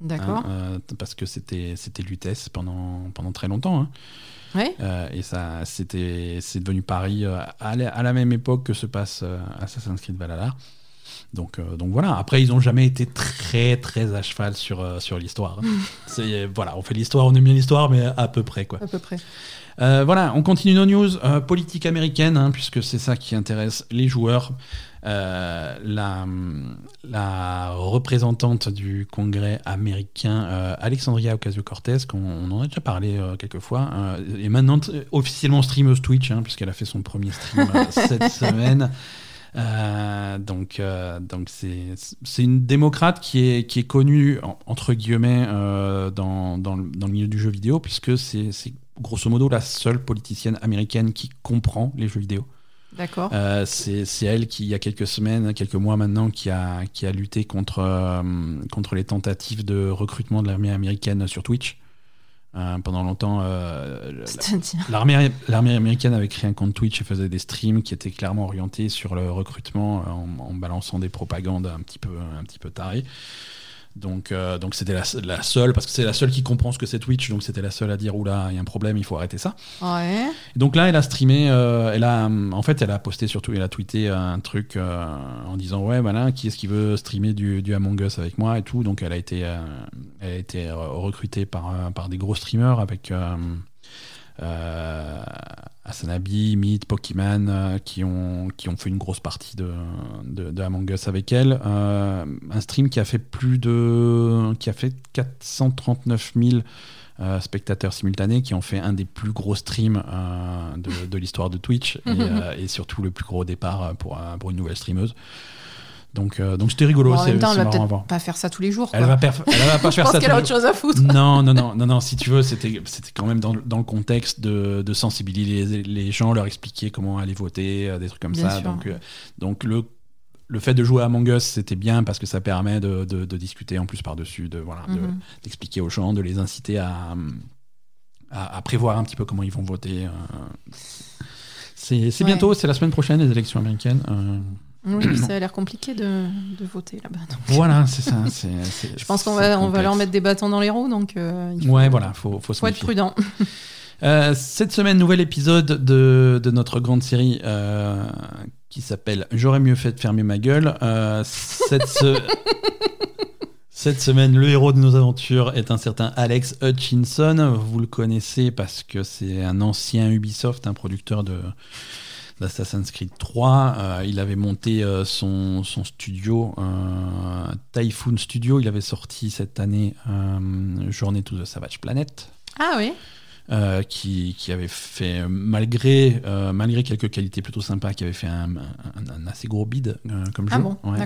D'accord. hein, euh, parce que c'était Lutèce pendant, pendant très longtemps. hein. Ouais. Euh, et ça, c'était, c'est devenu Paris euh, à, la, à la même époque que se passe euh, Assassin's Creed Valhalla. Donc, euh, donc voilà. Après, ils n'ont jamais été très très à cheval sur, euh, sur l'histoire. C'est voilà, on fait l'histoire, on aime bien l'histoire, mais à peu près quoi. À peu près. Euh, voilà, on continue nos news. Politique américaine, hein, puisque c'est ça qui intéresse les joueurs. La, la représentante du Congrès américain, Alexandria Ocasio-Cortez, qu'on on en a déjà parlé quelques fois, est maintenant officiellement streameuse Twitch, hein, puisqu'elle a fait son premier stream cette semaine. Euh, donc, euh, donc c'est c'est une démocrate qui est qui est connue en- entre guillemets euh, dans, dans, le, dans le milieu du jeu vidéo puisque c'est c'est grosso modo la seule politicienne américaine qui comprend les jeux vidéo. D'accord. Euh, c'est c'est elle qui il y a quelques semaines, quelques mois maintenant, qui a qui a lutté contre euh, contre les tentatives de recrutement de l'armée américaine sur Twitch. Euh, pendant longtemps, euh, l'armée américaine avait créé un compte Twitch et faisait des streams qui étaient clairement orientés sur le recrutement euh, en, en balançant des propagandes un petit peu, un petit peu tarées. Donc, euh, donc c'était la, la seule, parce que c'est la seule qui comprend ce que c'est Twitch, donc c'était la seule à dire oula, il y a un problème, il faut arrêter ça. Ouais. Et donc là, elle a streamé, euh, elle a, hum, en fait, elle a posté surtout, elle a tweeté un truc euh, en disant ouais, voilà, qui est-ce qui veut streamer du, du Among Us avec moi et tout. Donc elle a été, euh, elle a été euh, recrutée par, euh, par des gros streamers avec euh, euh, Asanabi, Meat, Pokémon, euh, qui ont qui ont fait une grosse partie de, de, de Among Us avec elle. Euh, un stream qui a fait plus de, qui a fait 439 000 euh, spectateurs simultanés qui ont fait un des plus gros streams de, de l'histoire de Twitch et, et surtout le plus gros départ pour, pour une nouvelle streameuse. Donc euh, donc c'était rigolo, Bon, en même temps, elle va peut-être pas faire ça tous les jours. Elle quoi. va, perf- elle va pas Je faire pense ça. qu'elle a tous autre chose à foutre. non, non, non, non, non. Si tu veux, c'était, c'était quand même dans, dans le contexte de, de sensibiliser les gens, leur expliquer comment aller voter, euh, des trucs comme Bien ça. sûr. Donc, euh, donc le, le fait de jouer à Among Us, c'était bien parce que ça permet de, de- de discuter en plus par-dessus, de, voilà, Mhm. d'expliquer aux gens, de les inciter à, à, à prévoir un petit peu comment ils vont voter. euh. C'est, c'est Ouais. bientôt, c'est la semaine prochaine, les élections américaines. euh, Oui, ça a l'air compliqué de, de voter là-bas. Voilà, c'est ça. Je pense qu'on va, on va leur mettre des bâtons dans les roues, donc euh, il faut, Ouais, voilà, faut, faut se faut être prudent. Euh, cette semaine, nouvel épisode de, de notre grande série euh, qui s'appelle J'aurais mieux fait de fermer ma gueule. Euh, cette, se- cette semaine, le héros de nos aventures est un certain Alex Hutchinson. Vous le connaissez parce que c'est un ancien Ubisoft, un producteur de d'Assassin's Creed 3. Euh, il avait monté euh, son, son studio, euh, Typhoon Studio. Il avait sorti cette année Journée to the Savage Planet Ah oui euh, qui, qui avait fait, malgré, euh, malgré quelques qualités plutôt sympas, qui avait fait un, un- un assez gros bid euh, comme Ah jeu. bon, Ouais.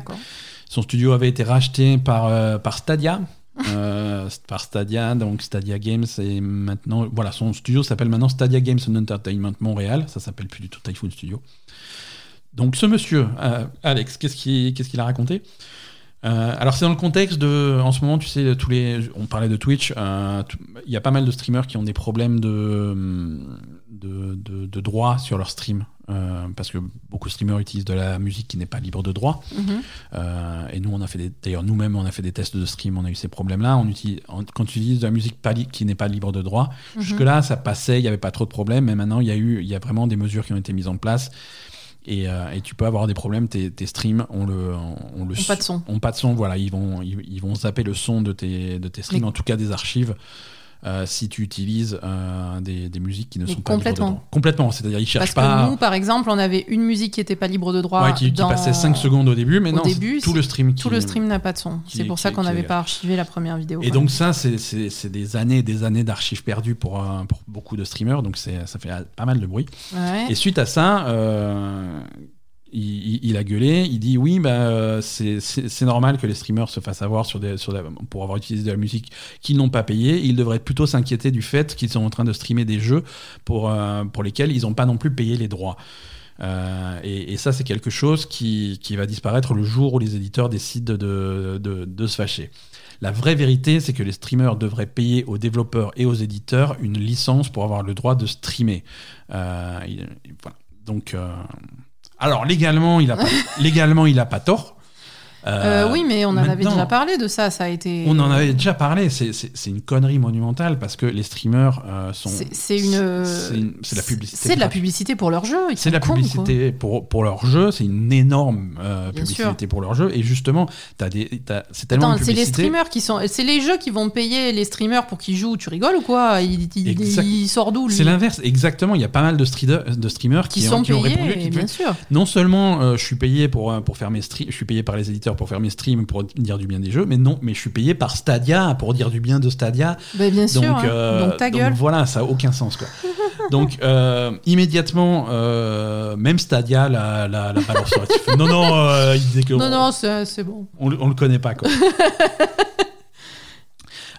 Son studio avait été racheté par, par Stadia. Euh, par Stadia, donc Stadia Games, et maintenant, voilà, son studio s'appelle maintenant Stadia Games and Entertainment Montréal, ça s'appelle plus du tout Typhoon Studio. Donc ce monsieur, euh, Alex, qu'est-ce qu'il a raconté? Euh, alors c'est dans le contexte de, en ce moment, tu sais, tous les, on parlait de Twitch, il y a pas mal de streamers qui ont des problèmes de, de, de, de droit sur leur stream, euh, parce que beaucoup de streamers utilisent de la musique qui n'est pas libre de droit. Mhm. Euh, et nous, on a fait d'ailleurs nous-mêmes, on a fait des tests de stream, on a eu ces problèmes-là. On utilise, en- quand tu utilises de la musique pas qui n'est pas libre de droit, Mhm. jusque-là, ça passait, il n'y avait pas trop de problèmes. Mais maintenant, il y a eu, il y a vraiment des mesures qui ont été mises en place. Et, euh, et tu peux avoir des problèmes. Tes, tes streams, on le, on le pas de son. ont pas de son. Voilà, ils vont, ils, ils vont zapper le son de tes, de tes streams, en tout cas des archives. Euh, si tu utilises euh, des, des musiques qui ne Mais sont pas libres de complètement. droit. Complètement, c'est-à-dire ils cherchent Parce pas que nous, par exemple, on avait une musique qui n'était pas libre de droit. ouais, qui, qui dans- passait 5 secondes au début, mais au non, début, tout le stream Tout qui- le stream n'a pas de son. qui- C'est pour qui- ça qu'on qui n'avait pas archivé la première vidéo. Et donc ça, c'est- des années et des années d'archives perdues pour, euh, pour beaucoup de streamers, donc ça fait pas mal de bruit. Ouais. Et suite à ça, il, a gueulé, il dit oui, bah, euh, c'est normal que les streamers se fassent avoir sur pour avoir utilisé de la musique qu'ils n'ont pas payée. Ils devraient plutôt s'inquiéter du fait qu'ils sont en train de streamer des jeux pour, euh, pour lesquels ils n'ont pas non plus payé les droits. Euh, et, ça, c'est quelque chose qui, qui va disparaître le jour où les éditeurs décident de, de, se fâcher. La vraie vérité, c'est que les streamers devraient payer aux développeurs et aux éditeurs une licence pour avoir le droit de streamer. Il- voilà. Donc, alors légalement, il a pas, légalement, il a pas tort. Euh, oui, mais on en avait déjà parlé de ça. Ça a été. On en avait déjà parlé. C'est- une connerie monumentale parce que les streamers euh, sont. C'est une. C'est de la publicité. C'est de la publicité pour leur jeu. C'est de la quoi. publicité pour, pour leur jeu, c'est une énorme euh, publicité pour leur jeu. Et justement, t'as des, c'est tellement Attends, c'est les streamers qui sont. C'est les jeux qui vont payer les streamers pour qu'ils jouent. Tu rigoles ou quoi? Il, il- il sort d'où C'est l'inverse, exactement. Il y a pas mal de, de streamers qui, Qui ont, sont qui ont payés, répondu. qui bien sûr. Non seulement euh, je suis payé pour, euh, pour faire mes streams, je suis payé par les éditeurs pour faire mes streams, pour dire du bien des jeux, mais non, mais je suis payé par Stadia pour dire du bien de Stadia. Bah, bien sûr. Donc, hein. euh, Donc ta donc gueule. voilà, ça a aucun sens quoi. donc euh, immédiatement, euh, même Stadia la, la, la balance sur Non non, il disait que Non, non, c'est bon. on, on le connaît pas quoi.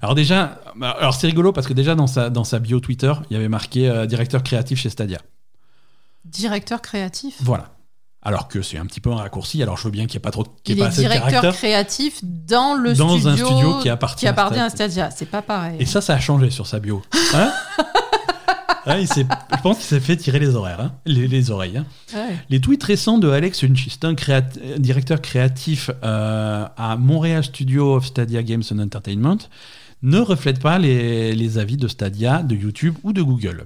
alors déjà, alors c'est rigolo parce que déjà dans sa dans sa bio Twitter, il y avait marqué euh, directeur créatif chez Stadia. Directeur créatif. Voilà. Alors que c'est un petit peu un raccourci. Alors je veux bien qu'il n'y ait pas trop, qu'il y Il ait pas est assez de directeur créatif dans le Dans studio, un studio qui appartient à à Stadia. C'est pas pareil. Et ça, ça a changé sur sa bio. Hein Ouais, il s'est- je pense qu'il s'est fait tirer les horaires, hein, les, les oreilles. hein. Ouais. Les tweets récents de Alex Hutchinson, créat- directeur créatif euh, à Montréal Studio of Stadia Games and Entertainment, ne reflètent pas les, les avis de Stadia, de YouTube ou de Google.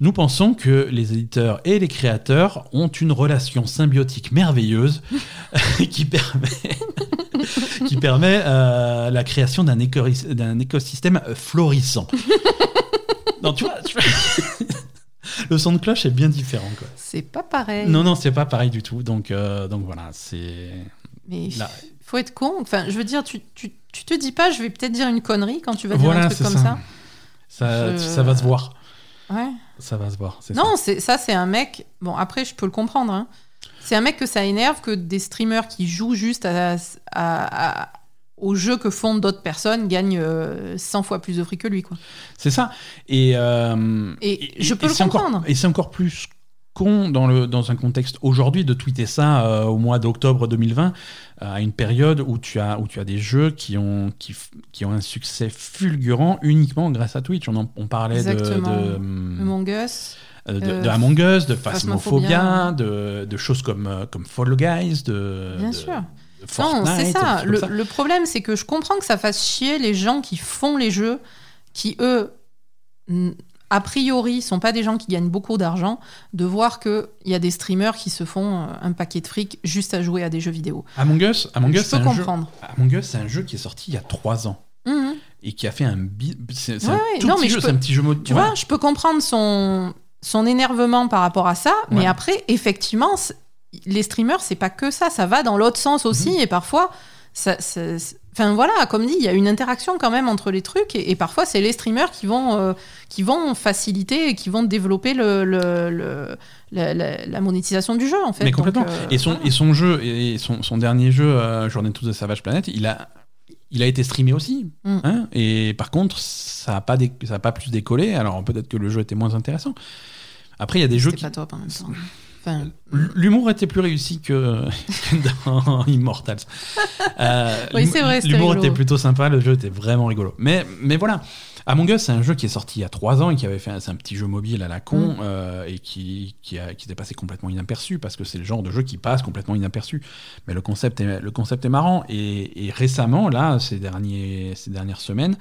Nous pensons que les éditeurs et les créateurs ont une relation symbiotique merveilleuse qui permet, qui permet euh, la création d'un écosystème florissant. non, tu vois, tu vois, le son de cloche est bien différent. Quoi. C'est pas pareil. Non, non, c'est pas pareil du tout. Donc, euh, donc voilà, c'est. Mais il faut être con. Enfin, je veux dire, tu, tu, tu te dis pas, je vais peut-être dire une connerie quand tu vas dire Voilà, un truc comme ça. ça. Ça, Je- ça va se voir. Ouais. Ça va se voir. Non, ça, c'est un mec. Bon, après, je peux le comprendre. hein. C'est un mec que ça énerve que des streamers qui jouent juste à, à- à- au jeu que font d'autres personnes gagnent euh, 100 fois plus de fric que lui, quoi. C'est ça. Et, euh, Et je peux le encore- comprendre. et c'est encore plus con dans, le, dans un contexte aujourd'hui de tweeter ça euh, au mois d'octobre 2020, euh, à une période où tu as, où tu as des jeux qui ont, qui, qui ont un succès fulgurant uniquement grâce à Twitch. On, en- on parlait de, Exactement. de, hum, Among Us. euh, de, Euh, de Among Us, de Phasmophobia. De, de choses comme, euh, comme Fall Guys, de, Bien de- sûr. Fortnite. Non, c'est ça. Le, ça. le problème, c'est que je comprends que ça fasse chier les gens qui font les jeux, qui eux, a priori, sont pas des gens qui gagnent beaucoup d'argent, de voir qu'il y a des streamers qui se font euh, un paquet de fric juste à jouer à des jeux vidéo. Among Us, Among Us, c'est un jeu. un jeu qui est sorti il y a 3 ans Mhm. et qui a fait un c'est Ouais, un tout non, petit mais je jeu, peux- c'est un petit jeu mode. Tu vois, je peux comprendre son, son énervement par rapport à ça, mais après, effectivement, les streamers, c'est pas que ça, ça va dans l'autre sens aussi, Mhm. et parfois, ça, ça- c'est- enfin voilà, comme dit, il y a une interaction quand même entre les trucs, et, et parfois, c'est les streamers qui vont, euh, qui vont faciliter et qui vont développer le, le- le- la, la- la monétisation du jeu, en fait. Mais Donc, complètement. euh, et, son, voilà. et son jeu, et son, son dernier jeu, euh, Journée de Savage Planet, il a, il a été streamé aussi. Mm. hein, et par contre, ça n'a pas, dé- ça a pas plus décollé. Alors peut-être que le jeu était moins intéressant. Après, il y a des jeux qui. pas top en même temps. Enfin, L'humour était plus réussi que, que dans Immortals. Euh, Oui, c'est vrai, L'humour était plutôt sympa, le jeu était vraiment rigolo. Mais, mais voilà, Among Us, c'est un jeu qui est sorti il y a trois ans et qui avait fait un, petit jeu mobile à la con Mm. euh, et qui, qui, a, qui était passé complètement inaperçu parce que c'est le genre de jeu qui passe complètement inaperçu. Mais le concept est, le concept est marrant. Et, et récemment, là, ces, derniers, ces dernières semaines,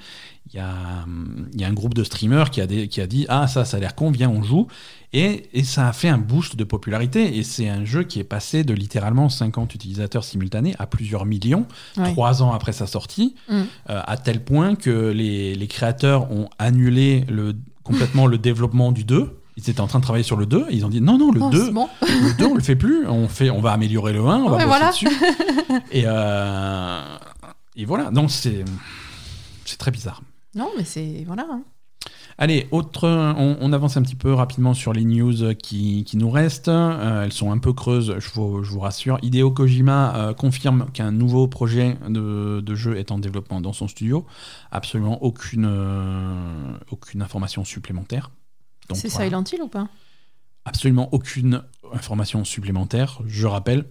il y a, hum, il y a un groupe de streamers qui a, des- qui a dit Ah, ça, ça a l'air con, viens, on joue. Et, et ça a fait un boost de popularité. Et c'est un jeu qui est passé de littéralement 50 utilisateurs simultanés à plusieurs millions, ouais. trois ans après sa sortie, Mm. euh, à tel point que les, les créateurs ont annulé le, complètement le développement du 2. Ils étaient en train de travailler sur le 2. Et ils ont dit non, non, le Oh, 2, c'est bon. le 2, on le fait plus. On, fait, on va améliorer le 1, on va bosser voilà. dessus. Et, euh, et voilà. Donc c'est c'est très bizarre. Non, mais c'est. Voilà. hein. Allez, autre, on, on avance un petit peu rapidement sur les news qui, qui nous restent. Euh, elles sont un peu creuses, je vous, je vous rassure. Hideo Kojima euh, confirme qu'un nouveau projet de, de jeu est en développement dans son studio. Absolument aucune, euh, aucune information supplémentaire. C'est voilà. Silent Hill ou pas? Absolument aucune information supplémentaire, je rappelle.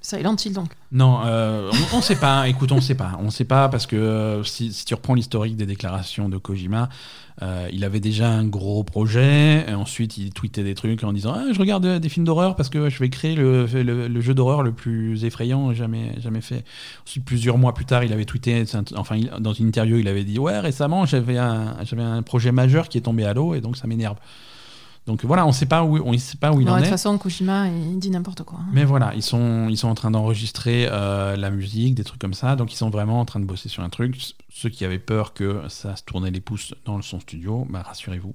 Silent Hill donc. Non, euh, on ne sait pas. Écoute, on ne sait pas. On ne sait pas parce que si, si tu reprends l'historique des déclarations de Kojima, euh, il avait déjà un gros projet. Et ensuite, il tweetait des trucs en disant ah, Je regarde des films d'horreur parce que je vais créer le, jeu d'horreur le plus effrayant jamais, jamais fait. Ensuite, plusieurs mois plus tard, il avait tweeté enfin, dans une interview, il avait dit Ouais, récemment, j'avais un projet majeur qui est tombé à l'eau et donc ça m'énerve. Donc voilà, on ne sait pas où, on sait pas où il en de toute est. façon, Kojima, il dit n'importe quoi. hein. Mais voilà, ils sont, ils sont en train d'enregistrer euh, la musique, des trucs comme ça. Donc ils sont vraiment en train de bosser sur un truc. Ceux qui avaient peur que ça se tournait les pouces dans son studio, bah, rassurez-vous.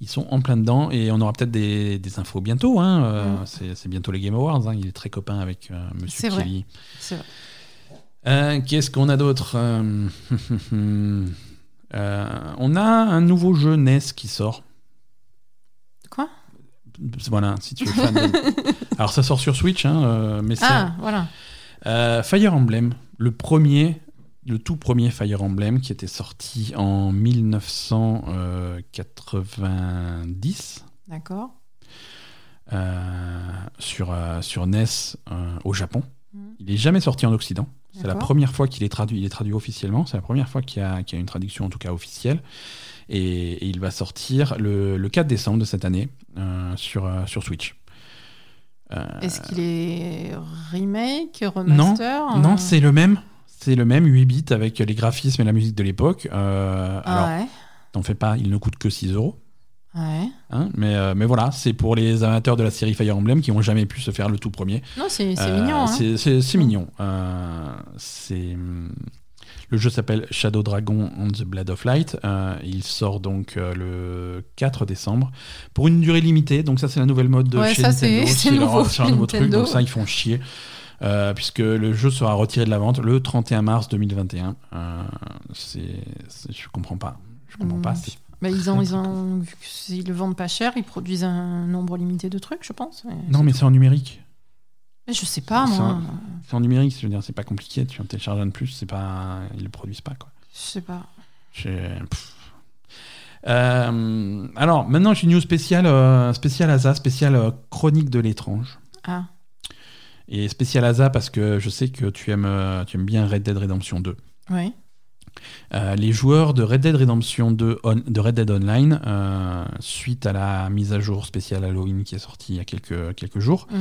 Ils sont en plein dedans et on aura peut-être des, des infos bientôt. Hein. Euh, Mm. c'est, c'est bientôt les Game Awards. hein. Il est très copain avec euh, Monsieur. Kelly. C'est vrai. Euh, qu'est-ce qu'on a d'autre euh, On a un nouveau jeu NES qui sort. Quoi? Voilà, si tu es fan. de- Alors ça sort sur Switch, hein, euh, mais Ah, voilà. Euh, Fire Emblem, le premier, le tout premier Fire Emblem qui était sorti en 1990 D'accord. euh, sur, euh, sur NES au Japon. Mhm. Il est jamais sorti en Occident. C'est la première fois qu'il est traduit. Il est traduit officiellement. C'est la première fois qu'il y, a- qu'il y a une traduction en tout cas officielle. Et, et il va sortir le, le 4 décembre de cette année euh, sur, euh, sur Switch. Euh, Est-ce qu'il est remake, remaster Non, euh, c'est le même. C'est le même 8 bits avec les graphismes et la musique de l'époque. Alors, Ah ouais. t'en fais pas, il ne coûte que 6 euros. Ouais. hein, mais, euh, mais voilà, c'est pour les amateurs de la série Fire Emblem qui n'ont jamais pu se faire le tout premier. Non, c'est Euh, mignon. hein. c'est- mignon. Euh, c'est hum, le jeu s'appelle Shadow Dragon on the Blood of Light. Euh, il sort donc euh, le 4 décembre pour une durée limitée. Donc ça c'est la nouvelle mode de Ouais, chez ça, Nintendo. c'est nouveau un nouveau truc. Donc ça ils font chier. Euh, puisque le jeu sera retiré de la vente le 31 mars 2021. Euh, c'est, c'est- je comprends pas. Je comprends pas. c'est- Bah, ils ont, ils ont, le vendent pas cher, ils produisent un nombre limité de trucs, je pense. Non, mais c'est en numérique. Je sais pas, c'est moi. C'est en numérique, je veux dire, c'est pas compliqué. Tu en télécharges un de plus, c'est pas, ils le produisent pas quoi. Je sais pas. Euh, alors maintenant j'ai une news spéciale, euh, spéciale Asa, spéciale euh, chronique de l'étrange. Ah, Et spéciale Asa parce que je sais que tu aimes, euh, tu aimes bien Red Dead Redemption 2. oui. Euh, les joueurs de Red Dead Redemption 2 on- de Red Dead Online, euh, suite à la mise à jour spéciale Halloween qui est sortie il y a quelques, quelques jours, Mhm.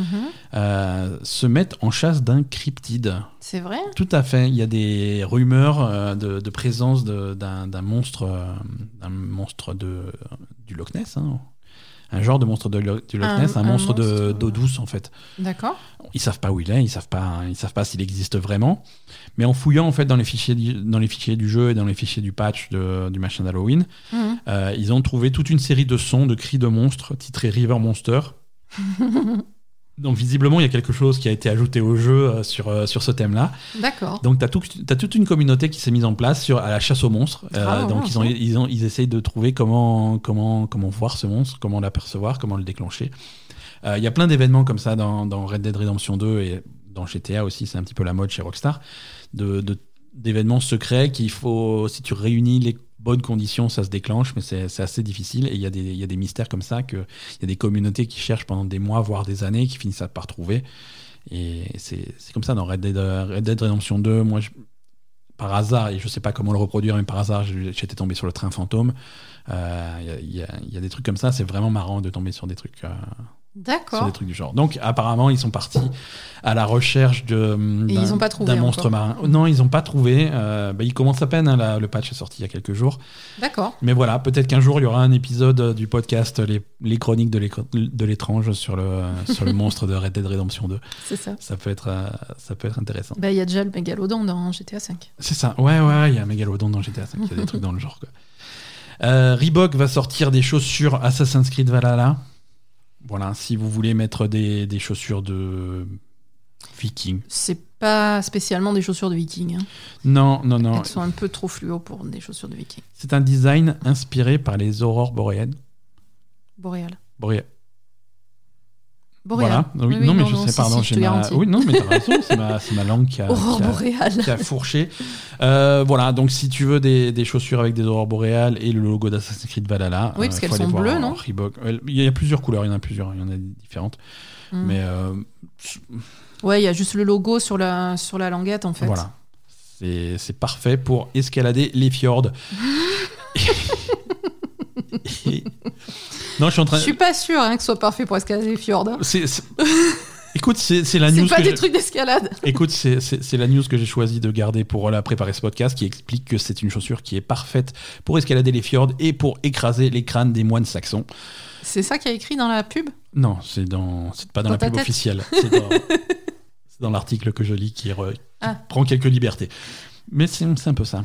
euh, se mettent en chasse d'un cryptide. C'est vrai? Tout à fait. Il y a des rumeurs de, de présence monstre, d'un monstre de, du Loch Ness. hein. Un genre de monstre de Loch Un- Ness, un, un monstre de- monstre, d'eau douce en fait. D'accord. Ils savent pas où il est, ils savent pas, ils savent pas s'il existe vraiment. Mais en fouillant en fait dans les fichiers, du, dans les fichiers du jeu et dans les fichiers du patch de- du machin d'Halloween, Mhm. euh, ils ont trouvé toute une série de sons, de cris de monstres titrés River Monster. Donc visiblement, il y a quelque chose qui a été ajouté au jeu euh, sur, euh, sur ce thème-là. D'accord. Donc tu as, toute une communauté qui s'est mise en place sur, à la chasse aux monstres. Euh, Ah, donc ouais, ils, ont, ouais. ils, ont, ils essayent de trouver comment, comment, comment voir ce monstre, comment l'apercevoir, comment le déclencher. Euh, Il y a plein d'événements comme ça dans, dans Red Dead Redemption 2 et dans GTA aussi, c'est un petit peu la mode chez Rockstar, de, de- d'événements secrets qu'il faut, si tu réunis les bonnes conditions, ça se déclenche, mais c'est assez difficile. Et il y, a des- y a des mystères comme ça, qu'il y a des communautés qui cherchent pendant des mois, voire des années, qui finissent par trouver. Et c'est comme ça dans Red Dead, Red Redemption 2. Moi, je- par hasard, et je sais pas comment le reproduire, mais par hasard, j'étais tombé sur le train fantôme. Euh, Il y, y a- des trucs comme ça, c'est vraiment marrant de tomber sur des trucs. euh, D'accord. des trucs du genre. Donc apparemment ils sont partis à la recherche d'un- ils monstre encore. marin. Non, ils ont pas trouvé. Euh, bah, il commence à peine. hein, la- le patch est sorti il y a quelques jours. D'accord. Mais voilà, peut-être qu'un jour il y aura un épisode euh, du podcast les, les chroniques de l'étrange sur le sur le monstre de Red Dead Redemption 2. C'est ça. Ça peut être euh, ça peut être intéressant. Bah, il y a déjà le mégalodon dans GTA V. C'est ça. Ouais ouais, il y a un mégalodon dans GTA 5. Il y a des trucs dans le genre. Quoi. Euh, Reebok va sortir des chaussures Assassin's Creed Valhalla. Voilà, si vous voulez mettre des, des chaussures de viking. C'est pas spécialement des chaussures de viking. hein. Non, non, non. Elles sont un peu trop fluo pour des chaussures de viking. C'est un design inspiré par les aurores boréales. Boréal. Boréales. Voilà. Oui, non, mais je sais, pardon. si, je ma... Oui, non, mais t'as raison. C'est ma, ma langue qui a, qui a- qui a fourché. Euh, voilà, donc si tu veux des, des chaussures avec des aurores boréales et le logo d'Assassin's Creed Valhalla. Oui, euh, parce faut qu'elles sont bleues, non Reebok. Il y a plusieurs couleurs, il y en a plusieurs, il y en a différentes. Mm. Mais euh, Ouais, il y a juste le logo sur la, sur la languette, en fait. voilà. C'est c'est parfait pour escalader les fjords. Et- Non, je suis en train. Je suis pas sûr hein, que ce soit parfait pour escalader les fjords. hein. C'est- c'est- Écoute, c'est c'est la C'est news pas que des j'ai- trucs d'escalade. Écoute, c'est- c'est c'est la news que j'ai choisi de garder pour la préparer ce podcast, qui explique que c'est une chaussure qui est parfaite pour escalader les fjords et pour écraser les crânes des moines saxons. C'est ça qui a écrit dans la pub? Non, c'est dans, c'est pas dans, Dans la pub tête officielle. C'est dans, c'est dans l'article que je lis qui, re- qui Ah. prend quelques libertés. Mais c'est c'est un peu ça.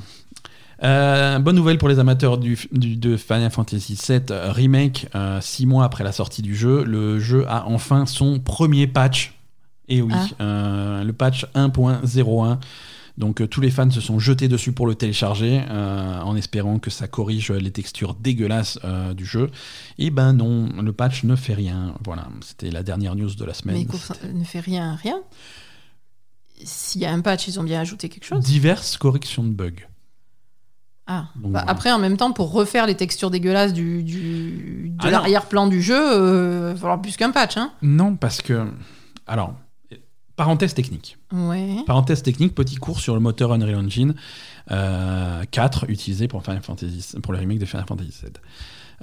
Euh, bonne nouvelle pour les amateurs du, du- de Final Fantasy VII euh, Remake. euh, six mois après la sortie du jeu, le jeu a enfin son premier patch. Et oui, Ah. euh, le patch 1.01. Donc tous les fans se sont jetés dessus pour le télécharger en espérant que ça corrige les textures dégueulasses du jeu. Et ben non, le patch ne fait rien. Voilà, c'était la dernière news de la semaine. Mais ça ne fait rien, rien. S'il y a un patch, ils ont bien ajouté quelque chose. Diverses corrections de bugs. Ah. Donc, Bah, voilà. Après, en même temps, pour refaire les textures dégueulasses du, du- de Ah l'arrière-plan du jeu, euh, il va falloir plus qu'un patch. Hein. Non, parce que. Alors, parenthèse technique. Ouais. Parenthèse technique, petit cours sur le moteur Unreal Engine euh, 4 utilisé pour, Final Fantasy, pour le remake de Final Fantasy VII.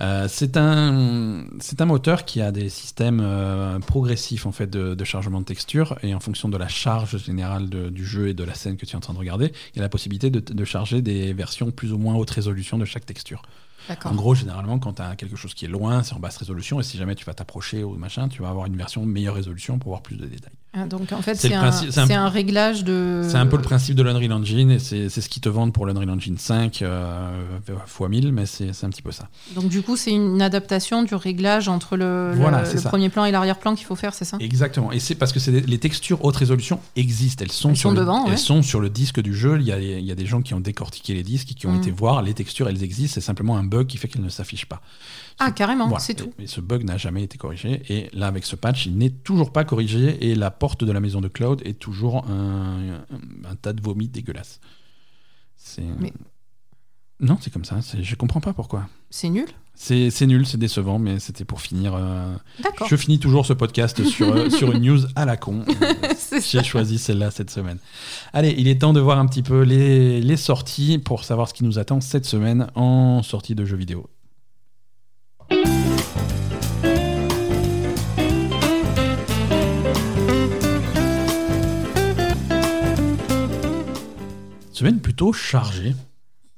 Euh, c'est un, c'est un moteur qui a des systèmes euh, progressifs en fait de, de chargement de texture et en fonction de la charge générale de- du jeu et de la scène que tu es en train de regarder, il y a la possibilité de, de charger des versions plus ou moins haute résolution de chaque texture. En gros, généralement, quand tu as quelque chose qui est loin, c'est en basse résolution et si jamais tu vas t'approcher ou machin, tu vas avoir une version meilleure résolution pour voir plus de détails. Ah, donc en fait, C'est un, réglage de. C'est un peu le principe de l'Unreal Engine et c'est ce qu'ils te vendent pour l'Unreal Engine 5 euh, x 1000, mais c'est un petit peu ça. Donc du coup, c'est une adaptation du réglage entre le, Voilà, premier plan et l'arrière-plan qu'il faut faire, c'est ça? Exactement. Et c'est parce que des- les textures haute résolution existent. Elles sont, Elles sur, sont le, devant, ouais. elles sont sur le disque du jeu. Il y, a, il y a des gens qui ont décortiqué les disques et qui ont Mm. été voir les textures. Elles existent. C'est simplement un bug qui fait qu'elles ne s'affichent pas. Ah, carrément, Voilà. c'est tout. Et ce bug n'a jamais été corrigé. Et là, avec ce patch, il n'est toujours pas corrigé. Et la porte de la maison de Cloud est toujours un, un- un tas de vomi dégueulasse. C'est. Mais- Non, c'est comme ça. Je comprends pas pourquoi. C'est nul? C'est c'est nul, c'est décevant, mais c'était pour finir. euh, D'accord. Je finis toujours ce podcast sur, euh, sur une news à la con. Euh, J'ai choisi celle-là cette semaine. Allez, il est temps de voir un petit peu les, les sorties pour savoir ce qui nous attend cette semaine en sortie de jeux vidéo. Semaine plutôt chargée.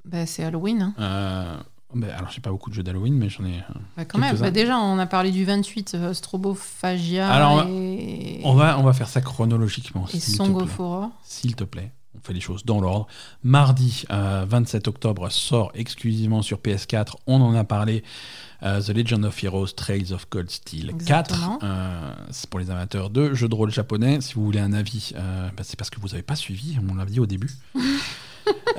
Bah, c'est Halloween. hein. Euh, ben, alors, j'ai pas beaucoup de jeux d'Halloween, mais j'en ai. euh, Bah, quand même. Quelques-uns. Bah, déjà, on a parlé du 28, euh, Strobophagia Alors, et, On va, on va faire ça chronologiquement. et s'il te Song plaît. of Horror. S'il te plaît, on fait les choses dans l'ordre. Mardi, euh, 27 octobre, sort exclusivement sur PS4. On en a parlé. Euh, The Legend of Heroes Trails of Cold Steel 4. Exactement. Euh, c'est pour les amateurs de jeux de rôle japonais. Si vous voulez un avis, euh, bah, c'est parce que vous n'avez pas suivi, on l'a dit au début.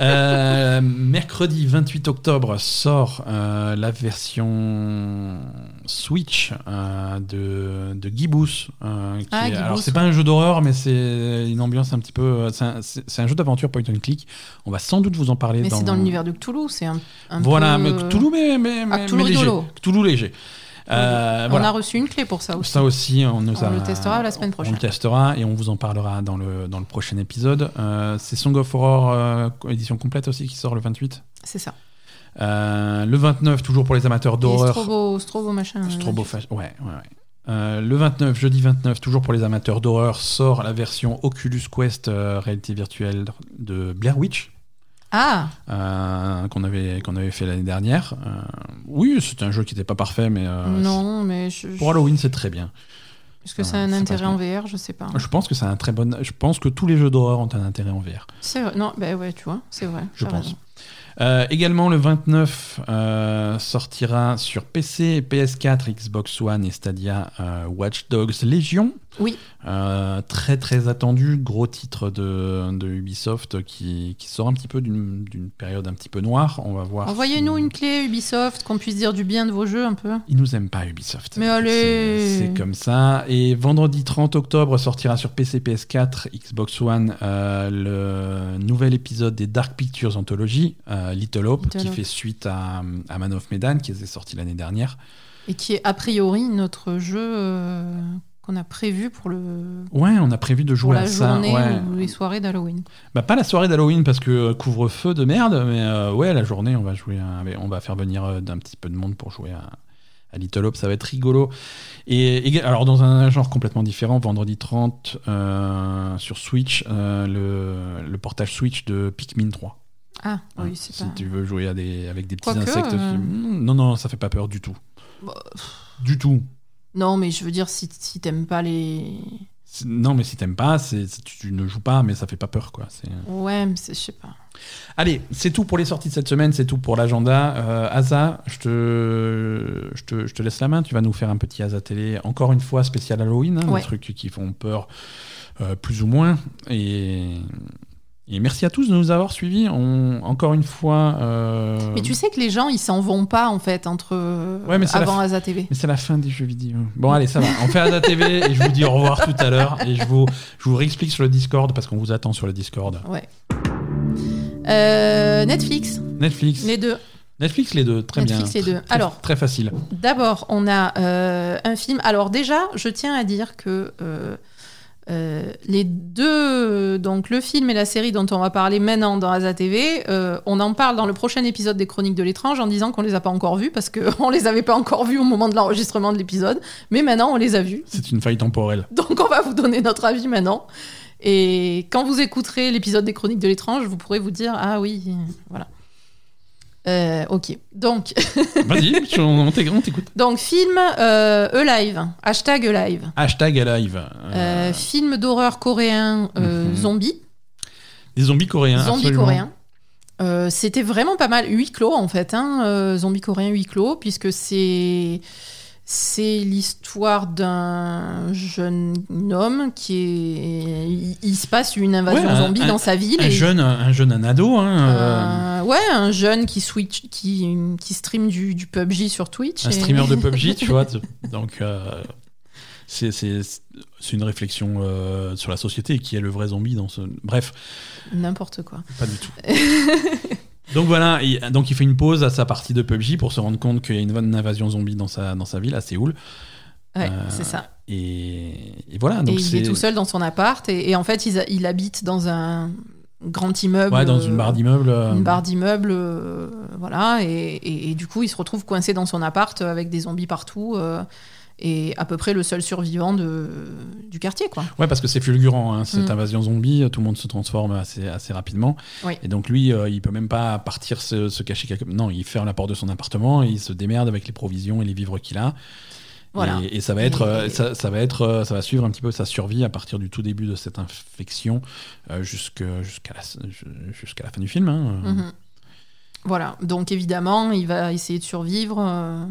Euh, mercredi 28 octobre sort euh, la version Switch euh, de, de Gibbous. Ah, alors c'est pas un jeu d'horreur, mais c'est une ambiance un petit peu. C'est un, c'est- c'est un jeu d'aventure point and click. On va sans doute vous en parler. Mais dans c'est dans l'univers de Cthulhu. C'est un, un Voilà, peu... mais Cthulhu, mais, mais, mais- Cthulhu mais léger. Cthulhu léger. Euh, on voilà. a reçu une clé pour ça aussi. Ça aussi, on, nous On a- le testera la semaine On prochaine. le testera et on vous en parlera dans le, dans le prochain épisode. Euh, c'est Song of Horror euh, édition complète aussi qui sort le 28. C'est ça. Le 29, toujours pour les amateurs d'horreur. Strobo, Strobo machin. Strobophage- Ouais, ouais, ouais. Le 29, jeudi 29, toujours pour les amateurs d'horreur, sort la version Oculus Quest réalité virtuelle de Blair Witch. Ah, euh, qu'on avait, qu'on avait fait l'année dernière. Euh, oui, c'était un jeu qui n'était pas parfait, mais euh, non, mais je, pour Halloween, c'est très bien. est-ce que ça- ça a un ça intérêt en VR Je sais pas. Je pense que c'est un très bon. Je pense que tous les jeux d'horreur ont un intérêt en VR. C'est vrai. Non, bah ouais, tu vois, c'est vrai. Je pense. raison. Euh, également, le 29 euh, sortira sur PC, PS4, Xbox One et Stadia euh, Watch Dogs Legion. Oui. Euh, très très attendu, gros titre de, de Ubisoft qui, qui sort un petit peu d'une période un petit peu noire. On va voir. Envoyez-nous si- une clé Ubisoft, qu'on puisse dire du bien de vos jeux un peu. Ils nous aiment pas Ubisoft. Mais allez C'est comme ça. Et vendredi 30 octobre sortira sur PC, PS4, Xbox One le nouvel épisode des Dark Pictures Anthology, euh, Little Hope, Little qui Hope. fait suite à, à Man of Medan, qui est sorti l'année dernière. Et qui est a priori notre jeu euh, qu'on a prévu pour, le, Ouais, on a prévu de pour jouer la à ça. journée ouais. ou les soirées d'Halloween. Bah, pas la soirée d'Halloween parce que euh, couvre-feu de merde, mais euh, ouais, la journée, on va jouer, à- on va faire venir euh, d'un petit peu de monde pour jouer à, à Little Hope, ça va être rigolo. Et, et- alors dans un genre complètement différent, vendredi 30 euh, sur Switch, euh, le, le portage Switch de Pikmin 3. Ah, Hein, oui, c'est si pas. tu veux jouer à des, avec des petits Quoique, insectes. euh, hmm, Non, non, ça fait pas peur du tout. Bah, Du tout. Non, mais je veux dire, si, si t'aimes pas les. Non, mais si t'aimes pas, c'est, tu, ne joues pas, mais ça fait pas peur, quoi. Ouais, mais c'est- je sais pas. Allez, c'est tout pour les sorties de cette semaine, c'est tout pour l'agenda. Euh, Asa, je te, je, te, je te laisse la main, tu vas nous faire un petit Asa télé, encore une fois spécial Halloween, hein, Ouais. des trucs qui font peur euh, plus ou moins. Et, et merci à tous de nous avoir suivis. On, encore une fois... euh, Mais tu sais que les gens, ils s'en vont pas, en fait, entre. Ouais, mais la avant fin- Asa TV. Mais c'est la fin des jeux vidéo. Bon, allez, ça va. On fait Asa TV et je vous dis au revoir tout à l'heure. Et je vous, je vous réexplique sur le Discord parce qu'on vous attend sur le Discord. Ouais. Euh, Netflix, Netflix. les deux. Netflix, les deux. Très Netflix, bien. les deux. Très- Alors. Très facile. D'abord, on a euh, un film. Alors déjà, je tiens à dire que euh, euh, les deux, donc le film et la série dont on va parler maintenant dans Asa TV, euh, on en parle dans le prochain épisode des Chroniques de l'étrange en disant qu'on les a pas encore vus parce qu'on les avait pas encore vus au moment de l'enregistrement de l'épisode, mais maintenant on les a vus. C'est une faille temporelle. Donc on va vous donner notre avis maintenant. Et quand vous écouterez l'épisode des Chroniques de l'étrange, vous pourrez vous dire ah oui, voilà. Euh, ok, donc Vas-y, tu- on t'éc- on t'écoute. Donc, film euh, Alive, hashtag Alive. Hashtag live. Euh, film d'horreur coréen euh, Mhm. zombie, Des zombies coréens. zombie absolument. coréen. Euh, C'était vraiment pas mal, huis clos en fait, hein, zombie coréen huis clos, puisque c'est c'est l'histoire d'un jeune homme qui est, il, il se passe une invasion Ouais, zombie un- dans sa ville. Un et- jeune, un jeune, un ado. Hein, euh, euh, ouais, un jeune qui switch, qui, qui stream du, du PUBG sur Twitch. un et- streamer de PUBG, tu vois. Donc, euh, c'est une réflexion sur la société qui est le vrai zombie dans ce. Bref, N'importe quoi. pas du tout. Donc voilà, il, donc il fait une pause à sa partie de PUBG pour se rendre compte qu'il y a une, une invasion zombie dans sa, dans sa ville, à Séoul. Ouais, c'est ça. Et, et voilà. Donc et il est tout seul dans son appart et, et en fait il, il, habite dans un grand immeuble. Ouais, dans une barre d'immeuble. Euh... Une barre d'immeuble, euh, voilà. Et, et, du coup il se retrouve coincé dans son appart avec des zombies partout. Euh, et à peu près le seul survivant de, du quartier. Quoi. Ouais, parce que c'est fulgurant, hein, cette mm. invasion zombie, tout le monde se transforme assez, assez rapidement. Oui. Et donc lui, euh, il peut même pas partir se, se cacher quelque... Non, il ferme la porte de son appartement et il se démerde avec les provisions et les vivres qu'il a. Voilà. Et, et, ça va être, euh, ça, ça, va être, euh, ça va suivre un petit peu sa survie à partir du tout début de cette infection euh, jusqu'à la, fin du film. Hein. Mm -hmm. Voilà. Donc évidemment, il va essayer de survivre. Euh,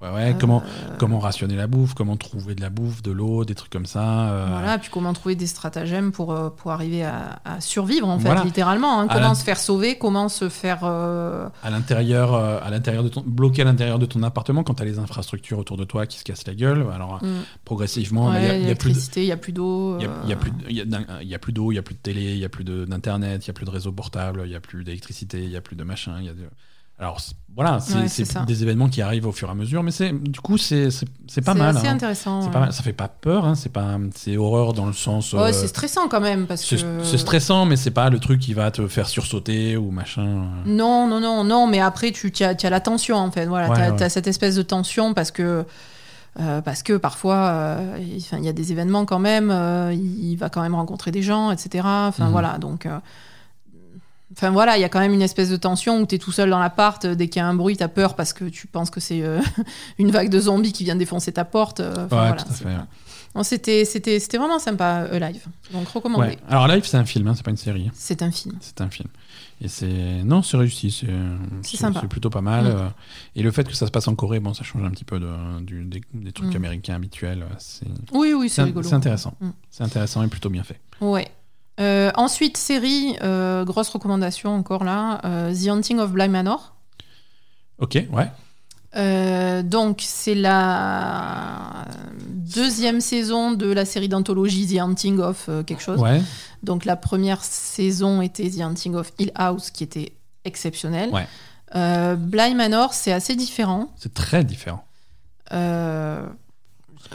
Ouais, ouais, comment, euh... comment rationner la bouffe, comment trouver de la bouffe, de l'eau, des trucs comme ça. Euh... Voilà, puis comment trouver des stratagèmes pour, euh, pour arriver à, à survivre, en fait, voilà. littéralement. Hein. Comment se faire sauver, comment se faire. Euh, à l'intérieur, euh, à l'intérieur de ton. bloquer à l'intérieur de ton appartement quand tu as les infrastructures autour de toi qui se cassent la gueule. Alors, mm. progressivement, il ouais, n'y a, a, plus Il n'y a plus d'eau. Il n'y a, plus d'eau, il n'y a plus de télé, il n'y a plus d'internet, il n'y a plus de réseau portable, il n'y a plus d'électricité, il n'y a plus de machin. Y a de... Alors voilà, c'est ouais, des événements qui arrivent au fur et à mesure, mais c'est du coup c'est pas mal. C'est hein. intéressant. Ouais. Pas mal. Ça fait pas peur, hein. c'est pas c'est horreur dans le sens. Ouais, euh, c'est stressant quand même parce que. C'est stressant, mais c'est pas le truc qui va te faire sursauter ou machin. Non, non, non, non, mais après tu as, as, la tension en fait. Voilà, ouais, tu as, cette espèce de tension parce que. Euh, parce que parfois, euh, il y a des événements quand même, euh, il va quand même rencontrer des gens, etc. Enfin -hmm. voilà, donc Enfin voilà, il y a quand même une espèce de tension où tu es tout seul dans l'appart, euh, dès qu'il y a un bruit, tu as peur parce que tu penses que c'est euh, une vague de zombies qui vient défoncer ta porte. Euh, ouais, voilà, tout à fait. Non, c'était, c'était, c'était vraiment sympa, euh, Live. Donc recommandé. Ouais. Alors Live, c'est un film, hein, c'est pas une série. C'est un film. C'est un film. Et c'est non, c'est réussi, c'est, c'est, sympa. c'est plutôt pas mal. Mm. Et le fait que ça se passe en Corée, bon, ça change un petit peu de, du, des, des, trucs mm. américains habituels. C'est... Oui, oui, c'est, c'est rigolo. C'est intéressant. Mm. C'est intéressant et plutôt bien fait. Ouais. Euh, ensuite, série, euh, grosse recommandation encore là, euh, The Hunting of Bly Manor. Ok, ouais. Donc, c'est la deuxième saison de la série d'anthologie The Hunting of quelque chose. Ouais. Donc, la première saison était The Hunting of Hill House, qui était exceptionnel. Ouais. Bly Manor, c'est assez différent. C'est très différent.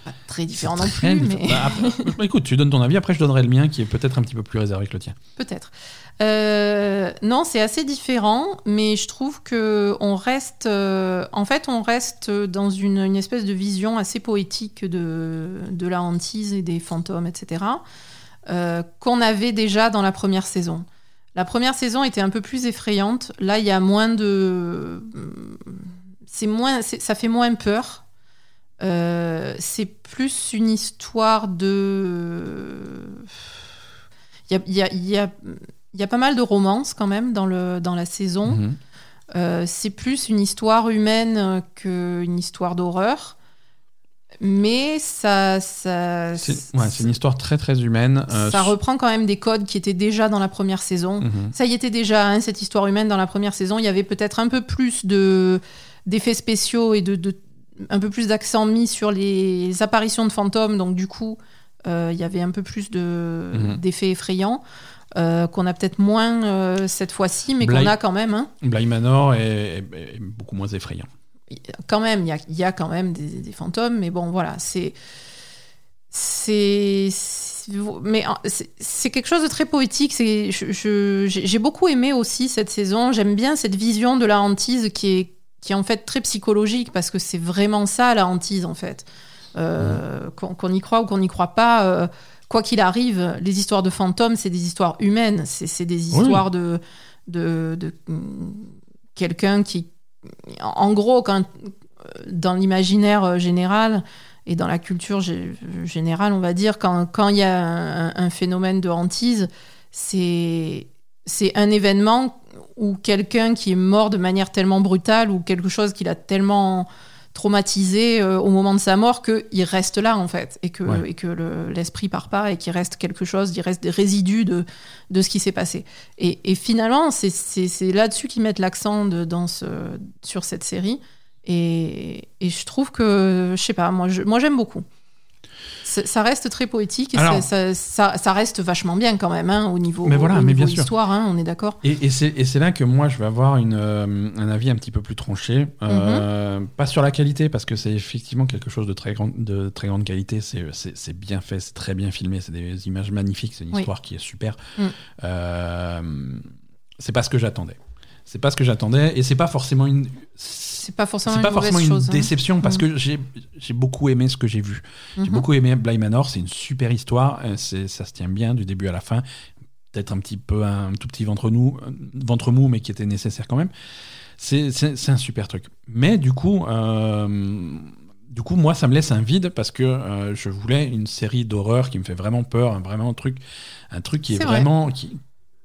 Pas très différent non plus. Mais... Bah, après, écoute, tu donnes ton avis, après je donnerai le mien qui est peut-être un petit peu plus réservé que le tien. Peut-être. Euh, non, c'est assez différent, mais je trouve que on reste, euh, en fait, on reste dans une, une, espèce de vision assez poétique de, de la hantise et des fantômes, etc., euh, qu'on avait déjà dans la première saison. La première saison était un peu plus effrayante. Là, il y a moins de, c'est moins, ça fait moins peur. Euh, c'est plus une histoire de. Il y a, y, a, y a, pas mal de romances quand même dans, le, dans la saison. -hmm. euh, c'est plus une histoire humaine qu'une histoire d'horreur. Mais ça. ça c'est ouais, une histoire très très humaine. Euh, ça reprend quand même des codes qui étaient déjà dans la première saison. -hmm. Ça y était déjà, hein, cette histoire humaine dans la première saison. Il y avait peut-être un peu plus d'effets spéciaux et de, de un peu plus d'accent mis sur les apparitions de fantômes, donc du coup, il euh, y avait un peu plus de, mmh. d'effets effrayants. Euh, qu'on a peut-être moins euh, cette fois-ci, mais qu'on a quand même. Hein. Bly Manor est, beaucoup moins effrayant. Quand même, il y, y a, quand même des, des, fantômes, mais bon, voilà, c'est. C'est. Mais c'est quelque chose de très poétique. J'ai beaucoup aimé aussi cette saison. J'aime bien cette vision de la hantise qui est qui est en fait très psychologique parce que c'est vraiment ça la hantise en fait. Euh. Qu'on qu y croit ou qu'on n'y croit pas, euh, quoi qu'il arrive, les histoires de fantômes, c'est des histoires humaines, c'est des histoires oui. de, de, de quelqu'un qui, en gros, quand, dans l'imaginaire général et dans la culture générale, on va dire, quand, quand il y a un, un phénomène de hantise, c'est un événement ou quelqu'un qui est mort de manière tellement brutale ou quelque chose qui l'a tellement traumatisé euh, au moment de sa mort qu'il reste là en fait et que, ouais. et que l'esprit le, part pas et qu'il reste quelque chose, il reste des résidus de, de ce qui s'est passé. Et, et finalement, c'est là-dessus qu'ils mettent l'accent ce, sur cette série. Et, et, je trouve que, je sais pas, moi j'aime moi, beaucoup. Ça reste très poétique et Alors- ça, ça- ça- ça reste vachement bien quand même hein, au niveau, Mais voilà, au mais niveau bien sûr. histoire, hein, on est d'accord. Et, et c'est là que moi je vais avoir une, euh, un avis un petit peu plus tranché. Euh, Mhm. Pas sur la qualité, parce que c'est effectivement quelque chose de très, grande de très grande qualité. C'est- bien fait, c'est très bien filmé, c'est des images magnifiques, c'est une Oui. histoire qui est super. Mm. Euh, c'est pas ce que j'attendais. C'est pas ce que j'attendais, et c'est pas forcément une. C'est pas forcément une pas mauvaise forcément une chose. hein. déception parce Mm. que j'ai j'ai beaucoup aimé ce que j'ai vu. J'ai Mhm. beaucoup aimé Bly Manor, c'est une super histoire, ça se tient bien du début à la fin. Peut-être un petit peu un tout petit ventre, nous, ventre mou, mais qui était nécessaire quand même. C'est un super truc. Mais du coup, euh, du coup, moi, ça me laisse un vide parce que euh, je voulais une série d'horreur qui me fait vraiment peur, un vraiment un truc, un truc qui est, vrai. vraiment qui,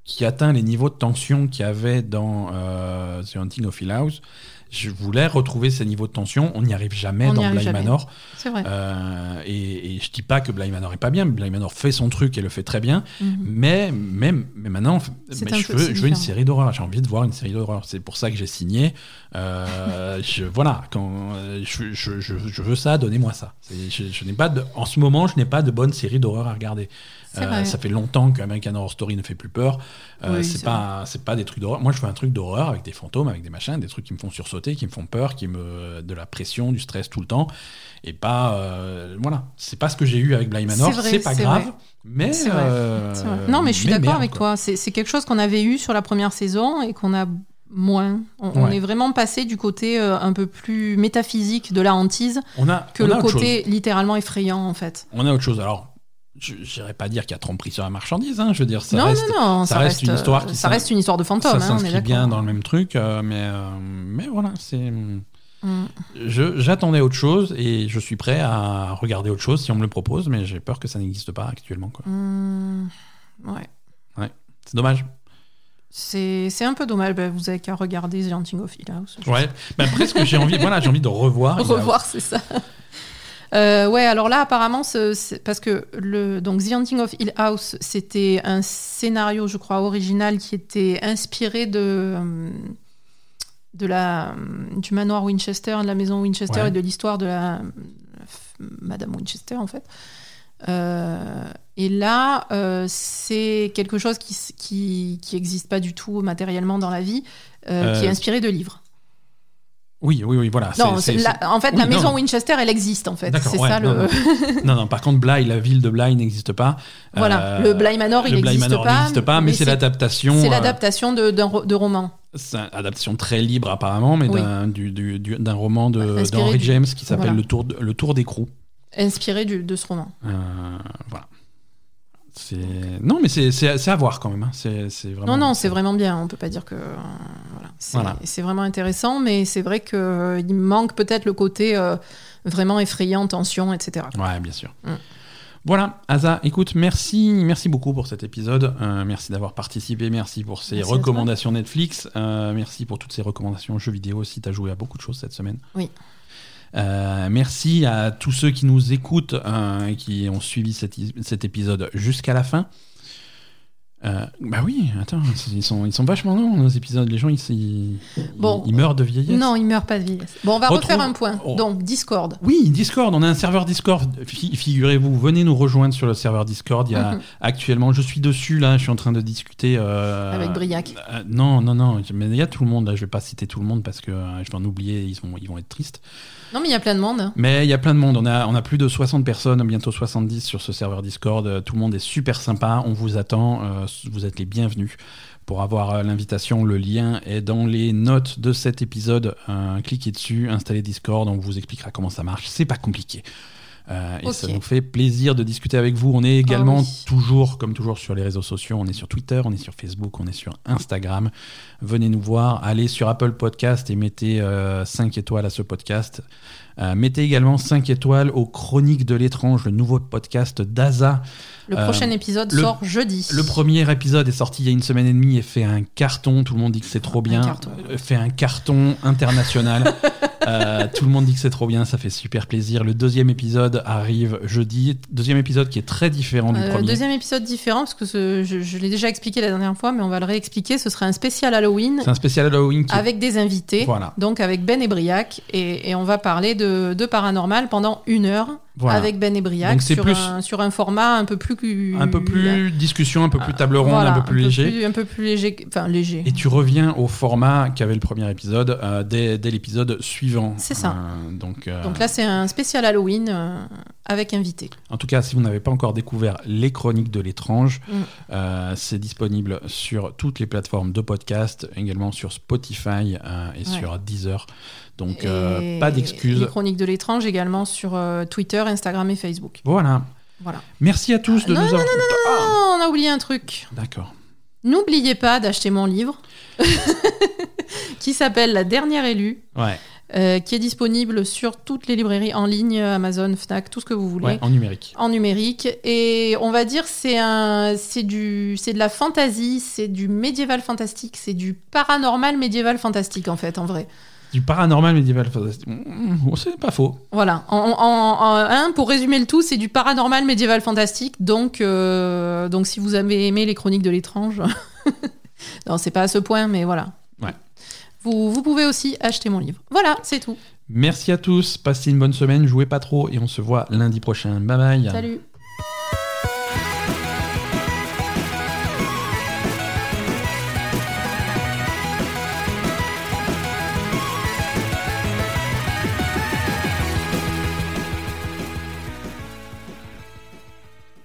qui atteint les niveaux de tension qu'il y avait dans euh, The Haunting of Hill House. Je voulais retrouver ces niveaux de tension. On n'y arrive jamais On dans jamais. Manor. C'est vrai. Euh, et, et je dis pas que Bly Manor est pas bien. Bly Manor fait son truc et le fait très bien. Mhm. Mais, mais, mais maintenant, mais je, veux, c'est je veux une série d'horreur. J'ai envie de voir une série d'horreur. C'est pour ça que j'ai signé. Euh, je, voilà, quand, je, je, je, je veux ça, donnez-moi ça. Je, je n'ai pas de, en ce moment, je n'ai pas de bonne série d'horreur à regarder. Euh, ça fait longtemps que American Horror Story ne fait plus peur. Euh, Oui, c'est pas, c'est pas des trucs d'horreur. Moi, je veux un truc d'horreur avec des fantômes, avec des machins, des trucs qui me font sursauter, qui me font peur, qui me, de la pression, du stress tout le temps. Et pas, euh, voilà, c'est pas ce que j'ai eu avec Bly Manor. C'est pas grave, vrai. mais, vrai, euh. Non, mais je suis d'accord avec quoi. toi. C'est quelque chose qu'on avait eu sur la première saison et qu'on a moins. On, est vraiment passé du côté euh, un peu plus métaphysique de la hantise On a, que on le côté littéralement effrayant, en fait. On a autre chose. Alors, je n'irais pas dire qu'il y a tromperie sur la marchandise. Hein, je veux dire, ça non, reste, non, non, ça reste une histoire qui ça s'in- reste une histoire de fantôme. ça hein, s'inscrit bien dans le même truc, euh, mais, euh, mais voilà, c'est. Mm. J'attendais autre chose et je suis prêt à regarder autre chose si on me le propose, mais j'ai peur que ça n'existe pas actuellement. quoi. Mm. Ouais. C'est dommage. C'est un peu dommage. Bah, vous avez qu'à regarder The Haunting of Hill House. Ouais, mais après, ce que j'ai envie, voilà, j'ai envie de revoir. revoir, c'est ça. Euh, ouais, alors là, apparemment, c'est- parce que le, donc The Haunting of Hill House, c'était un scénario, je crois, original qui était inspiré de, de la, du manoir Winchester, de la maison Winchester Ouais. et de l'histoire de la, Madame Winchester, en fait. Euh, et là, euh, c'est quelque chose qui s- qui qui pas du tout matériellement dans la vie, euh, qui est inspiré de livres. Oui, oui, oui, voilà. Non, la- en fait, oui, la maison non. Winchester, elle existe en fait. D'accord, C'est ouais, ça non, le. Non, non, par contre, Bly, la ville de Bly n'existe pas. voilà, Euh, le Bly Manor, il le Bly n'existe Manor pas. n'existe pas, mais, c'est l'adaptation. C'est euh, l'adaptation de, de roman. C'est une adaptation très libre apparemment, mais Oui. d'un, du- du- roman Inspiré d'Henry James qui s'appelle voilà. le, Tour le Tour d'écrou. inspiré du- de ce roman. Euh, voilà. Non, mais c'est, à voir quand même. hein. Vraiment... Non, non, c'est vraiment bien. On peut pas dire que. euh, voilà. C'est, Voilà. vraiment intéressant, mais c'est vrai qu'il manque peut-être le côté euh, vraiment effrayant, tension, etc. Ouais, bien sûr. Mm. Voilà, Asa, écoute, merci, merci beaucoup pour cet épisode. Euh, merci d'avoir participé, merci pour ces Merci recommandations Netflix. Euh, merci pour toutes ces recommandations jeux vidéo aussi. Tu as joué à beaucoup de choses cette semaine. Oui. Euh, merci à tous ceux qui nous écoutent euh, et qui ont suivi cet, épisode jusqu'à la fin. Euh, bah oui, attends, ils sont, ils sont vachement longs nos épisodes. Les gens, ils, ils, Bon. ils meurent de vieillesse. Non, il meurt pas de vieillesse. Bon, on va Retrouve- refaire un point. Oh. Donc, Discord. Oui, Discord, on a un serveur Discord. Fi- Figurez-vous, venez nous rejoindre sur le serveur Discord. Il y a Mhm. actuellement, je suis dessus là, je suis en train de discuter. euh, Avec Briac. euh, non, non, non, mais il y a tout le monde là. Je vais pas citer tout le monde parce que je vais en oublier, ils vont, ils vont être tristes. Non, mais il y a plein de monde. Mais il y a plein de monde. On a, plus de 60 personnes, bientôt 70 sur ce serveur Discord. Euh, Tout le monde est super sympa. On vous attend. Euh, vous êtes les bienvenus. Pour avoir euh, l'invitation, le lien est dans les notes de cet épisode. Cliquez dessus, installez Discord. On vous expliquera comment ça marche. C'est pas compliqué. Euh, et ça nous fait plaisir de discuter avec vous. On est également Ah oui. toujours, comme toujours, sur les réseaux sociaux. On est sur Twitter, on est sur Facebook, on est sur Instagram. Venez nous voir. Allez sur Apple Podcast et mettez 5 étoiles à ce podcast. Euh, mettez également 5 étoiles aux Chroniques de l'étrange, le nouveau podcast d'Aza. Le Euh, prochain épisode le- sort jeudi. Le premier épisode est sorti il y a une semaine et demie et fait un carton. Tout le monde dit que c'est trop bien. Euh, Fait un carton international. Euh, tout le monde dit que c'est trop bien. Ça fait super plaisir. Le deuxième épisode arrive jeudi. Deuxième épisode qui est très différent du Euh, premier. deuxième épisode différent, parce que ce- je, je l'ai déjà expliqué la dernière fois, mais on va le réexpliquer. Ce sera un spécial Halloween C'est un spécial Halloween qui avec des invités. Voilà. Donc avec Ben et Briac. Et, et on va parler de, de paranormal pendant une heure Voilà. avec Ben et Briac sur, plus- un, sur un format un peu plus Un peu plus discussion, un peu plus table ronde, Voilà, un peu plus léger. plus- un peu plus léger, enfin léger. Et tu reviens au format qu'avait le premier épisode euh, dès, dès l'épisode suivant. C'est ça. Euh, donc, euh, Donc là, c'est un spécial Halloween euh, avec invité. en tout cas, si vous n'avez pas encore découvert les chroniques de l'étrange, Mm. euh, c'est disponible sur toutes les plateformes de podcast, également sur Spotify euh, et Ouais. sur Deezer. Donc, euh, pas d'excuses. Les chroniques de l'étrange également sur euh, Twitter, Instagram et Facebook. Voilà. Voilà. Merci à tous de Non, nous avoir. Ah, Oh, on a oublié un truc. D'accord. N'oubliez pas d'acheter mon livre qui s'appelle La dernière élue, Ouais, euh, qui est disponible sur toutes les librairies en ligne, Amazon, Fnac, tout ce que vous voulez. ouais, en numérique. en numérique et on va dire c'est un c'est du c'est de la fantasy c'est du médiéval fantastique c'est du paranormal médiéval fantastique en fait en vrai Du paranormal médiéval fantastique. C'est pas faux. voilà en, en- en- un, pour résumer le tout c'est du paranormal médiéval fantastique donc euh, donc si vous avez aimé les chroniques de l'étrange non c'est pas à ce point mais voilà Ouais. vous, vous pouvez aussi acheter mon livre voilà c'est tout Merci à tous. Passez une bonne semaine. Jouez pas trop et on se voit lundi prochain. Bye bye. salut